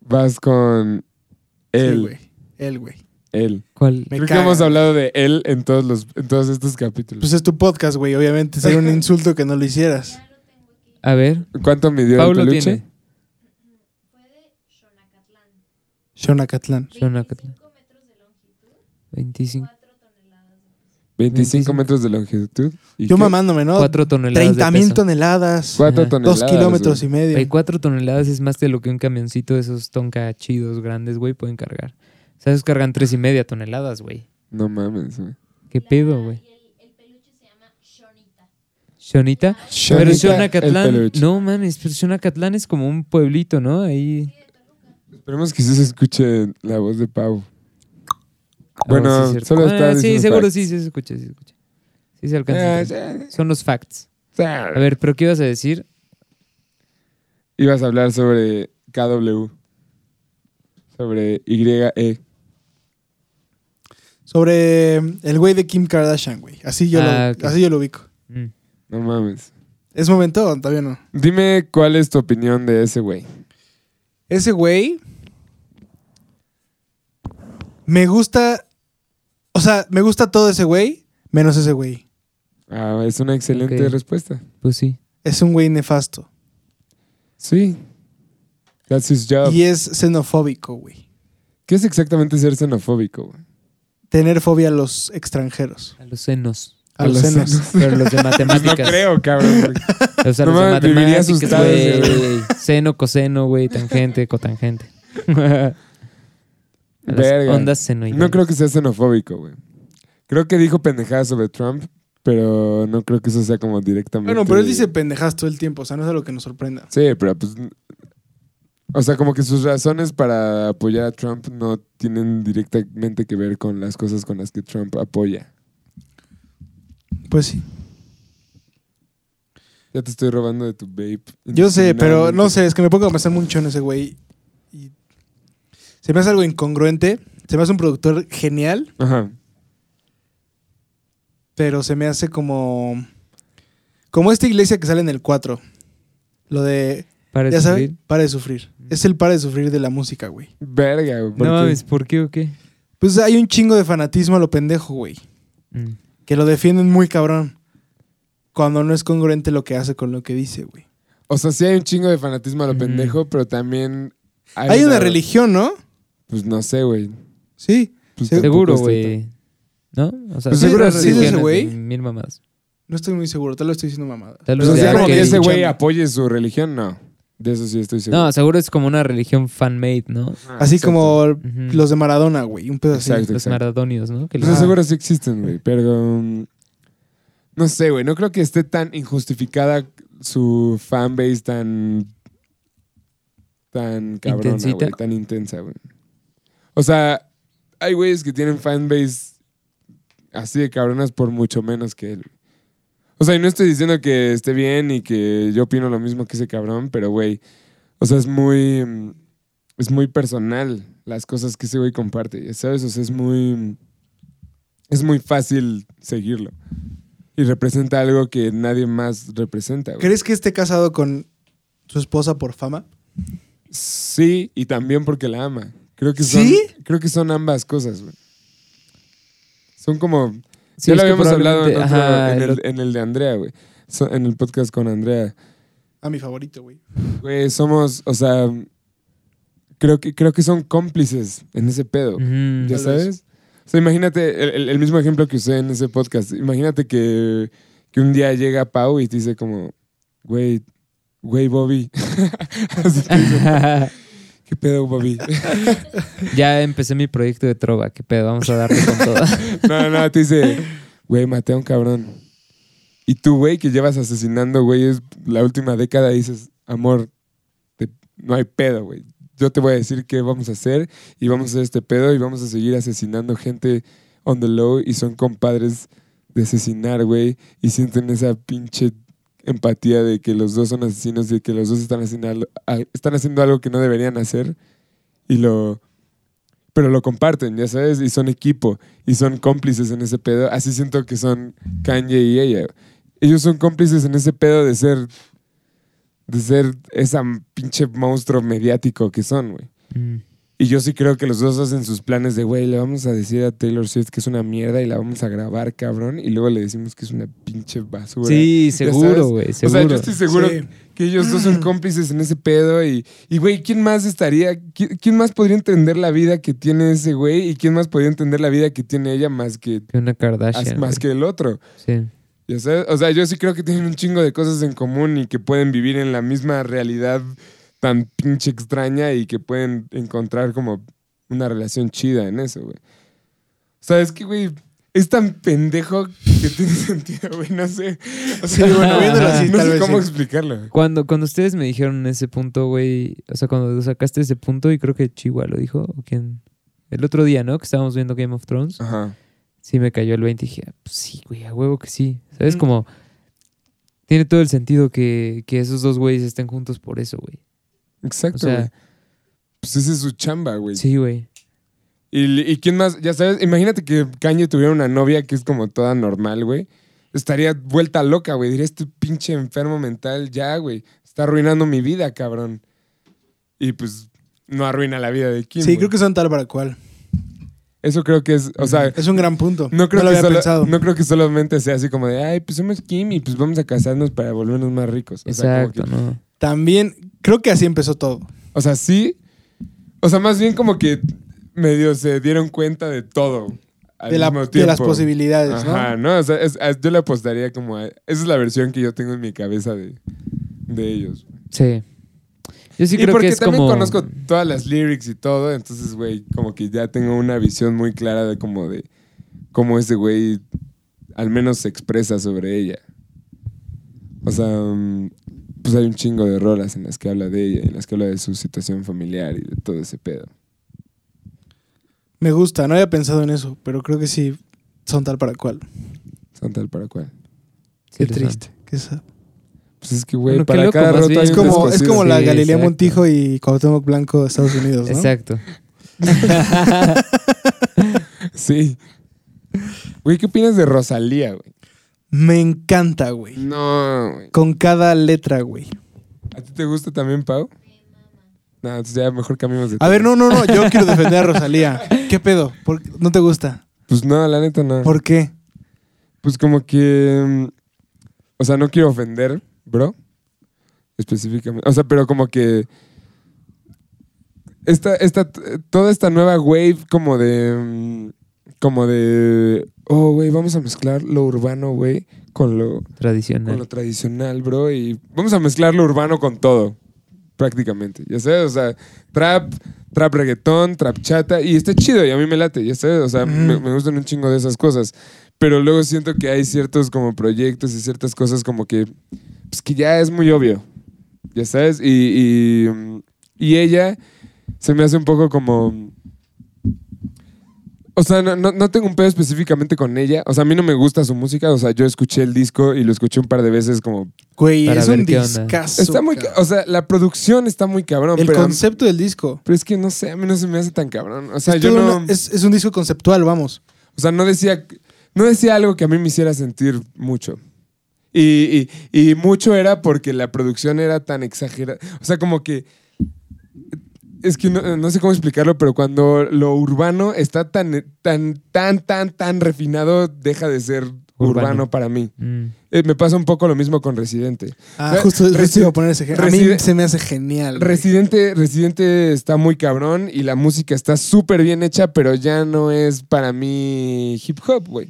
güey. Vas con Sí, él. güey. Él, güey. Él. ¿Cuál? Me Creo caga. que hemos hablado de él en todos los en todos estos capítulos. Pues es tu podcast, güey. Obviamente sería un [laughs] insulto que no lo hicieras. A ver, ¿Cuánto midió Paulo el peluche? tiene. Xonacatlán. Xonacatlán. 25. 25 metros de longitud. ¿Y Yo qué? mamándome, ¿no? 4 toneladas 30 de mil toneladas. Cuatro Ajá. toneladas. Dos kilómetros y güey. medio. Hay 4 toneladas es más de lo que un camioncito de esos tonka chidos grandes, güey, pueden cargar. Esos cargan tres y media toneladas, güey. No mames, güey. ¿Qué pedo, güey? ¿Shonita? Pero Shonita, el Xonacatlán, peluche. no mames, pero Xonacatlán es como un pueblito, ¿no? Ahí. Esperemos que sí se escuche la voz de Pau. Ah, Bueno, sí, es cierto. solo Ah, está Sí, seguro facts. sí, sí se escucha, sí se escucha. Sí se alcanza. Ah, Son los facts. A ver, ¿pero qué ibas a decir? Ibas a hablar sobre KW. Sobre YE. Sobre el güey de Kim Kardashian, güey. Así yo, Ah, lo, ok. así yo lo ubico. Mm. No mames. ¿Es momento o todavía no? Dime cuál es tu opinión de ese güey. Ese güey. Me gusta. O sea, me gusta todo ese güey, menos ese güey. Ah, es una excelente respuesta. Pues sí. Es un güey nefasto. Sí. That's his job. Y es xenofóbico, güey. ¿Qué es exactamente ser xenofóbico, güey? Tener fobia a los extranjeros. A los senos. A, A los, los senos. senos. [laughs] Pero los de Pues no matemáticas. creo, cabrón. porque- O sea, No los de matemáticas, güey. Seno, coseno, güey. Tangente, cotangente. [laughs] Verga. ondas senoidales. No creo que sea xenofóbico, güey. Creo que dijo pendejadas sobre Trump, pero no creo que eso sea como directamente. Bueno, pero él dice pendejas todo el tiempo. O sea, no es algo que nos sorprenda. Sí, pero pues. O sea, como que sus razones para apoyar a Trump no tienen directamente que ver con las cosas con las que Trump apoya. Pues sí. Ya te estoy robando de tu vape. Yo sé, pero no sé. Es que me pongo a pensar mucho en ese güey. Y se me hace algo incongruente. Se me hace un productor genial, Ajá. pero se me hace como. Como esta iglesia que sale en el 4. Lo de. Para ya sabes, sufrir. para de sufrir. Es el para de sufrir de la música, güey. Verga, güey. ¿por No mames, ¿por qué o qué? Pues hay un chingo de fanatismo a lo pendejo, güey. Mm. Que lo defienden muy cabrón. Cuando no es congruente lo que hace con lo que dice, güey. O sea, sí hay un chingo de fanatismo a lo Ujú. pendejo, pero también. Hay una religión, ¿no? Pues no sé, güey. Sí. Pues Seguro, güey. ¿No? O sea, Pues sí, seguro sí, ese religiones güey. Mil mamadas. No estoy muy seguro. Tal vez estoy diciendo mamada. Tal vez O sea, que ese güey apoye su religión, no. De eso sí estoy seguro. No, seguro es como una religión fan-made, ¿no? Ah, Así exacto. como los de Maradona, güey. Un pedo así. Exacto. Los maradonios, ¿no? Que Pues seguro sí existen, güey, pero... um, no sé, güey. No creo que esté tan injustificada su fanbase tan... Tan cabrona, güey. Tan intensa, güey. O sea, hay güeyes que tienen fanbase así de cabronas por mucho menos que él. O sea, y no estoy diciendo que esté bien y que yo opino lo mismo que ese cabrón, pero güey, o sea, es muy mm, es muy personal las cosas que ese güey comparte, ¿sabes? O sea, es muy es muy fácil seguirlo. Y representa algo que nadie más representa, güey. ¿Crees que esté casado con su esposa por fama? Sí, y también porque la ama. Creo que son, ¿Sí? creo que son ambas cosas, güey. Son como Sí, ya lo habíamos hablado en, probablemente- otro- ajá, en el en el de Andrea, güey. So- en el podcast con Andrea. A mi favorito, güey. Güey, somos, o sea, creo que, creo que son cómplices en ese pedo. ¿Ya sabes? O sea, imagínate el, el- el mismo ejemplo que usé en ese podcast. Imagínate que, que un día llega Pau y te dice como, güey, güey, Bobby. [laughs] Así ¿Qué pedo, Bobby? [laughs] ya empecé mi proyecto de trova. ¿Qué pedo? Vamos a darle con todo. [laughs] no, no, te dice, güey, maté a un cabrón. Y tú, güey, que llevas asesinando, güey, es la última década, dices, amor, te- no hay pedo, güey. Yo te voy a decir qué vamos a hacer y vamos a hacer este pedo y vamos a seguir asesinando gente on the low y son compadres de asesinar, güey, y sienten esa pinche empatía de que los dos son asesinos y que los dos están haciendo, algo- al- están haciendo algo que no deberían hacer y lo... Pero lo comparten, ya sabes, y son equipo y son cómplices en ese pedo. Así siento que son Kanye y ella. Ellos son cómplices en ese pedo de ser de ser esa pinche monstruo mediático que son, güey. Mm. Y yo sí creo que los dos hacen sus planes de, güey, le vamos a decir a Taylor Swift que es una mierda y la vamos a grabar, cabrón. Y luego le decimos que es una pinche basura. Sí, ¿Ya seguro, güey, O seguro. sea, yo estoy seguro Sí. que ellos dos son [clears throat] cómplices en ese pedo. Y, y, güey, ¿quién más estaría? ¿Quién, quién más podría entender la vida que tiene ese güey? ¿Y quién más podría entender la vida que tiene ella más que, Que una Kardashian. más que el otro? Sí. Ya sabes, o sea, yo sí creo que tienen un chingo de cosas en común y que pueden vivir en la misma realidad tan pinche extraña y que pueden encontrar como una relación chida en eso, güey. O sea, es que, güey, es tan pendejo que tiene [laughs] sentido, güey, no sé. O Sí, sea, bueno, viéndolo así, no tal sé vez cómo sí. explicarlo. Cuando, cuando ustedes me dijeron ese punto, güey, o sea, cuando sacaste ese punto, y creo que Chihuahua lo dijo, o quién, el otro día, ¿no? Que estábamos viendo Game of Thrones, Ajá. sí me cayó el 20 y dije, ah, pues sí, güey, a huevo que sí. ¿Sabes? Mm. Como, tiene todo el sentido que, que esos dos güeyes estén juntos por eso, güey. Exacto, O sea- güey. Pues esa es su chamba, güey. Sí, güey. Y, y quién más, ya sabes, imagínate que Kanye tuviera una novia que es como toda normal, güey. Estaría vuelta loca, güey. Diría, este pinche enfermo mental ya, güey. Está arruinando mi vida, cabrón. Y pues no arruina la vida de Kim. Sí, güey. creo que son tal para cual. Eso creo que es, o sea, Es un gran punto. no creo, lo que había solo- pensado. no creo que solamente sea así como de, ay, pues somos Kim y pues vamos a casarnos para volvernos más ricos. O sea, como Exacto, que- ¿no? También, creo que así empezó todo. o sea, sí. O sea, más bien como que medio se dieron cuenta de todo. al De, la- mismo de las posibilidades, ¿no? Ajá, ¿no? O sea, es- a- yo le apostaría como a... Esa es la versión que yo tengo en mi cabeza de, de ellos. Sí. Yo sí y creo porque que es también como... conozco todas las lyrics y todo, entonces, güey, como que ya tengo una visión muy clara de como de cómo ese güey al menos se expresa sobre ella. O sea, mm, pues hay un chingo de rolas en las que habla de ella, en las que habla de su situación familiar y de todo ese pedo. Me gusta, no había pensado en eso, pero creo que sí son tal para cual. Son tal para cual. Sí, Qué triste. qué sad. Pues es que, güey, Bueno, para cada roto hay Es un como, es como la Sí, Galilea exacto. Montijo y Cuauhtémoc Blanco de Estados Unidos, ¿no? Exacto. [laughs] Sí. Güey, ¿qué opinas de Rosalía, güey? Me encanta, güey. No, güey. Con cada letra, güey. ¿A ti te gusta también, Pau? No, entonces ya mejor cambiamos de A ver, no, no, no, yo quiero [laughs] defender a Rosalía. ¿Qué pedo? ¿Por qué? ¿No te gusta? Pues no, la neta no. ¿Por qué? Pues como que... mm, O sea, no quiero ofender, bro. Específicamente. O sea, pero como que... Esta, esta, toda esta nueva wave como de... mm, Como de... Oh, güey, vamos a mezclar lo urbano, güey, con lo, con Tradicional. lo tradicional, bro. Y vamos a mezclar lo urbano con todo, prácticamente. Ya sabes, o sea, trap, trap reggaetón, trap chata. Y está chido y a mí me late, ya sabes. O sea, me, me gustan un chingo de esas cosas. Pero luego siento que hay ciertos como proyectos y ciertas cosas como que, pues que ya es muy obvio. Ya sabes. Y, y, y ella se me hace un poco como... O sea, no, no, no tengo un pedo específicamente con ella. O sea, a mí no me gusta su música. O sea, yo escuché el disco y lo escuché un par de veces como... Güey, Para es ver un qué onda. discazo. Está muy... cabrón. O sea, la producción está muy cabrón. El pero, concepto del disco. pero es que no sé, a mí no se me hace tan cabrón. O sea, es, yo todo no... una- es, es un disco conceptual, vamos. O sea, no decía, no decía algo que a mí me hiciera sentir mucho. Y, y- y mucho era porque la producción era tan exagerada. O sea, como que. Es que no, no sé cómo explicarlo, pero cuando lo urbano está tan, tan, tan, tan, tan refinado, deja de ser urbano, Urbano. para mí. Mm. Eh, me pasa un poco lo mismo con Residente. Ah, justo, justo Resi- iba a poner ese ejemplo. A mí se me hace genial. Residente, Residente está muy cabrón y la música está súper bien hecha, pero ya no es para mí hip hop, güey.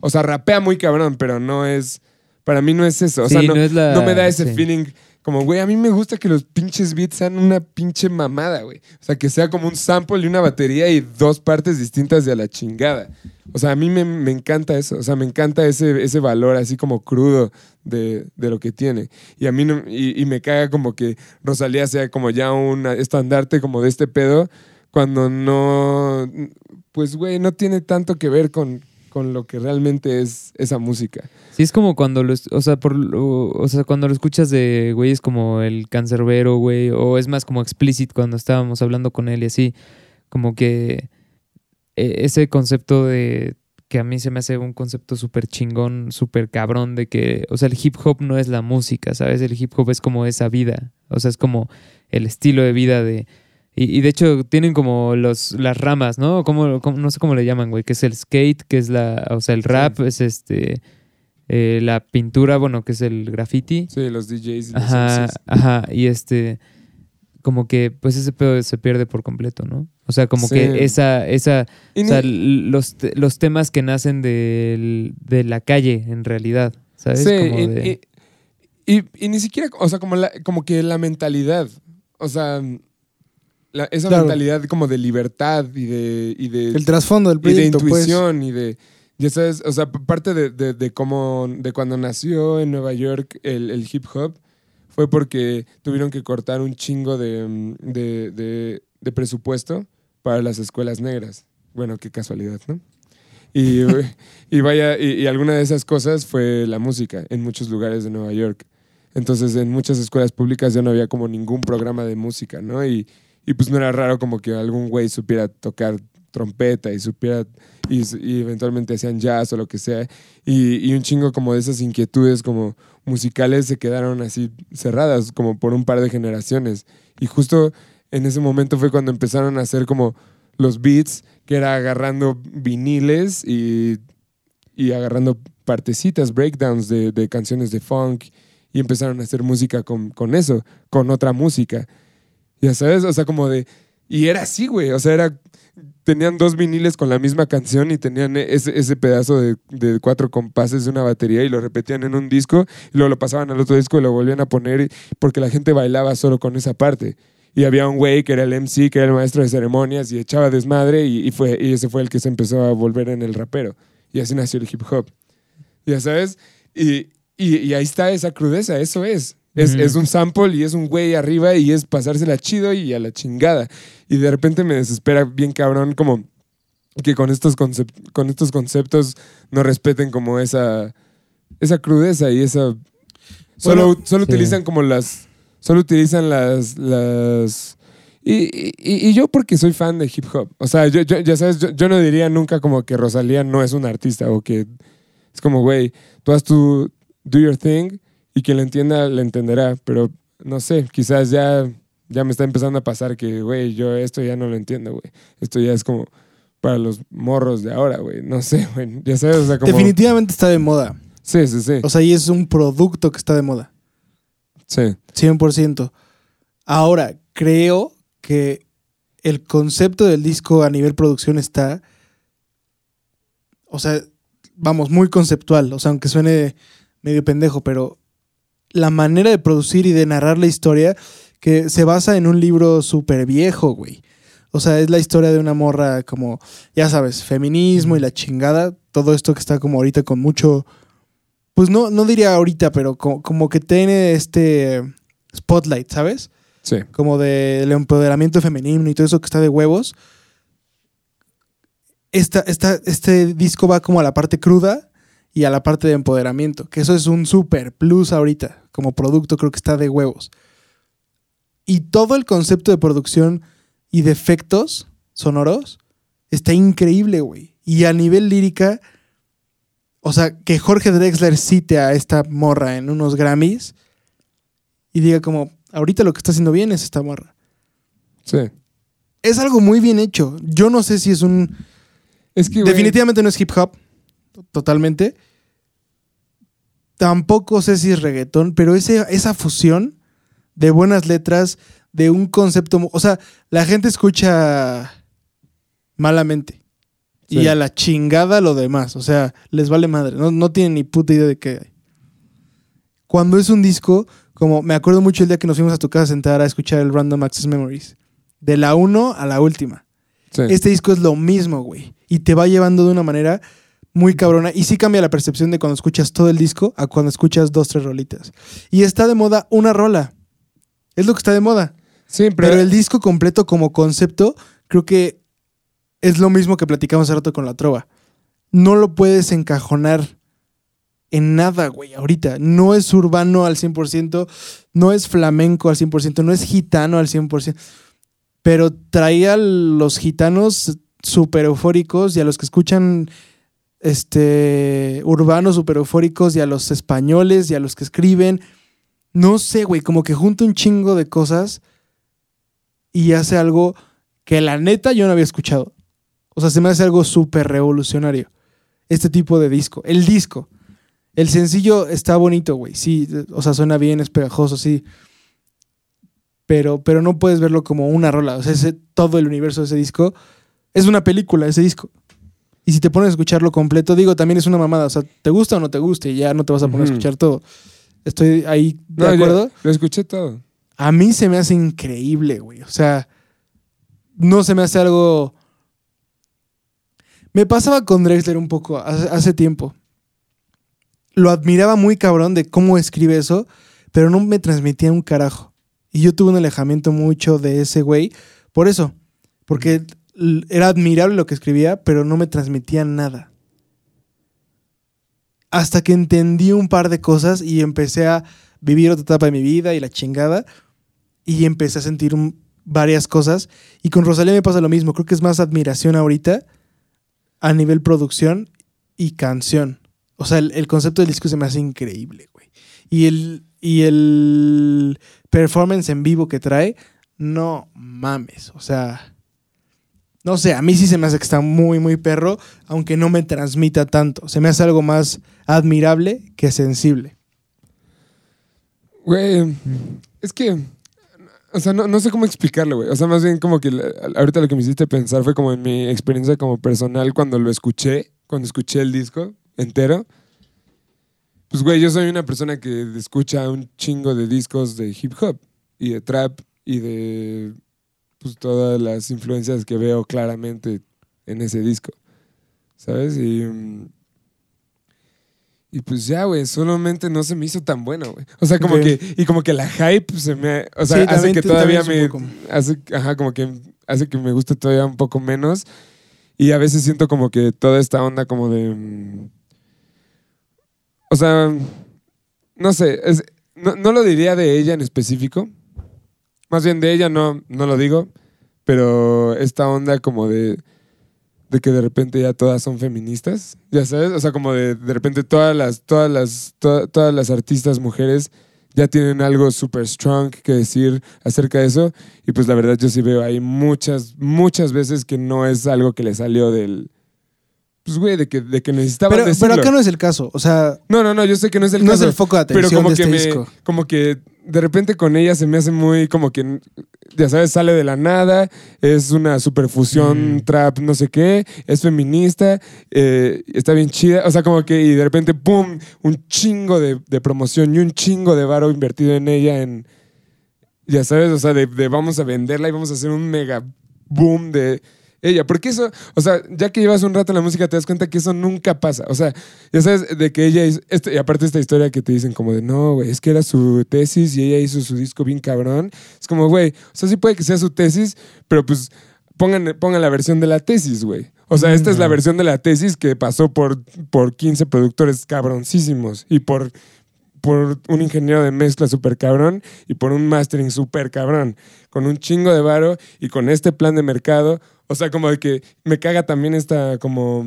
O sea, rapea muy cabrón, pero no es. Para mí no es eso. O Sí, sea, no, no es la- no me da ese sí. feeling como, güey, a mí me gusta que los pinches beats sean una pinche mamada, güey. O sea, que sea como un sample y una batería y dos partes distintas de a la chingada. O sea, a mí me, me encanta eso. O sea, me encanta ese, ese valor así como crudo de, de lo que tiene. Y a mí no, y, y me caga como que Rosalía sea como ya un estandarte como de este pedo, cuando no, pues, güey, no tiene tanto que ver con, con lo que realmente es esa música. Sí, es como cuando lo, es- o sea, por, lo- o sea, cuando lo escuchas de güeyes como el cancerbero, güey, o es más como explicit cuando estábamos hablando con él y así, como que eh, ese concepto de que a mí se me hace un concepto súper chingón, súper cabrón de que, o sea, el hip hop no es la música, ¿sabes? El hip hop es como esa vida, o sea, es como el estilo de vida de, Y, y de hecho tienen como los, las ramas, ¿no? Como, como- no sé cómo le llaman, güey, que es el skate, que es la, o sea, el rap, es este, eh, la pintura, bueno, que es el graffiti. Sí, los DJs y los Ajá, MCs. ajá, y este, como que, pues ese pedo se pierde por completo, ¿no? O sea, como Sí. que esa, esa, o sea, ni- los, los temas que nacen del- de la calle, en realidad, ¿sabes? Sí, Como y, de- y- y- y ni siquiera, o sea, como, la, como que la mentalidad, o sea, la- esa Claro. mentalidad como de libertad y de, y de, El trasfondo del y de proyecto, pues. intuición y de, ya sabes, o sea, parte de, de, de cómo, de cuando nació en Nueva York el, el hip hop fue porque tuvieron que cortar un chingo de, mm, de, de- de presupuesto para las escuelas negras. Bueno, qué casualidad, ¿no? Y, [laughs] y vaya, y, y alguna de esas cosas fue la música en muchos lugares de Nueva York. Entonces, en muchas escuelas públicas ya no había como ningún programa de música, ¿no? Y, y pues no era raro como que algún güey supiera tocar trompeta y supiera, y, y eventualmente hacían jazz o lo que sea. Y, y un chingo como de esas inquietudes como musicales se quedaron así cerradas como por un par de generaciones. Y justo en ese momento fue cuando empezaron a hacer como los beats, que era agarrando viniles y, y agarrando partecitas, breakdowns de, de canciones de funk y empezaron a hacer música con, con eso, con otra música. Ya sabes, o sea, como de... Y era así, güey, o sea, era... Tenían dos viniles con la misma canción y tenían ese, ese pedazo de, cuatro compases de una batería y lo repetían en un disco y luego lo pasaban al otro disco y lo volvían a poner porque la gente bailaba solo con esa parte. Y había un güey que era el MC, que era el maestro de ceremonias y echaba desmadre y, fue, y ese fue el que se empezó a volver en el rapero. Y así nació el hip hop. Ya sabes, y, y ahí está esa crudeza, eso es. Es, es un sample y es un güey arriba y es pasársela chido y a la chingada. Y de repente me desespera bien cabrón como que con estos, con estos conceptos no respeten como esa, esa crudeza y esa... Solo, Bueno, solo sí. utilizan como las... Solo utilizan las... las y, y- y yo porque soy fan de hip hop. O sea, yo, yo- ya sabes, yo, yo no diría nunca como que Rosalía no es un artista o que es como, güey, tú haz tu do your thing y quien lo entienda, le entenderá. Pero no sé, quizás ya, ya me está empezando a pasar que, güey, yo esto ya no lo entiendo, güey. Esto ya es como para los morros de ahora, güey. No sé, [laughs] güey. Ya sabes, o sea, como... Definitivamente está de moda. Sí, sí, sí. O sea, y es un producto que está de moda. Sí. 100%. Ahora, creo que el concepto del disco a nivel producción está, o sea, vamos, muy conceptual, o sea, aunque suene medio pendejo, pero la manera de producir y de narrar la historia que se basa en un libro súper viejo, güey. O sea, es la historia de una morra como, ya sabes, feminismo y la chingada, todo esto que está como ahorita con mucho, pues no, no diría ahorita, pero como, como que tiene este spotlight, ¿sabes? Sí. como del empoderamiento femenino y todo eso que está de huevos. Esta, esta, este disco va como a la parte cruda y a la parte de empoderamiento, que eso es un super plus ahorita, como producto creo que está de huevos. Y todo el concepto de producción y de efectos sonoros está increíble, güey. Y a nivel lírica, o sea, que Jorge Drexler cite a esta morra en unos Grammys y diga como, ahorita lo que está haciendo bien es esta morra. Sí. Es algo muy bien hecho. Yo no sé si es un... Es que, Definitivamente no es hip hop, totalmente. Tampoco sé si es reggaetón, pero ese, esa fusión de buenas letras, de un concepto... O sea, la gente escucha malamente. Y a la chingada lo demás. O sea, les vale madre. No, no tienen ni puta idea de qué hay. Cuando es un disco, como me acuerdo mucho el día que nos fuimos a tu casa a sentar a escuchar el Random Access Memories. De la 1 a la última. sí. Este disco es lo mismo, güey. Y te va llevando de una manera muy cabrona. Y sí cambia la percepción de cuando escuchas todo el disco a cuando escuchas dos, tres rolitas. Y está de moda una rola. Es lo que está de moda. Sí, pero, Pero el disco completo como concepto, creo que es lo mismo que platicamos hace rato con la trova. No lo puedes encajonar en nada, güey, ahorita. No es urbano al 100%, no es flamenco al 100%, no es gitano al 100%. Pero traía a los gitanos súper eufóricos y a los que escuchan este urbanos súper eufóricos y a los españoles y a los que escriben. No sé, güey, como que junta un chingo de cosas y hace algo que la neta yo no había escuchado. O sea, se me hace algo súper revolucionario. Este tipo de disco. El disco. El sencillo está bonito, güey. Sí, o sea, suena bien, es pegajoso, sí. Pero, pero no puedes verlo como una rola. O sea, todo el universo de ese disco es una película, ese disco. Y si te pones a escucharlo completo, digo, también es una mamada. O sea, te gusta o no te guste, y ya no te vas a poner a escuchar todo. Estoy ahí de No, acuerdo. lo escuché todo. A mí se me hace increíble, güey. O sea, no se me hace algo. Me pasaba con Drexler un poco hace, hace tiempo. Lo admiraba muy cabrón de cómo escribe eso, pero no me transmitía un carajo. Y yo tuve un alejamiento mucho de ese güey por eso. Porque era admirable lo que escribía, pero no me transmitía nada. Hasta que entendí un par de cosas y empecé a vivir otra etapa de mi vida y la chingada. Y empecé a sentir varias cosas. Y con Rosalía me pasa lo mismo. Creo que es más admiración ahorita a nivel producción y canción. O sea, el, el concepto del disco se me hace increíble, güey. Y el, y el performance en vivo que trae, no mames. O sea, no sé, a mí sí se me hace que está muy, muy perro, aunque no me transmita tanto. Se me hace algo más admirable que sensible. Güey, es que. O sea, no, no sé cómo explicarlo, güey. O sea, más bien como que ahorita lo que me hiciste pensar fue como en mi experiencia como personal cuando lo escuché, cuando escuché el disco entero. Pues, güey, yo soy una persona que escucha un chingo de discos de hip hop y de trap y de pues todas las influencias que veo claramente en ese disco. ¿Sabes? Y. mm, Y pues ya, güey, solamente no se me hizo tan bueno, güey. O sea, como que, y como que la hype se me, o sea, Sí, hace que todavía me, hace, ajá, como que hace que me guste todavía un poco menos. Y a veces siento como que toda esta onda como de, mm, o sea, no sé, es- no, no lo diría de ella en específico. Más bien de ella no, no lo digo, pero esta onda como de, de que de repente ya todas son feministas, ya sabes, o sea, como de, de repente todas las, todas las, to- todas las artistas mujeres ya tienen algo super strong que decir acerca de eso. Y pues la verdad yo sí veo ahí muchas, muchas veces que no es algo que le salió del... Pues güey, de que, de que necesitaban Pero, pero acá no es el caso. O sea, No, no, no, yo sé que no es el no caso. es el foco de pero atención como de que este me, disco. como que de repente con ella se me hace muy como que ya sabes sale de la nada es una superfusión Mm. trap no sé qué es feminista eh, está bien chida o sea como que y de repente pum un chingo de, de promoción y un chingo de varo invertido en ella en ya sabes o sea de, de vamos a venderla y vamos a hacer un mega boom de ella, porque eso, o sea, ya que llevas un rato en la música te das cuenta que eso nunca pasa, o sea, ya sabes, de que ella hizo, este- y aparte esta historia que te dicen como de, no, güey, es que era su tesis y ella hizo su disco bien cabrón, es como, güey, o sea, sí puede que sea su tesis, pero pues pongan, pongan la versión de la tesis, güey. O sea, esta es la versión de la tesis que pasó por, por 15 productores cabroncísimos y por, por un ingeniero de mezcla súper cabrón y por un mastering súper cabrón, con un chingo de varo y con este plan de mercado. O sea, como de que me caga también esta como,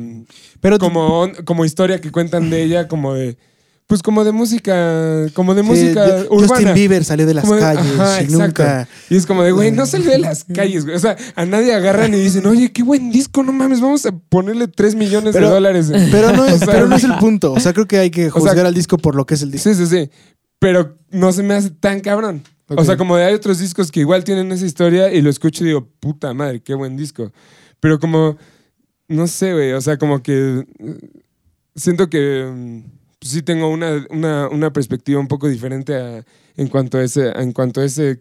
Pero como, como historia que cuentan de ella, como de, pues como de música, como de Sí, música Ju- Justin urbana. Bieber salió de las Como de- calles ajá, y exacto. nunca. Y es como de, güey, no salió de las calles, güey. O sea, a nadie agarran y dicen, oye, qué buen disco, no mames, vamos a ponerle 3 millones Pero- de dólares. [laughs] Pero no, [laughs] es, O sea, pero no es el punto. O sea, creo que hay que sea, juzgar al disco por lo que es el disco. Sí, sí, sí. Pero no se me hace tan cabrón. O sea, como de hay otros discos que igual tienen esa historia y lo escucho y digo, puta madre, qué buen disco. Pero como, no sé, güey, o sea, como que eh, siento que mm, pues sí tengo una, una, una perspectiva un poco diferente a- en, cuanto a ese, en cuanto a ese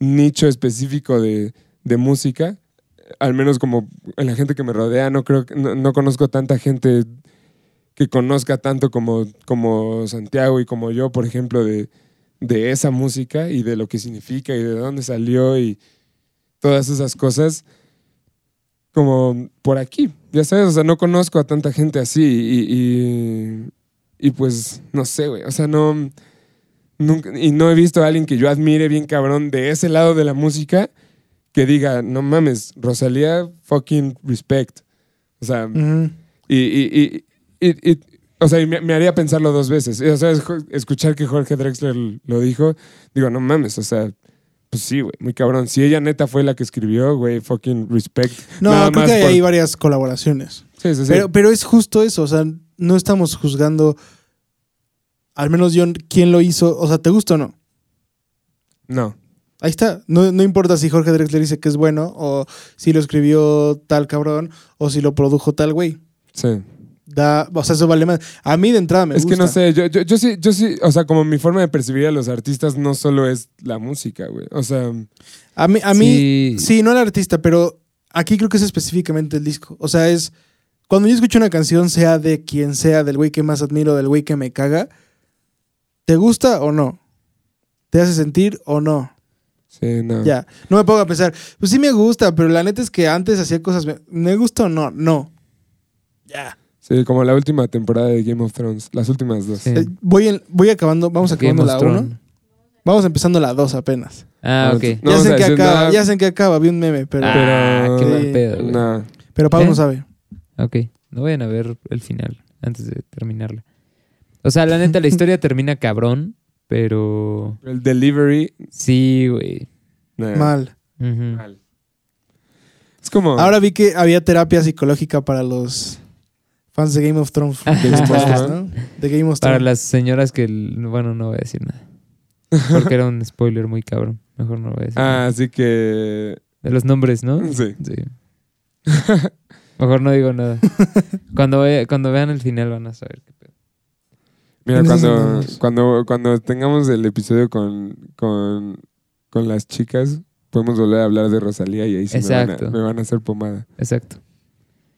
nicho específico de, de música. Al menos como en la gente que me rodea, no creo no, no conozco tanta gente que conozca tanto como, como Santiago y como yo, por ejemplo, de, de esa música y de lo que significa y de dónde salió y todas esas cosas, como por aquí, ya sabes, o sea, no conozco a tanta gente así y, y, y pues, no sé, güey, o sea, no, nunca, y no he visto a alguien que yo admire bien cabrón de ese lado de la música que diga, no mames, Rosalía, fucking respect. O sea, y- o sea, y me, me haría pensarlo dos veces. O sea, es- escuchar que Jorge Drexler lo dijo, digo, no mames, o sea, Pues sí, güey, muy cabrón. Si ella neta fue la que escribió, güey, fucking respect. No, Nada creo más que por- hay varias colaboraciones. Sí, sí, sí. Pero, pero es justo eso, o sea, no estamos juzgando, al menos yo, quién lo hizo, o sea, ¿te gusta o no? No. Ahí está, no, no importa si Jorge Drexler dice que es bueno, o si lo escribió tal cabrón, o si lo produjo tal güey. Sí. Da, o sea, eso vale más. A mí de entrada me es gusta. que no sé, yo, yo, yo sí, yo sí, o sea, como mi forma de percibir a los artistas no solo es la música, güey. O sea, A mí, a mí Sí. sí, no el artista, pero aquí creo que es específicamente el disco. O sea, es cuando yo escucho una canción, sea de quien sea, del güey que más admiro, del güey que me caga, ¿te gusta o no? ¿Te hace sentir o no? sí, no. Ya, no me pongo a pensar, pues sí me gusta, pero la neta es que antes hacía cosas, ¿me, ¿me gusta o no? No. Ya. Sí, como la última temporada de Game of Thrones, las últimas dos. Sí. Eh, voy, en- voy acabando, vamos Game acabando la Thrones. 1. Vamos empezando la 2 apenas. Ah, No, ok. no ya vamos sé a en que decir acaba, nada. ya sé en que acaba, vi un meme, pero, Ah, Pero- qué mal pedo, güey. No. pero Pablo ¿Eh? no sabe. Ok, no vayan a ver el final antes de terminarla. O sea, la neta, la historia [laughs] termina cabrón, pero El delivery, sí, güey. nah, Mal. Ujú. mal. Es como. Ahora vi que había terapia psicológica para los fans de Game of Thrones. Game of Thrones. ¿no? De Game of Para Thrones. las señoras que, bueno, no voy a decir nada. Porque era un spoiler muy cabrón. Mejor no voy a decir nada. Ah, así que. De los nombres, ¿no? Sí. Sí. Mejor no digo nada. Cuando, cuando vean el final van a saber qué pedo. Mira, ¿Quiénes son cuando, cuando, cuando tengamos el episodio con, con, con las chicas, podemos volver a hablar de Rosalía y ahí sí me van, a, Exacto. me van a hacer pomada. Exacto.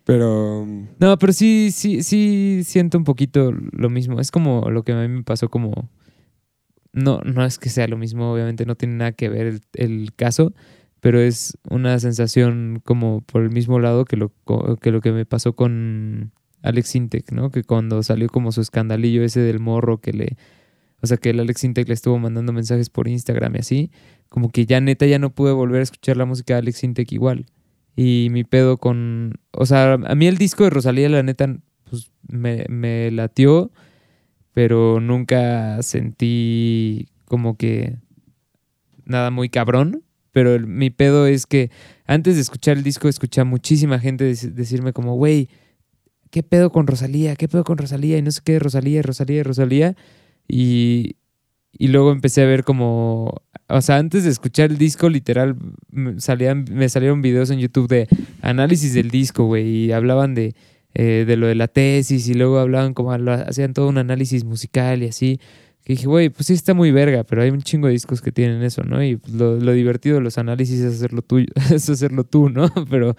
Pero. No, pero sí, sí, sí siento un poquito lo mismo. Es como lo que a mí me pasó como... No, no es que sea lo mismo, obviamente no tiene nada que ver el, el caso, pero es una sensación como por el mismo lado que lo, que lo que me pasó con Alex Intec, ¿no? Que cuando salió como su escandalillo ese del morro que le... O sea, que el Alex Intec le estuvo mandando mensajes por Instagram y así, como que ya neta ya no pude volver a escuchar la música de Alex Intec igual. Y mi pedo con... O sea, a mí el disco de Rosalía, la neta, pues me, me latió, pero nunca sentí como que nada muy cabrón. Pero mi pedo es que antes de escuchar el disco, escuché a muchísima gente dec- decirme como, güey, ¿qué pedo con Rosalía? ¿Qué pedo con Rosalía? Y no sé qué, Rosalía, Rosalía, Rosalía. Y, y luego empecé a ver como, o sea, antes de escuchar el disco, literal, me, salían, me salieron videos en YouTube de análisis del disco, güey, y hablaban de, eh, de lo de la tesis y luego hablaban como, hacían todo un análisis musical y así. Que dije, güey, pues sí está muy verga, pero hay un chingo de discos que tienen eso, ¿no? Y pues, lo, lo divertido de los análisis es hacerlo tuyo, [laughs] es hacerlo tú, ¿no? [laughs] Pero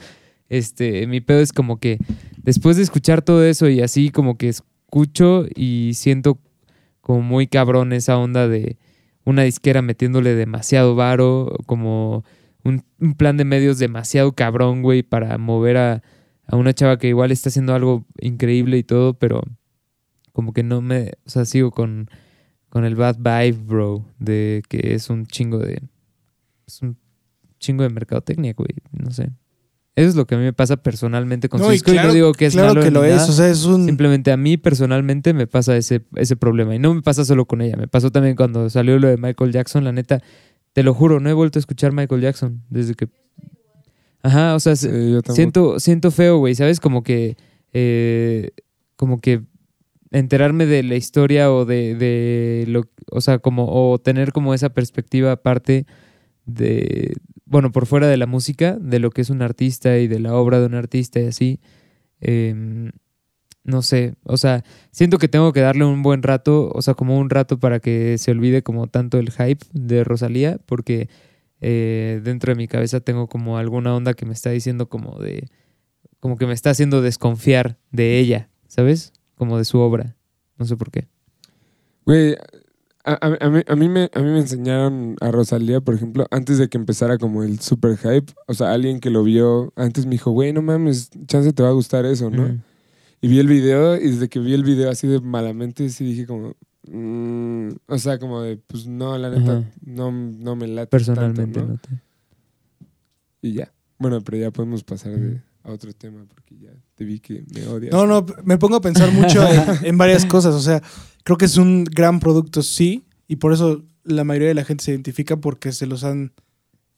este, mi pedo es como que después de escuchar todo eso y así como que escucho y siento como muy cabrón esa onda de una disquera metiéndole demasiado varo, como un, plan de medios demasiado cabrón, güey, para mover a, a una chava que igual está haciendo algo increíble y todo, pero como que no me, o sea, sigo con, con el bad vibe, bro, de que es un chingo de, es un chingo de mercadotecnia, güey, no sé. Eso es lo que a mí me pasa personalmente con No, y disco y no digo que es claro malo que lo es, o sea, es un... Simplemente a mí personalmente me pasa ese, ese problema. Y no me pasa solo con ella. Me pasó también cuando salió lo de Michael Jackson. La neta, te lo juro, no he vuelto a escuchar Michael Jackson desde que. Ajá, o sea, Sí, siento, siento feo, güey. ¿Sabes? Como que. eh, como que enterarme de la historia o de, de lo. O sea, como. O tener como esa perspectiva aparte de. Bueno, por fuera de la música, de lo que es un artista y de la obra de un artista y así. em, no sé, o sea, siento que tengo que darle un buen rato, o sea, como un rato para que se olvide como tanto el hype de Rosalía, porque eh, dentro de mi cabeza tengo como alguna onda que me está diciendo como de, como que me está haciendo desconfiar de ella, ¿sabes? Como de su obra, no sé por qué. Güey, a, a- a mí, a, mí me, a mí me enseñaron a Rosalía, por ejemplo, antes de que empezara como el super hype. O sea, alguien que lo vio antes me dijo, güey, no mames, chance te va a gustar eso, ¿no? Mm. Y vi el video y desde que vi el video así de malamente, sí dije como... mm, o sea, como de, pues no, la neta, no, no me late Personalmente, tanto, ¿no? no te- Y ya. Bueno, pero ya podemos pasar de- a otro tema porque ya te vi que me odias. No, no, me pongo a pensar mucho en, [laughs] en varias cosas. O sea, creo que es un gran producto, sí. Y por eso la mayoría de la gente se identifica porque se los han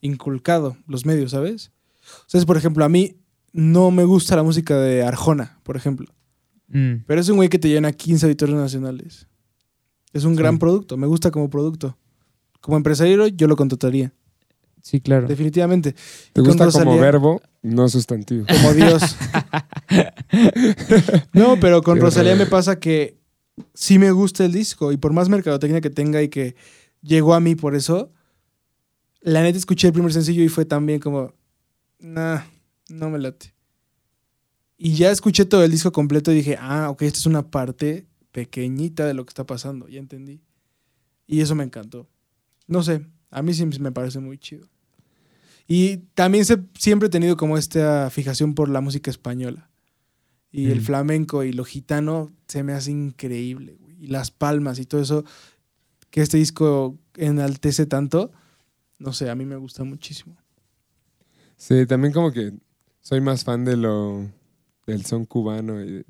inculcado los medios, ¿sabes? O sea, es, por ejemplo, a mí no me gusta la música de Arjona, por ejemplo. Mm. Pero es un güey que te llena 15 auditorios nacionales. Es un Sí. gran producto, me gusta como producto. Como empresario yo lo contrataría, Sí, claro. definitivamente. ¿Te gusta como Rosalía- verbo, no sustantivo? Como Dios. [laughs] no, pero con Qué Rosalía me pasa que sí me gusta el disco y por más mercadotecnia que tenga y que llegó a mí por eso, la neta escuché el primer sencillo y fue también como, nah, no me late. Y ya escuché todo el disco completo y dije, ah, ok, esta es una parte pequeñita de lo que está pasando, ya entendí. Y eso me encantó. No sé, a mí sí me parece muy chido. Y también se- siempre he tenido como esta fijación por la música española. Y el flamenco y lo gitano se me hace increíble, güey. Y las palmas y todo eso que este disco enaltece tanto, no sé, a mí me gusta muchísimo. Sí, también como que soy más fan de lo del son cubano. Y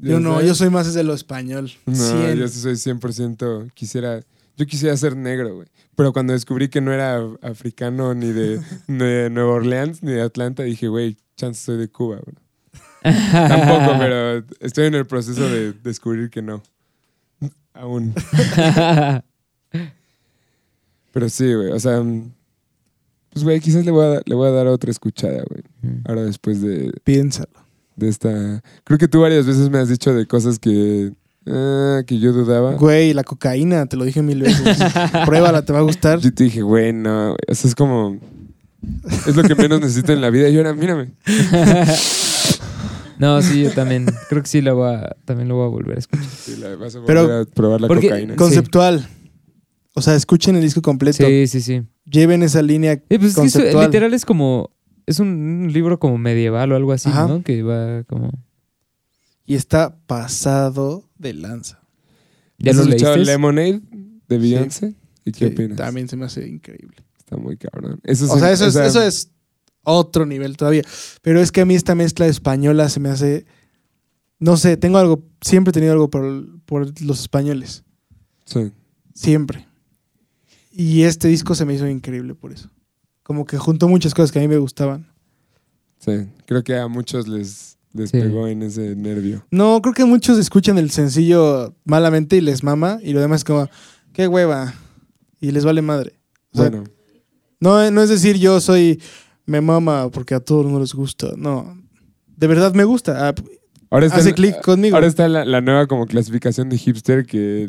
Yo no, ¿sabes? yo soy más de lo español. No, 100. yo soy 100%, quisiera, yo quisiera ser negro, güey. Pero cuando descubrí que no era africano ni de, [laughs] ni de Nueva Orleans ni de Atlanta, dije, güey, chance soy de Cuba, güey. Tampoco, [laughs] pero estoy en el proceso de descubrir que no. Aún. [laughs] Pero sí, güey, o sea, pues, güey, quizás le voy a, dar- le voy a dar otra escuchada, güey. Mm. Ahora después de, Piénsalo. de esta... Creo que tú varias veces me has dicho de cosas que, ah, que yo dudaba. Güey, la cocaína, te lo dije mil veces. [laughs] Pruébala, te va a gustar. Yo te dije, güey, no, güey. O sea, es como. Es lo que menos necesito en la vida. Y ahora, mírame. [laughs] no, sí, yo también. Creo que sí la voy a, también lo voy a volver a escuchar. Sí, la- vas a volver Pero- a probar la porque- cocaína. con- Conceptual. O sea, escuchen el disco completo. Sí, sí, sí. Lleven esa línea Eh, pues es que eso, literal es como. Es un, un libro como medieval o algo así, Ajá. ¿no? Que va como. Y está pasado de lanza. ¿Ya ¿Has lo escuchado leíste? Lemonade de Beyoncé? ¿Y qué Sí, opinas? También se me hace increíble. Está muy cabrón. Eso O sí- sea, eso, es, o sea, eso es otro nivel todavía. Pero es que a mí esta mezcla española se me hace. No sé, tengo algo. Siempre he tenido algo por, por los españoles. sí. Siempre. Y este disco se me hizo increíble por eso. Como que juntó muchas cosas que a mí me gustaban. Sí. Creo que a muchos les, les Sí. pegó en ese nervio. No, creo que muchos escuchan el sencillo malamente y les mama. Y lo demás es como, qué hueva. Y les vale madre. O sea, Bueno, No, no es decir yo soy me mama porque a todos no les gusta. No. De verdad me gusta. Ah, ahora está, hace clic conmigo. ahora está la, la nueva como clasificación de hipster que,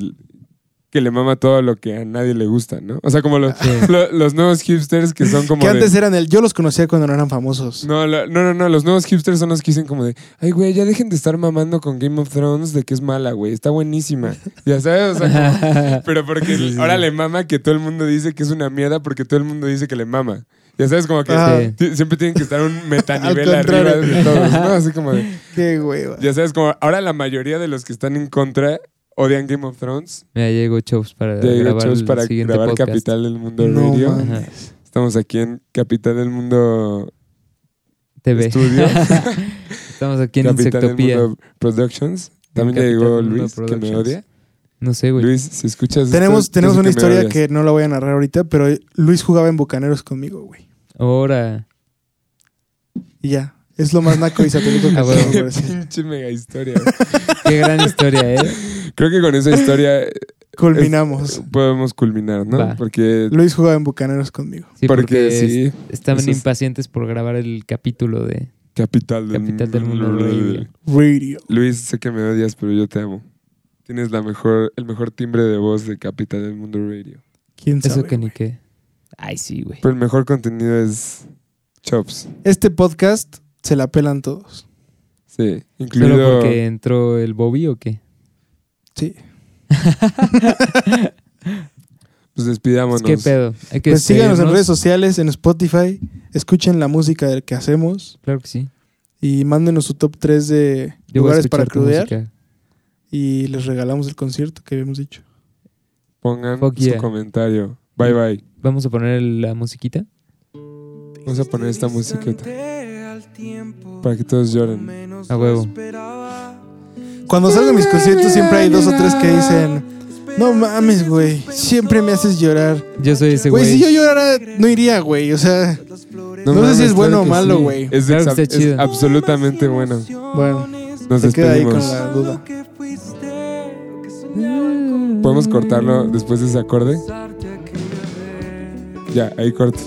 que le mama todo lo que a nadie le gusta, ¿no? O sea, como los, Sí. lo- los nuevos hipsters que son como que de- antes eran el. Yo los conocía cuando no eran famosos. No, no, no, no, los nuevos hipsters son los que dicen como de, ay, güey, ya dejen de estar mamando con Game of Thrones de que es mala, güey, está buenísima. Ya sabes, o sea, como- [laughs] pero porque Sí, sí, ahora le mama que todo el mundo dice que es una mierda porque todo el mundo dice que le mama. Ya sabes, como que. Sí. siempre tienen que estar un [laughs] metanivel arriba de todos, ¿no? Así como de, [laughs] Qué hueva. ya sabes, como ahora la mayoría de los que están en contra odian Game of Thrones. Mira, llegó Chops para Ya grabar el para siguiente grabar podcast. Capital del Mundo No Radio. mames. Estamos aquí en Capital del Mundo TV. Estudio. [laughs] Estamos aquí en Capital del Insectopía. Mundo Productions. También ya Capital llegó Luis, que me odia. No sé, güey. Luis, si escuchas Tenemos, esto, tenemos una historia que no la voy a narrar ahorita, pero Luis jugaba en Bucaneros conmigo, güey. Ahora. Y ya. Es lo más naco y satírico que [laughs] Ah, Qué decir. pinche mega historia. güey. Qué gran historia, ¿eh? Creo que con esa historia eh, [laughs] Culminamos. podemos culminar, ¿no? Va. Porque, Luis jugaba en Bucaneros conmigo. Sí, porque porque sí, es- estaban es- impacientes por grabar el capítulo de Capital del Capital del Mundo Radio. Radio. Luis, sé que me odias, pero yo te amo. Tienes la mejor, el mejor timbre de voz de Capital del Mundo Radio. ¿Quién sabe? Eso que ni qué. Ay, sí, güey. Pero el mejor contenido es Chops. Este podcast se la pelan todos. Sí, ¿Solo incluido... porque entró el Bobby o qué? Sí. [laughs] Pues despidámonos. ¿Qué pedo? Hay que Pues síganos en redes sociales, en Spotify. Escuchen la música del que hacemos. Claro que sí. Y mándenos su top 3 de Yo lugares para crudear. Y les regalamos el concierto que habíamos dicho. Pongan Fuck su yeah. comentario. Bye, bye. Vamos a poner la musiquita. Vamos a poner esta musiquita. Para que todos lloren. A huevo. Cuando salgo a mis conciertos siempre hay dos o tres que dicen No mames, güey. Siempre me haces llorar. Yo soy ese Güey, güey. si yo llorara, no iría, güey. O sea, No sé mames, si es bueno claro o malo, sí. güey. Es, Claro absolutamente bueno. bueno, Nos se queda ahí con la duda. ¿Podemos cortarlo después de ese acorde? Ya, ahí corto.